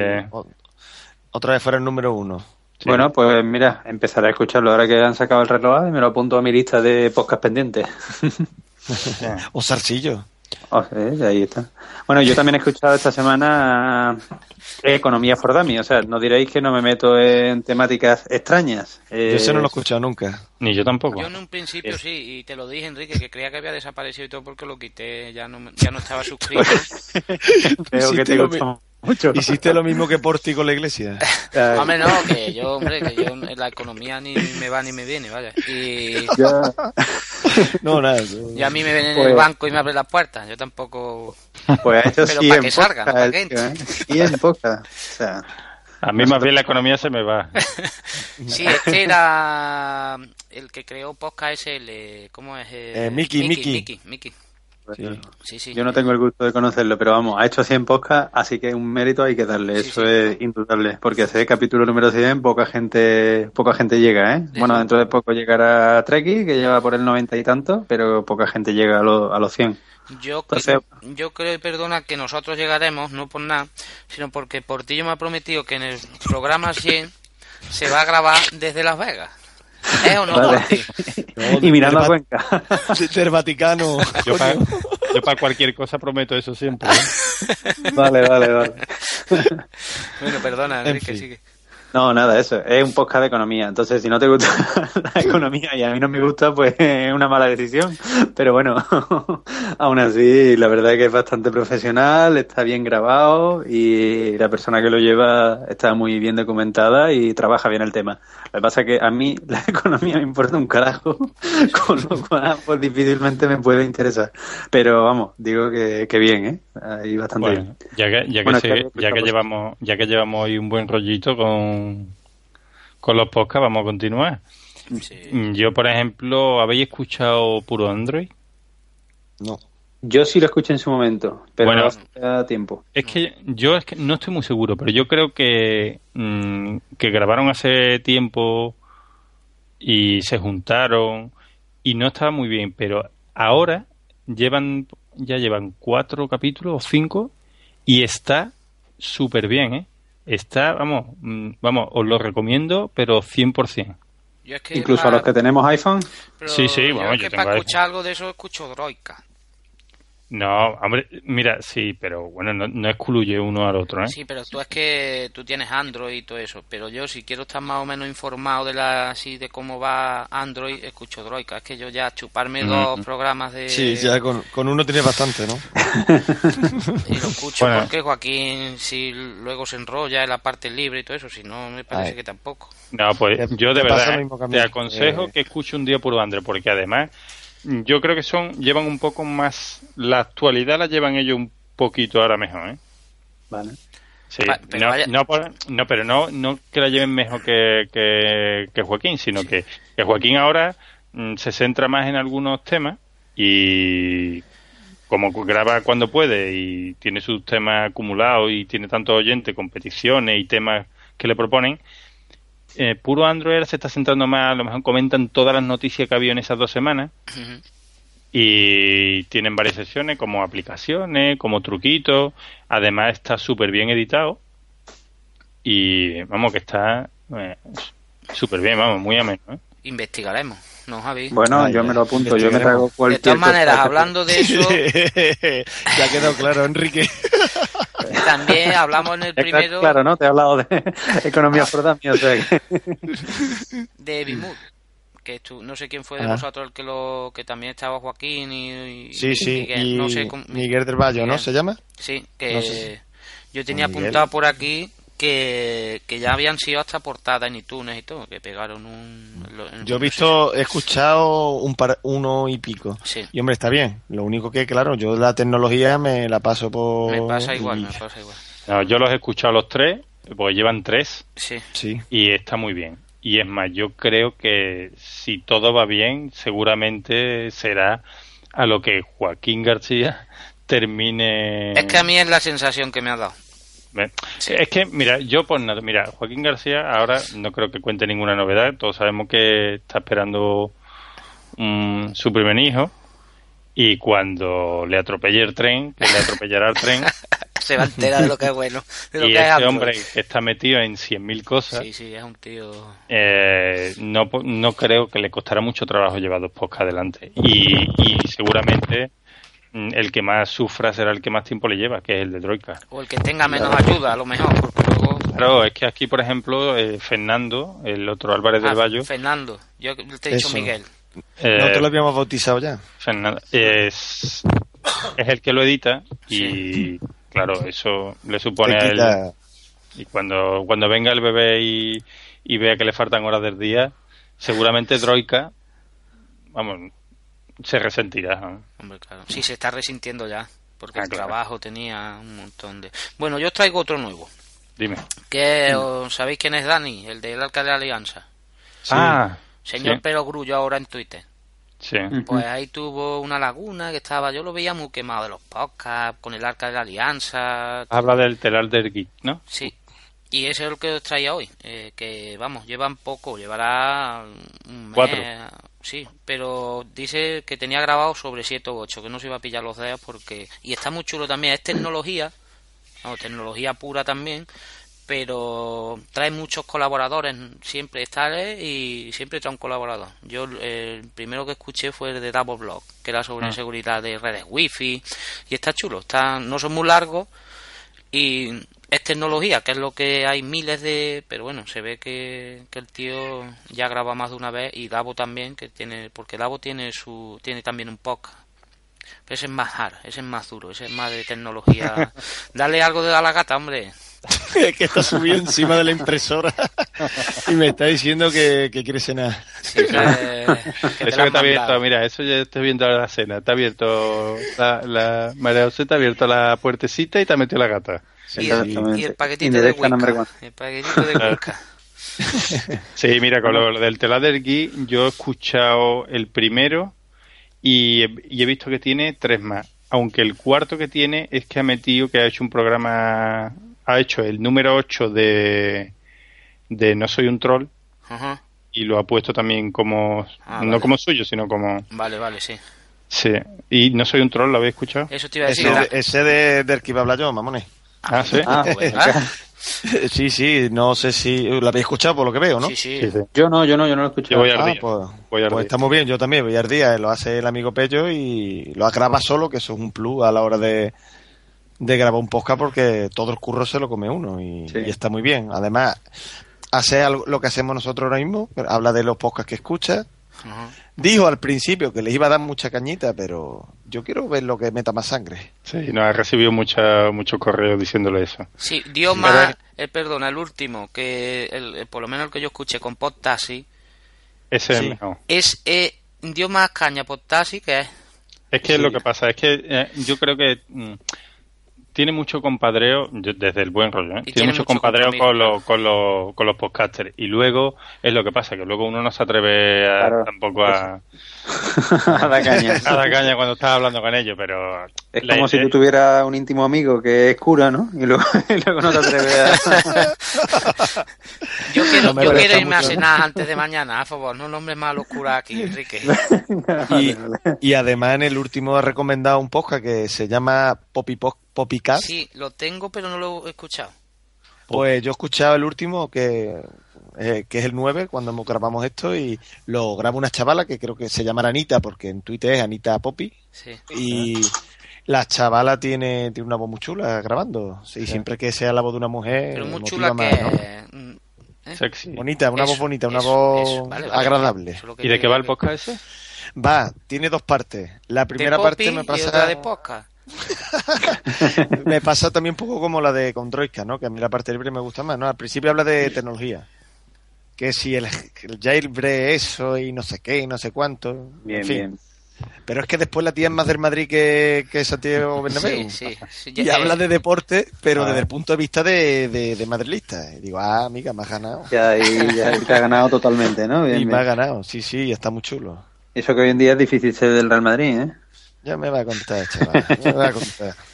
otra vez fuera el número uno. Bueno, pues mira, empezaré a escucharlo ahora que han sacado el reloj y me lo apunto a mi lista de podcast pendientes. o Sarcillo. Oh, sí, ahí está. Bueno, yo también he escuchado esta semana eh, Economía for Dummy, o sea, no diréis que no me meto en temáticas extrañas. Yo ese no lo he escuchado nunca. Ni yo tampoco. Yo en un principio sí, y te lo dije, Enrique, que creía que había desaparecido y todo porque lo quité, ya no, me- ya no estaba suscrito. Creo que te mi- mucho. Hiciste lo mismo que Porti con la iglesia. Hombre, no, que yo, hombre, que yo en la economía ni me va ni me viene, vaya. Y, No, nada. y a mí me ven en Pues- el banco y me abren las puertas, yo tampoco... Pues hecho Pero 100 para que salga, no podcasts, para que tío, ¿eh? 100 podcasts. O sea, A mí más bien la economía se me va. Sí, este era el que creó Podcast SL, ¿cómo es? Eh, Miki, Miki. Miki, Miki. Sí. Sí, sí. Yo no tengo el gusto de conocerlo, pero vamos, ha hecho 100 podcasts, así que un mérito hay que darle, eso es indudable, porque ese capítulo número 100 poca gente poca gente llega, ¿eh? Bueno, dentro de poco llegará Treki, que lleva por el 90 y tanto, pero poca gente llega a, lo- a los 100. Yo, Entonces- yo creo, y perdona, que nosotros llegaremos, no por nada, sino porque Portillo me ha prometido que en el programa 100 se va a grabar desde Las Vegas. ¿Es o no, Vale. Y mirando a Cuenca. Del Vaticano. Yo para, yo para cualquier cosa prometo eso siempre. ¿eh? Vale, vale, vale. Bueno, perdona, En Enrique, fin. sigue. No, nada, eso. Es un podcast de economía. Entonces, si no te gusta la economía y a mí no me gusta, pues es una mala decisión. Pero bueno, aún así, la verdad es que es bastante profesional, está bien grabado y la persona que lo lleva está muy bien documentada y trabaja bien el tema. Lo que pasa es que a mí la economía me importa un carajo, con lo cual pues difícilmente me puede interesar. Pero vamos, digo que, que bien, ¿eh? Ahí bastante Bueno, bien. ya que, ya que, Bueno, se- ya que llevamos, ya que llevamos hoy un buen rollito con, con los podcasts, vamos a continuar. Yo, por ejemplo, ¿habéis escuchado puro Android? No. Yo sí lo escuché en su momento, pero Bueno. hace ya tiempo. Es que yo es que no estoy muy seguro, pero yo creo que, mm, que grabaron hace tiempo y se juntaron y no estaba muy bien, pero ahora llevan ya llevan cuatro capítulos o cinco y está súper bien, ¿eh? Está, vamos, mm, vamos, os lo recomiendo, pero 100%. Yo es que Incluso pa- a los que tenemos iPhone. pero Sí, sí, yo vamos, es yo que tengo para iPhone. escuchar algo de eso escucho Droica. No, hombre, mira, sí, pero bueno, no, no excluye uno al otro, ¿eh? Sí, pero tú es que tú tienes Android y todo eso. Pero yo, si quiero estar más o menos informado de la así de cómo va Android, escucho Droica. Es que yo ya chuparme dos Mm. programas de. Sí, ya con, con uno tienes bastante, ¿no? Y lo escucho Bueno. porque Joaquín, si luego se enrolla en la parte libre y todo eso, si no, me parece Ay. que tampoco. No, pues yo de verdad te aconsejo Eh, que escuche un día puro Android, porque además yo creo que son llevan un poco más la actualidad la llevan ellos un poquito ahora mejor, ¿eh? Vale. Sí, Va- pero no, vaya- no, por- no, pero no, no que la lleven mejor que, que, que Joaquín, sino que, que Joaquín ahora mm, se centra más en algunos temas y como graba cuando puede y tiene sus temas acumulados y tiene tantos oyentes, competiciones y temas que le proponen, eh, puro Android se está centrando más, a lo mejor comentan todas las noticias que ha habido en esas dos semanas y tienen varias sesiones como aplicaciones, como truquitos, además está súper bien editado y vamos que está eh, súper bien, vamos, muy ameno. ¿eh? Investigaremos, ¿no, Javi? Bueno, yo me lo apunto, yo me traigo De cualquier todas maneras, hablando de eso, ya quedado claro, Enrique. también hablamos en el primero Claro, ¿no? Te he hablado de economía por Dami, o sea que... de Bimut. Que tú, no sé quién fue de Ajá. vosotros el que lo que también estaba Joaquín y, y Sí, sí, Miguel, y no sé cómo- Miguel del Valle, ¿no? ¿Se llama? Sí, que No sé si- yo tenía Miguel. apuntado por aquí que, que ya habían sido hasta portadas en iTunes y todo, que pegaron un... lo- en- Yo he visto, he escuchado un par, uno y pico. Sí. Y hombre, está bien. Lo único que, claro, yo la tecnología me la paso por... Me pasa igual, y- me pasa igual. No, yo los he escuchado los tres, porque llevan tres Sí. Sí. y está muy bien. Y es más, yo creo que si todo va bien, seguramente será a lo que Joaquín García termine. Es que a mí es la sensación que me ha dado. Ve, Es que, mira, yo por nada, mira, Joaquín García ahora no creo que cuente ninguna novedad, todos sabemos que está esperando mm, su primer hijo. Y cuando le atropelle el tren, que le atropellará el tren, Se va a enterar de lo que es bueno, de lo y que es este hombre que está metido en 100.000 cosas, Sí, sí, es un tío... eh, no, no creo que le costará mucho trabajo llevar dos podcasts adelante. Y, y seguramente el que más sufra será el que más tiempo le lleva, que es el de Troika. O el que tenga menos ayuda, a lo mejor, porque luego... Claro, es que aquí, por ejemplo, eh, Fernando, el otro Álvarez del Ah, Valle, Fernando, yo te he dicho Eso. Miguel. eh, No te lo habíamos bautizado ya. Fernando, es, es el que lo edita y, claro, eso le supone a él. Y cuando, cuando venga el bebé y, y vea que le faltan horas del día, seguramente Droika, vamos, se resentirá. ¿no? Hombre, claro. Sí, se está resintiendo ya, porque Ah, el claro. trabajo tenía un montón de... Bueno, yo os traigo otro nuevo. Dime. Que, ¿os ¿Sabéis quién es Dani? El del Arca de la Alianza. Ah, Señor sí. Pero Grullo ahora en Twitter. Sí. Pues ahí tuvo una laguna que estaba, yo lo veía muy quemado de los podcasts, con el Arca de la Alianza. Habla del telar del geek, ¿no? Sí. Y ese es el que os traía hoy. eh, que vamos, llevan poco, llevará un mes. Cuatro. Sí, pero dice que tenía grabado sobre 7 u 8, que no se iba a pillar los dedos porque. Y está muy chulo también, es tecnología, vamos, tecnología pura también, pero trae muchos colaboradores, siempre está y siempre trae un colaborador. Yo eh, el primero que escuché fue el de Double Block, que era sobre Ah. seguridad de redes wifi, y está chulo, está, no son muy largos y es tecnología, que es lo que hay miles de... Pero bueno, se ve que, que el tío ya graba más de una vez y Davo también, que tiene porque Davo tiene su tiene también un podcast. Pero ese es más hard, ese es más duro, ese es más de tecnología. Dale algo de a la gata, hombre. Es que está subido encima de la impresora y me está diciendo que, que quiere cenar. Eso que está abierto, mira, eso ya está viendo la cena. Está abierto la, la María José te ha abierto la puertecita y te ha metido la gata. Y el, y el paquetito de Whiskas. El paquetito de Whiskas. Sí, mira, con lo, lo del telar del Gui, yo he escuchado el primero y he, y he visto que tiene tres más. Aunque el cuarto que tiene es que ha metido, que ha hecho un programa, ha hecho el número 8 de, de No Soy un Troll Ajá. y lo ha puesto también como, Ah, no vale. como suyo, sino como, Vale, vale, sí. sí. Y No Soy un Troll, ¿lo habéis escuchado? Eso te iba a Ese, decir. de- ese de, del que iba a hablar yo, mamones. Ah, sí. Ah, bueno. sí, sí, no sé si lo habéis escuchado por lo que veo, ¿no? Sí, sí. Yo no, yo no, yo no lo he escuchado. Ah, pues, pues está muy bien, yo también. Voy al día, lo hace el amigo Pello y lo graba solo, que eso es un plus a la hora de, de grabar un podcast porque todo el curro se lo come uno y, y está muy bien. Además, hace algo, lo que hacemos nosotros ahora mismo, habla de los podcasts que escucha. Dijo al principio que les iba a dar mucha cañita, pero yo quiero ver lo que meta más sangre. Sí, no, ha recibido mucha, muchos correos diciéndole eso. Sí, dio Sí. más, eh, perdona, el último, que el, el- por lo menos el que yo escuché con Pod Taxi, Ese es Sí. el mejor. es, eh, dio más caña Pod Taxi que es. Es que lo que pasa es que eh, yo creo que mm, tiene mucho compadreo, desde el buen rollo, ¿eh? Tiene, tiene mucho mucho compadreo con, los, con, los, con los podcasters. Y luego es lo que pasa, que luego uno no se atreve a- Claro. tampoco a, A dar caña. a dar caña cuando estás hablando con ellos, pero... Es como si tú tuvieras un íntimo amigo que es cura, ¿no? Y luego, y luego no te atreves a... Yo quiero, No yo quiero irme a cenar antes de mañana, a favor, no nombres más locura aquí, Enrique. Y, y además en el último ha recomendado un podcast que se llama Poppy Po- Poppycast. Sí, lo tengo, pero no lo he escuchado. Pues yo he escuchado el último que, eh, que es el 9 cuando hemos- grabamos esto y lo graba una chavala que creo que se llama Anita porque en Twitter es Anita Poppy Sí. y la chavala tiene, tiene una voz muy chula grabando y siempre que sea la voz de una mujer Pero muy chula más, que ¿eh? Sexy. bonita una Eso, voz bonita una eso, voz eso, vale, vale, agradable es ¿Y de qué va el podcast ese? va tiene dos partes la primera de parte me y otra pasa de podcast. me pasa también un poco como la de Condroica, ¿no? Que a mí la parte libre me gusta más, ¿no? Al principio habla de tecnología. Que si el, el jailbreak eso y no sé qué y no sé cuánto. Bien, en fin. bien. Pero es que después la tía es más del Madrid que, que Santiago Bernabéu. Sí, sí, Y ya- habla de deporte, pero Ah. desde el punto de vista de, de, de madrilista. Y digo, ah, amiga, me has ganado. Ya, y ya te ha ganado totalmente, ¿no? Bien, y me bien. ha ganado, sí, sí, está muy chulo. Eso que hoy en día es difícil ser del Real Madrid, ¿eh? Ya me va a contar, chaval. ya me va a contar.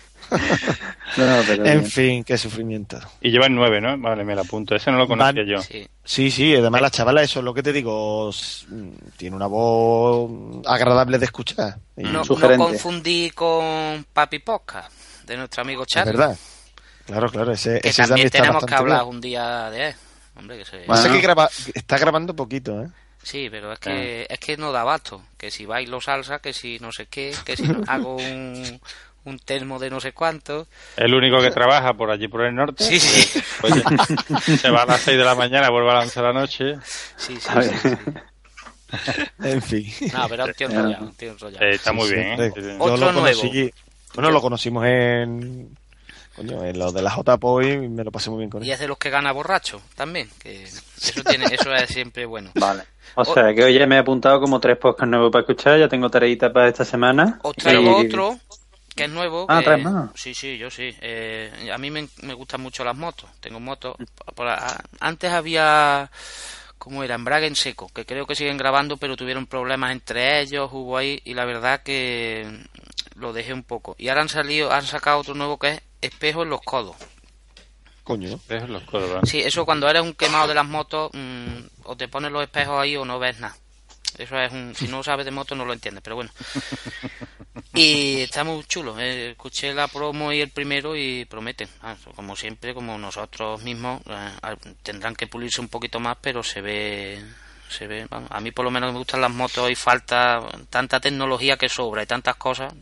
No, no, pero en bien. fin, qué sufrimiento. Y lleva el 9, ¿no? Vale, me la apunto. Ese no lo conocía Van- yo. Sí, sí, además la chavala, eso es lo que te digo, tiene una voz agradable de escuchar. Y- No, no confundí con Papi Podcast, de nuestro amigo Es Charlie. verdad. Claro, claro, ese, Que ese también está tenemos que hablar bien. un día de él. Hombre, que se... Pasa que graba, está grabando poquito, ¿eh? Sí, pero es que, es que no da abasto. Que si bailo salsa, que si no sé qué, que si no- hago un, un termo de no sé cuánto. El único que trabaja por allí por el norte. Sí, sí. Oye, se va a las 6 de la mañana, vuelve a las 11 de la noche. Sí, sí, sí. En fin. No, pero un tío enrollado, un tío enrollado. Eh, está muy Sí, bien. sí. ¿eh? Otro lo nuevo. conocí, bueno, lo conocimos en, coño, en lo de la JPO y me lo pasé muy bien con él. Y es de los que gana borracho también. Que eso, tiene, eso es siempre bueno. Vale. O sea, que hoy ya me he apuntado como tres podcasts nuevos para escuchar, ya tengo tareita para esta semana. Os traigo Y- otro que es nuevo. Ah, que- ¿traes más? Sí, sí, yo sí. Eh, a mí me, me gustan mucho las motos. Tengo motos. Por- a- antes había, ¿cómo era? Embrague en seco, que creo que siguen grabando, pero tuvieron problemas entre ellos, hubo ahí, y la verdad que lo dejé un poco. Y ahora han salido, han sacado otro nuevo que es espejo en los codos. Coño. Ves los codos, ¿verdad? Sí, eso cuando eres un quemado de las motos, mm, o te pones los espejos ahí o no ves nada. Eso es un, si no sabes de moto no lo entiendes, pero bueno. Y está muy chulo. eh, escuché la promo y el primero y prometen. Ah, como siempre, como nosotros mismos, eh, tendrán que pulirse un poquito más, pero se ve, se ve. a mí por lo menos me gustan las motos y falta tanta tecnología que sobra y tantas cosas.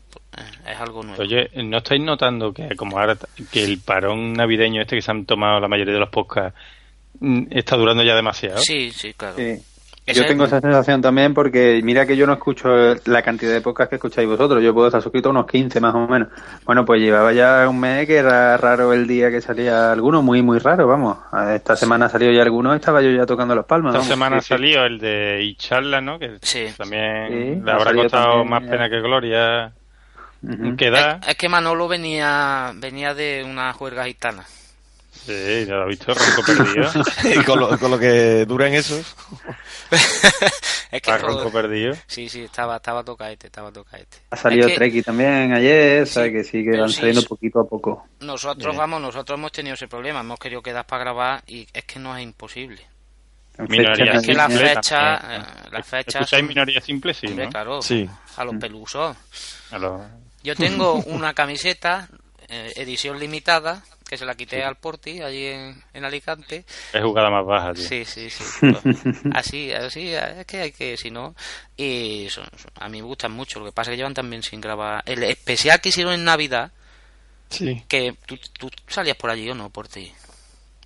Es algo nuevo. Oye, ¿no estáis notando que como ahora que el parón navideño este que se han tomado la mayoría de los podcasts mm, está durando ya demasiado? Sí, sí, claro. Sí. Yo tengo es- esa sensación también porque mira que yo no escucho la cantidad de podcasts que escucháis vosotros. Yo puedo estar suscrito a unos 15 más o menos. Bueno, pues llevaba ya un mes que era raro el día que salía alguno, muy, muy raro, vamos. Esta semana salió ya alguno estaba yo ya tocando las palmas. Esta vamos. semana Sí, sí. salió el de Icharla, ¿no? Que también Sí, le ha habrá costado también, más ya. pena que gloria. Que da. Es que Manolo venía venía de una juerga gitana. Sí, ya lo he visto, ronco perdido. y con lo, con lo que duran esos. Es que Ah, ronco perdido. Sí, sí, estaba estaba tocaete, estaba tocaete. Ha salido Es que- Treki también ayer, o sea que sí, que van sí, saliendo sí. poquito a poco. Nosotros, Bien. vamos, nosotros hemos tenido ese problema, hemos querido quedar para grabar y es que no es imposible. Minoría es que la simple fecha, también. las fechas ¿Escucháis son- minoría simple? Sí, Hombre, ¿no? claro, Sí. a los pelusos. A los- Yo tengo una camiseta, eh, edición limitada, que se la quité al Porti, allí en, en Alicante. Es jugada más baja, tío. Sí, sí, sí. Pues, así, así, es que hay que, si no. Y son- son- a mí me gustan mucho, lo que pasa es que llevan también sin grabar. El especial que hicieron en Navidad, Sí. que tú, tú salías por allí o no, por ti.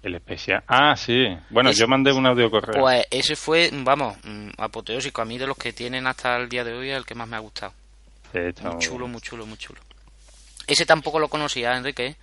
El especial. Ah, sí. Bueno, Es- yo mandé un audio correo. Pues ese fue, vamos, mm, apoteósico. A mí de los que tienen hasta el día de hoy es el que más me ha gustado. Está Muy chulo, muy chulo, muy chulo. Ese tampoco lo conocía, Enrique.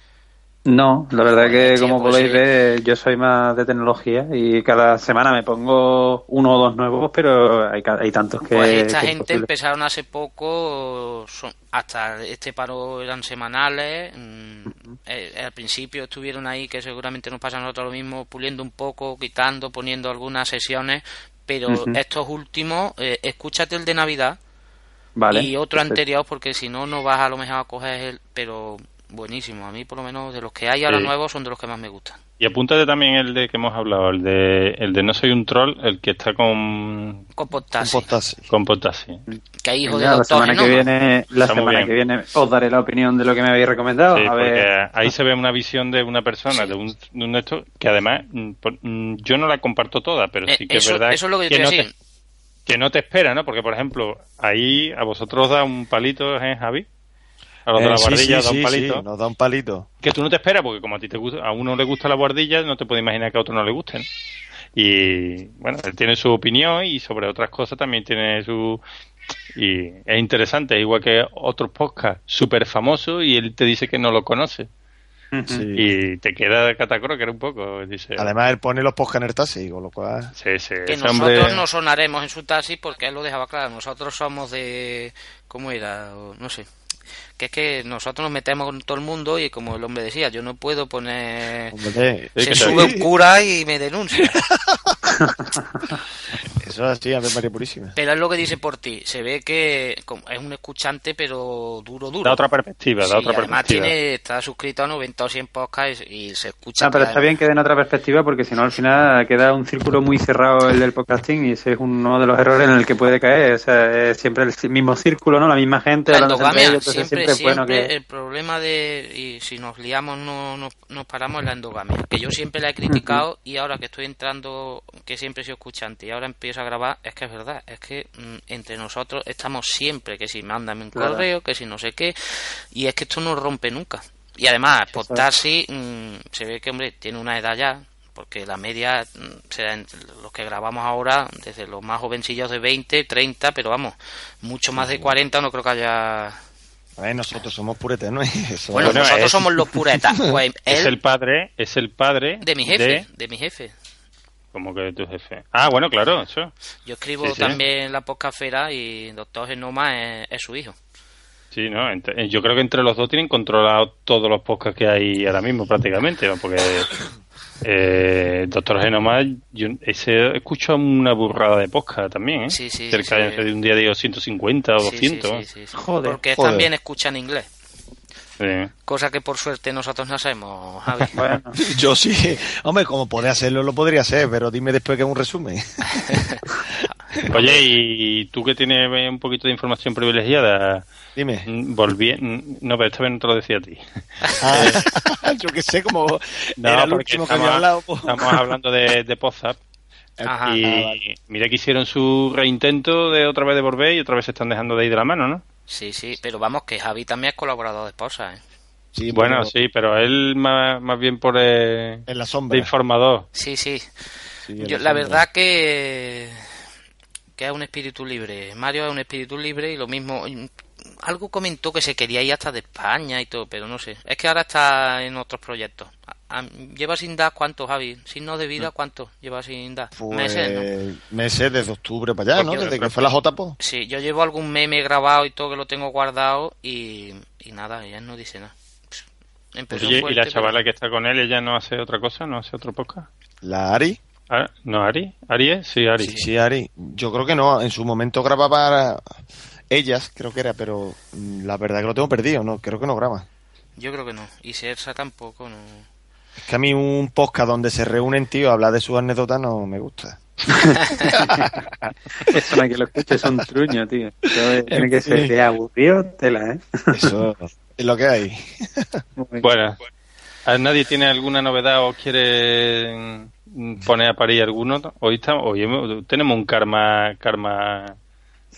No, la verdad que tío, como pues podéis ver, yo soy más de tecnología y cada semana me pongo uno o dos nuevos, pero hay, hay tantos que... Pues esta que gente empezaron hace poco, son, hasta este paro eran semanales. mm, eh, al principio estuvieron ahí, que seguramente nos pasa a nosotros lo mismo, puliendo un poco, quitando, poniendo algunas sesiones. Pero estos últimos, eh, escúchate el de Navidad Vale, y otro perfecto. anterior, porque si no, no vas a lo mejor a coger el. Pero buenísimo, a mí por lo menos de los que hay ahora Sí. nuevos son de los que más me gustan. Y apúntate también el de que hemos hablado, el de el de No soy un troll, el que está con Con Potassi. con. Que hay hijo de la doctor semana que viene, la Está semana que viene os daré la opinión de lo que me habéis recomendado. Sí, a ver, ahí se ve una visión de una persona, de un, de un esto, que además mm, por- mm, yo no la comparto toda, pero Eh, sí que eso- es verdad eso es lo que yo te no te, decir. Que no te espera, ¿no? Porque, por ejemplo, ahí a vosotros os da un palito, ¿eh, Javi? A los de Eh, la sí, guardilla sí, da un palito. sí, nos da un palito. Que tú no te esperas, porque como a ti te gusta, a uno le gusta la guardilla, no te puedes imaginar que a otro no le gusten. Y bueno, él tiene su opinión y sobre otras cosas también tiene su. Y es interesante, igual que otros podcasts súper famosos y él te dice que no lo conoce. Y te queda de catacro que era un poco. Dice, Además, él pone los podcasts en el taxi, con lo cual... Sí, sí, que nosotros hombre- no sonaremos en su taxi porque él lo dejaba claro. Nosotros somos de. ¿Cómo era? No sé. Que es que nosotros nos metemos con todo el mundo y como el hombre decía, yo no puedo poner. Hombre, Se sube sí. un cura y me denuncia. Eso es así, a ver, María Purísima. Pero es lo que dice por ti. Se ve que como- es un escuchante, pero duro, duro. Da otra perspectiva, da Sí, otra además perspectiva. tiene, está suscrito a 90 o 100 podcasts y se escucha. No, pero está bien que den otra perspectiva porque si no al final queda un círculo muy cerrado el del podcasting y ese es uno de los errores en el que puede caer. O sea, es siempre el mismo círculo, ¿no? La misma gente La hablando entre ellos, siempre, siempre es bueno siempre que... el problema de, y si nos liamos no, no- nos paramos en la endogamia, que yo siempre la he criticado y ahora que estoy entrando, que siempre he sido escuchante y ahora empiezo a grabar, es que es verdad, es que mm, entre nosotros estamos siempre, que si mándame un Claro. correo, que si no sé qué, y es que esto no rompe nunca. Y además, por taxi, mm, se ve que, hombre, tiene una edad ya, porque la media mm, será entre los que grabamos ahora, desde los más jovencillos de 20, 30, pero vamos, mucho más de 40 no creo que haya... A ver, nosotros somos puretes, ¿no? Eso- Bueno, nosotros somos los puretas. Pues es el padre, es el padre De mi jefe, de- de mi jefe. Como que de tu jefe. Ah, bueno, claro, eso. Yo escribo Sí, sí. también en la podcastfera y Doctor Genoma es, es su hijo. Sí, ¿no? Entre- yo creo que entre los dos tienen controlado todos los podcasts que hay ahora mismo, prácticamente, ¿no? Porque eh, Doctor Genoma, yo ese escucho una burrada de podcast también, ¿eh? Sí, sí, Cerca sí. de un día digo 150 o Sí, sí, 200. sí, sí, sí. Porque también escuchan inglés. Sí. Cosa que por suerte nosotros no hacemos, Javi. Yo sí. Hombre, como puede hacerlo, lo podría hacer, pero dime después que es un resumen. Oye, y tú que tienes un poquito de información privilegiada, dime. Volví, mm, no, pero esta vez no te lo decía a ti. Yo que sé, como No, era el porque último que estamos, había hablado. estamos hablando de, de Pozap. Ajá. y Ah, vale. mira que hicieron su reintento de otra vez de volver y otra vez se están dejando de ir de la mano, ¿no? Sí, sí, pero vamos, que Javi también es colaborador de esposa, ¿eh? Sí, bueno, pero- sí, pero él más, más bien por eh, En la sombra. de informador. Sí, sí. Sí, Yo, la sombra. verdad que que es un espíritu libre. Mario es un espíritu libre y lo mismo. Algo comentó que se quería ir hasta de España y todo, pero no sé. Es que ahora está en otros proyectos. ¿Lleva sin dar cuánto, Javi? ¿Signos de vida cuánto lleva sin dar? Pues, Meses, ¿no? meses desde octubre para allá, ¿no? Desde que fue la JPO. Sí, yo llevo algún meme grabado y todo que lo tengo guardado y, y nada, ella no dice nada. Empezó Oye, ¿y la pero- chavala que está con él, ella no hace otra cosa? ¿No hace otro podcast? La Ari. Ah, ¿No, Ari? ¿Ari es? Sí, Ari. Sí, sí, Ari. Yo creo que no. En su momento grababa ellas, creo que era, pero mm, la verdad que lo tengo perdido, ¿no? Creo que no graba. Yo creo que no. Y Sersa tampoco, no. Es que a mí un podcast donde se reúnen tíos a hablar de sus anécdotas no me gusta. Eso no hay que lo escuche, es un truño, tío. Tiene que ser de aburrido, tela, ¿eh? Eso es lo que hay. Bueno, ¿a ¿nadie tiene alguna novedad o quiere poner a parir alguno? Hoy, estamos, hoy tenemos un karma... karma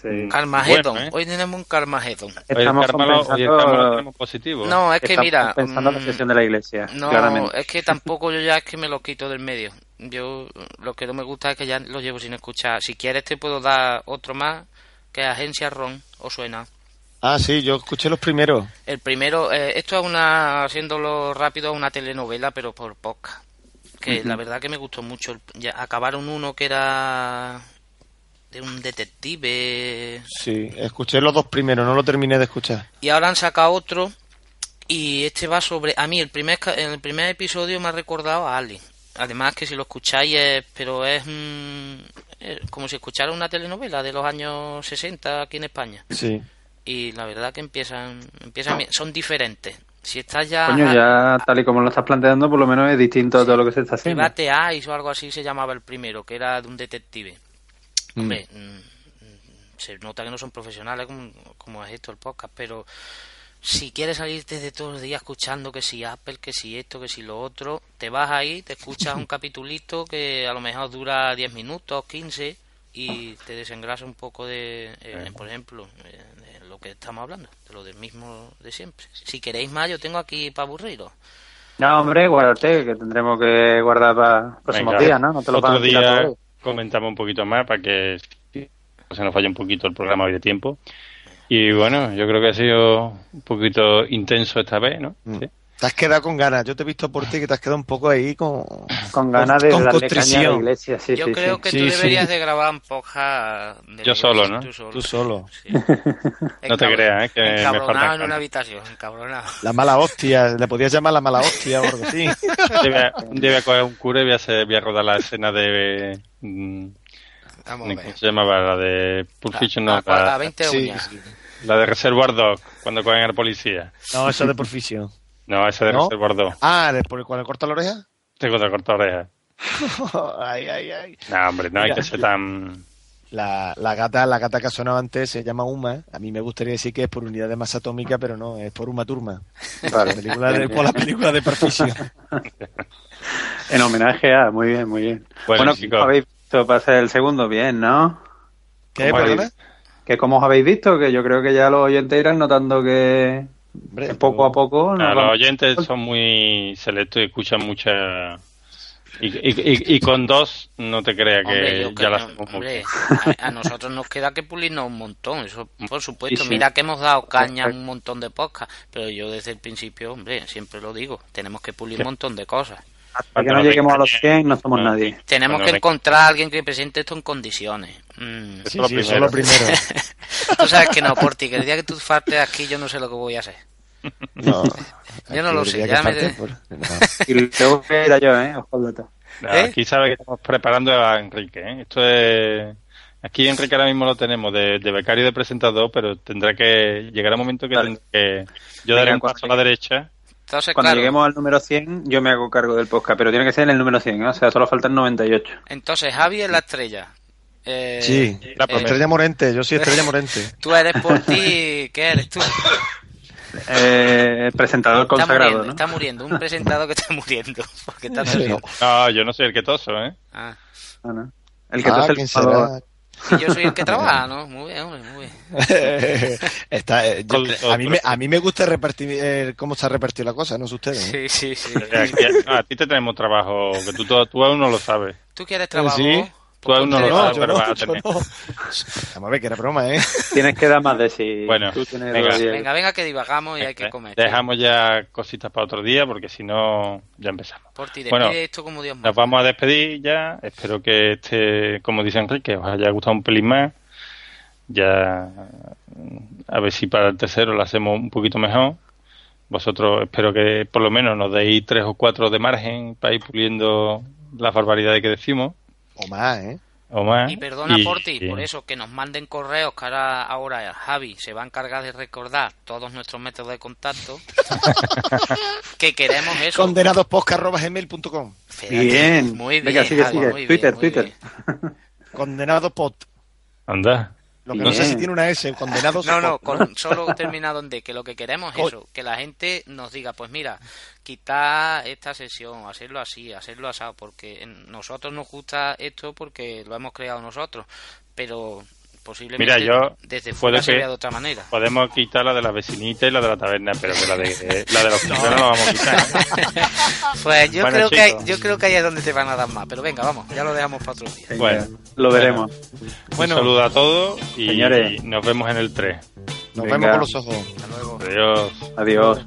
mm, Carmageddon. bueno, ¿eh? Hoy tenemos un Carmageddon. Hoy el lo- hoy el tenemos positivo. No, es que Estamos mira. pensando en la mm, sesión de la iglesia, No, claramente. es que tampoco yo ya es que me lo quito del medio. Yo lo que no me gusta es que ya lo llevo sin escuchar. Si quieres te puedo dar otro más, que es Agencia Ron, o suena. Ah, sí, yo escuché los primeros. El primero, eh, esto es una, haciéndolo rápido, una telenovela, pero por podcast. Que la verdad que me gustó mucho. El- ya acabaron uno que era de un detective Sí, escuché los dos primeros, no lo terminé de escuchar. y ahora han sacado otro y este va sobre a mí el primer el primer episodio me ha recordado a Ali además que si lo escucháis es, pero es mm, eh, como si escuchara una telenovela de los años 60 aquí en España Sí. y la verdad que empiezan empiezan bien. son diferentes si estás ya Coño, ya tal y como lo estás planteando, por lo menos es distinto a todo lo que se está haciendo. Private Eyes o algo así se llamaba el primero que era de un detective Mm. Hombre, mm, se nota que no son profesionales como, como es esto el podcast, pero si quieres salirte de todos los días escuchando que si Apple, que si esto, que si lo otro, te vas ahí, te escuchas un capitulito que a lo mejor dura 10 minutos, 15 y te desengrasa un poco de, eh, por ejemplo, eh, de lo que estamos hablando, de lo del mismo de siempre. Si queréis más, yo tengo aquí para aburriros. No, hombre, guardarte, que tendremos que guardar para próximos Venga, días, ¿no? No te lo otro van a tirar día todo. Comentamos un poquito más para que se nos falle un poquito el programa hoy de tiempo. Y bueno, yo creo que ha sido un poquito intenso esta vez, ¿no? Mm. Sí. Te has quedado con ganas. Yo te he visto por ti que te has quedado un poco ahí con... Con ganas de con darle caña a la iglesia, sí, yo sí, creo sí. que Sí, tú sí. deberías de grabar un podcast de Yo la solo, iglesia, ¿no? Tú solo. Tú solo. No te creas, ¿eh? que me Encabronado en una habitación, encabronado. La mala hostia. Le podías llamar la mala hostia o algo así. Un día voy a- coger un cura y voy a, hacer- voy a rodar la escena de... mm, Vamos ¿Cómo se llamaba? La de Pulp Fiction, a no, cua- la, a 20 Sí, uñas. sí. la de Reservoir Dog, cuando cogen a la policía. No, eso es de Porficio. No, esa de ¿No? Reservoir Dog. Ah, ¿de- ¿por el cual le corta la oreja? Tengo que cortar orejas. ay, ay, ay. No, hombre, no hay Mira. que ser tan... La, la gata, la gata que ha sonado antes se llama Uma. A mí me gustaría decir que es por unidad de masa atómica, pero no, es por Uma Turma. Vale. La película de, por la película de Perficio. En homenaje a, muy bien, muy bien. Bueno, Bueno, chicos. ¿cómo habéis visto para ser el segundo? Bien, ¿no? ¿Qué, ¿Cómo habéis- Que como os habéis visto, que yo creo que ya los oyentes irán notando que Hombre, poco a poco... nos No, los oyentes son muy selectos y escuchan mucha... Y, y, y- y con dos, no te creas que Hombre, ya creo- la hacemos hombre, mucho. a, a nosotros nos queda que pulirnos un montón, eso por supuesto. Sí, sí. Mira que hemos dado caña a un montón de podcasts, pero yo desde el principio, hombre, siempre lo digo, tenemos que pulir un montón de cosas. Hasta que no lleguemos a los 100 no somos nadie. Tenemos Bueno, que encontrar a alguien que presente esto en condiciones. Mm. Eso Sí, es lo sí, eso es primero. lo primero. Tú sabes que no, Porti, que el día que tú faltes aquí yo no sé lo que voy a hacer. No, Yo no lo sé, ya que me- falte, pues, no. Y luego era yo, ¿eh? Ojo al dato. No, ¿Eh? Aquí sabe que estamos preparando a Enrique. ¿eh? Esto es... Aquí Enrique ahora mismo lo tenemos de, de becario de presentador, pero tendrá que... Llegará un momento que Vale. tendrá que... Yo daré un paso a la derecha. Entonces, Cuando claro, lleguemos al número 100, yo me hago cargo del podcast, pero tiene que ser en el número 100, ¿eh? o sea, solo faltan 98. entonces Javi es la estrella. Eh, Sí, la eh, Estrella Morente, yo soy Estrella Morente. Tú eres Porti, ¿qué eres tú? Eh, presentador Está consagrado, muriendo, ¿no? está muriendo, un presentador que está muriendo. Porque está Sí. No, yo no soy el que toso, ¿eh? Ah, Ah, no. El que Ah, tose el ¿quién fumador. será? Y yo soy el que trabaja, ¿no? Muy bien, hombre, muy bien. Está, eh, yo- a, mí me, a mí me gusta repartir eh, cómo se ha repartido la cosa, no sé ustedes. ¿eh? Sí, sí, sí. A ti te tenemos trabajo, que tú, tú, tú aún no lo sabes. ¿Tú quieres trabajo? Sí, tú aún no lo No, sabes, pero no, vas a tener. no. Vamos a ver, que era broma, ¿eh? Tienes que dar más de sí. Bueno, Tú tienes venga. Venga, venga, que divagamos y hay que comer. Dejamos ya cositas para otro día, porque si no, ya empezamos. Por ti, Bueno, esto como Dios manda. Nos vamos a despedir ya. Espero que este, como dice Enrique, os haya gustado un pelín más. Ya, a ver si para el tercero lo hacemos un poquito mejor. Vosotros espero que por lo menos nos deis tres o cuatro de margen para ir puliendo las barbaridades que decimos. O más, ¿eh? O más. Y perdona Y- por ti, y- por eso que nos manden correos, que ahora, ahora Javi se va a encargar de recordar todos nuestros métodos de contacto. que queremos eso. Condenadospodcast.gmail.com Bien. Muy Venga, bien, sigue, Javi, sigue. muy bien, Twitter, muy Twitter. Condenadopod. Anda. Lo que no sé si tiene una S, condenados. No, no, con solo terminado en D, que lo que queremos es eso, que la gente nos diga, pues mira, quitar esta sesión, hacerlo así, hacerlo asado, porque en- nosotros nos gusta esto porque lo hemos creado nosotros, pero posiblemente Mira, yo desde fuera se que- vea de otra manera. Podemos quitar la de la vecinita y la de la taberna, pero que la de, la de los no. no la vamos a quitar. ¿eh? Pues yo Bueno, creo que yo creo que ahí es donde te van a dar más, pero venga, vamos, ya lo dejamos para otro día. Bueno, Lo veremos. Un saludo a todos y Señores. nos vemos en el 3. Nos Venga. vemos con los ojos. Hasta luego. Adiós. Adiós.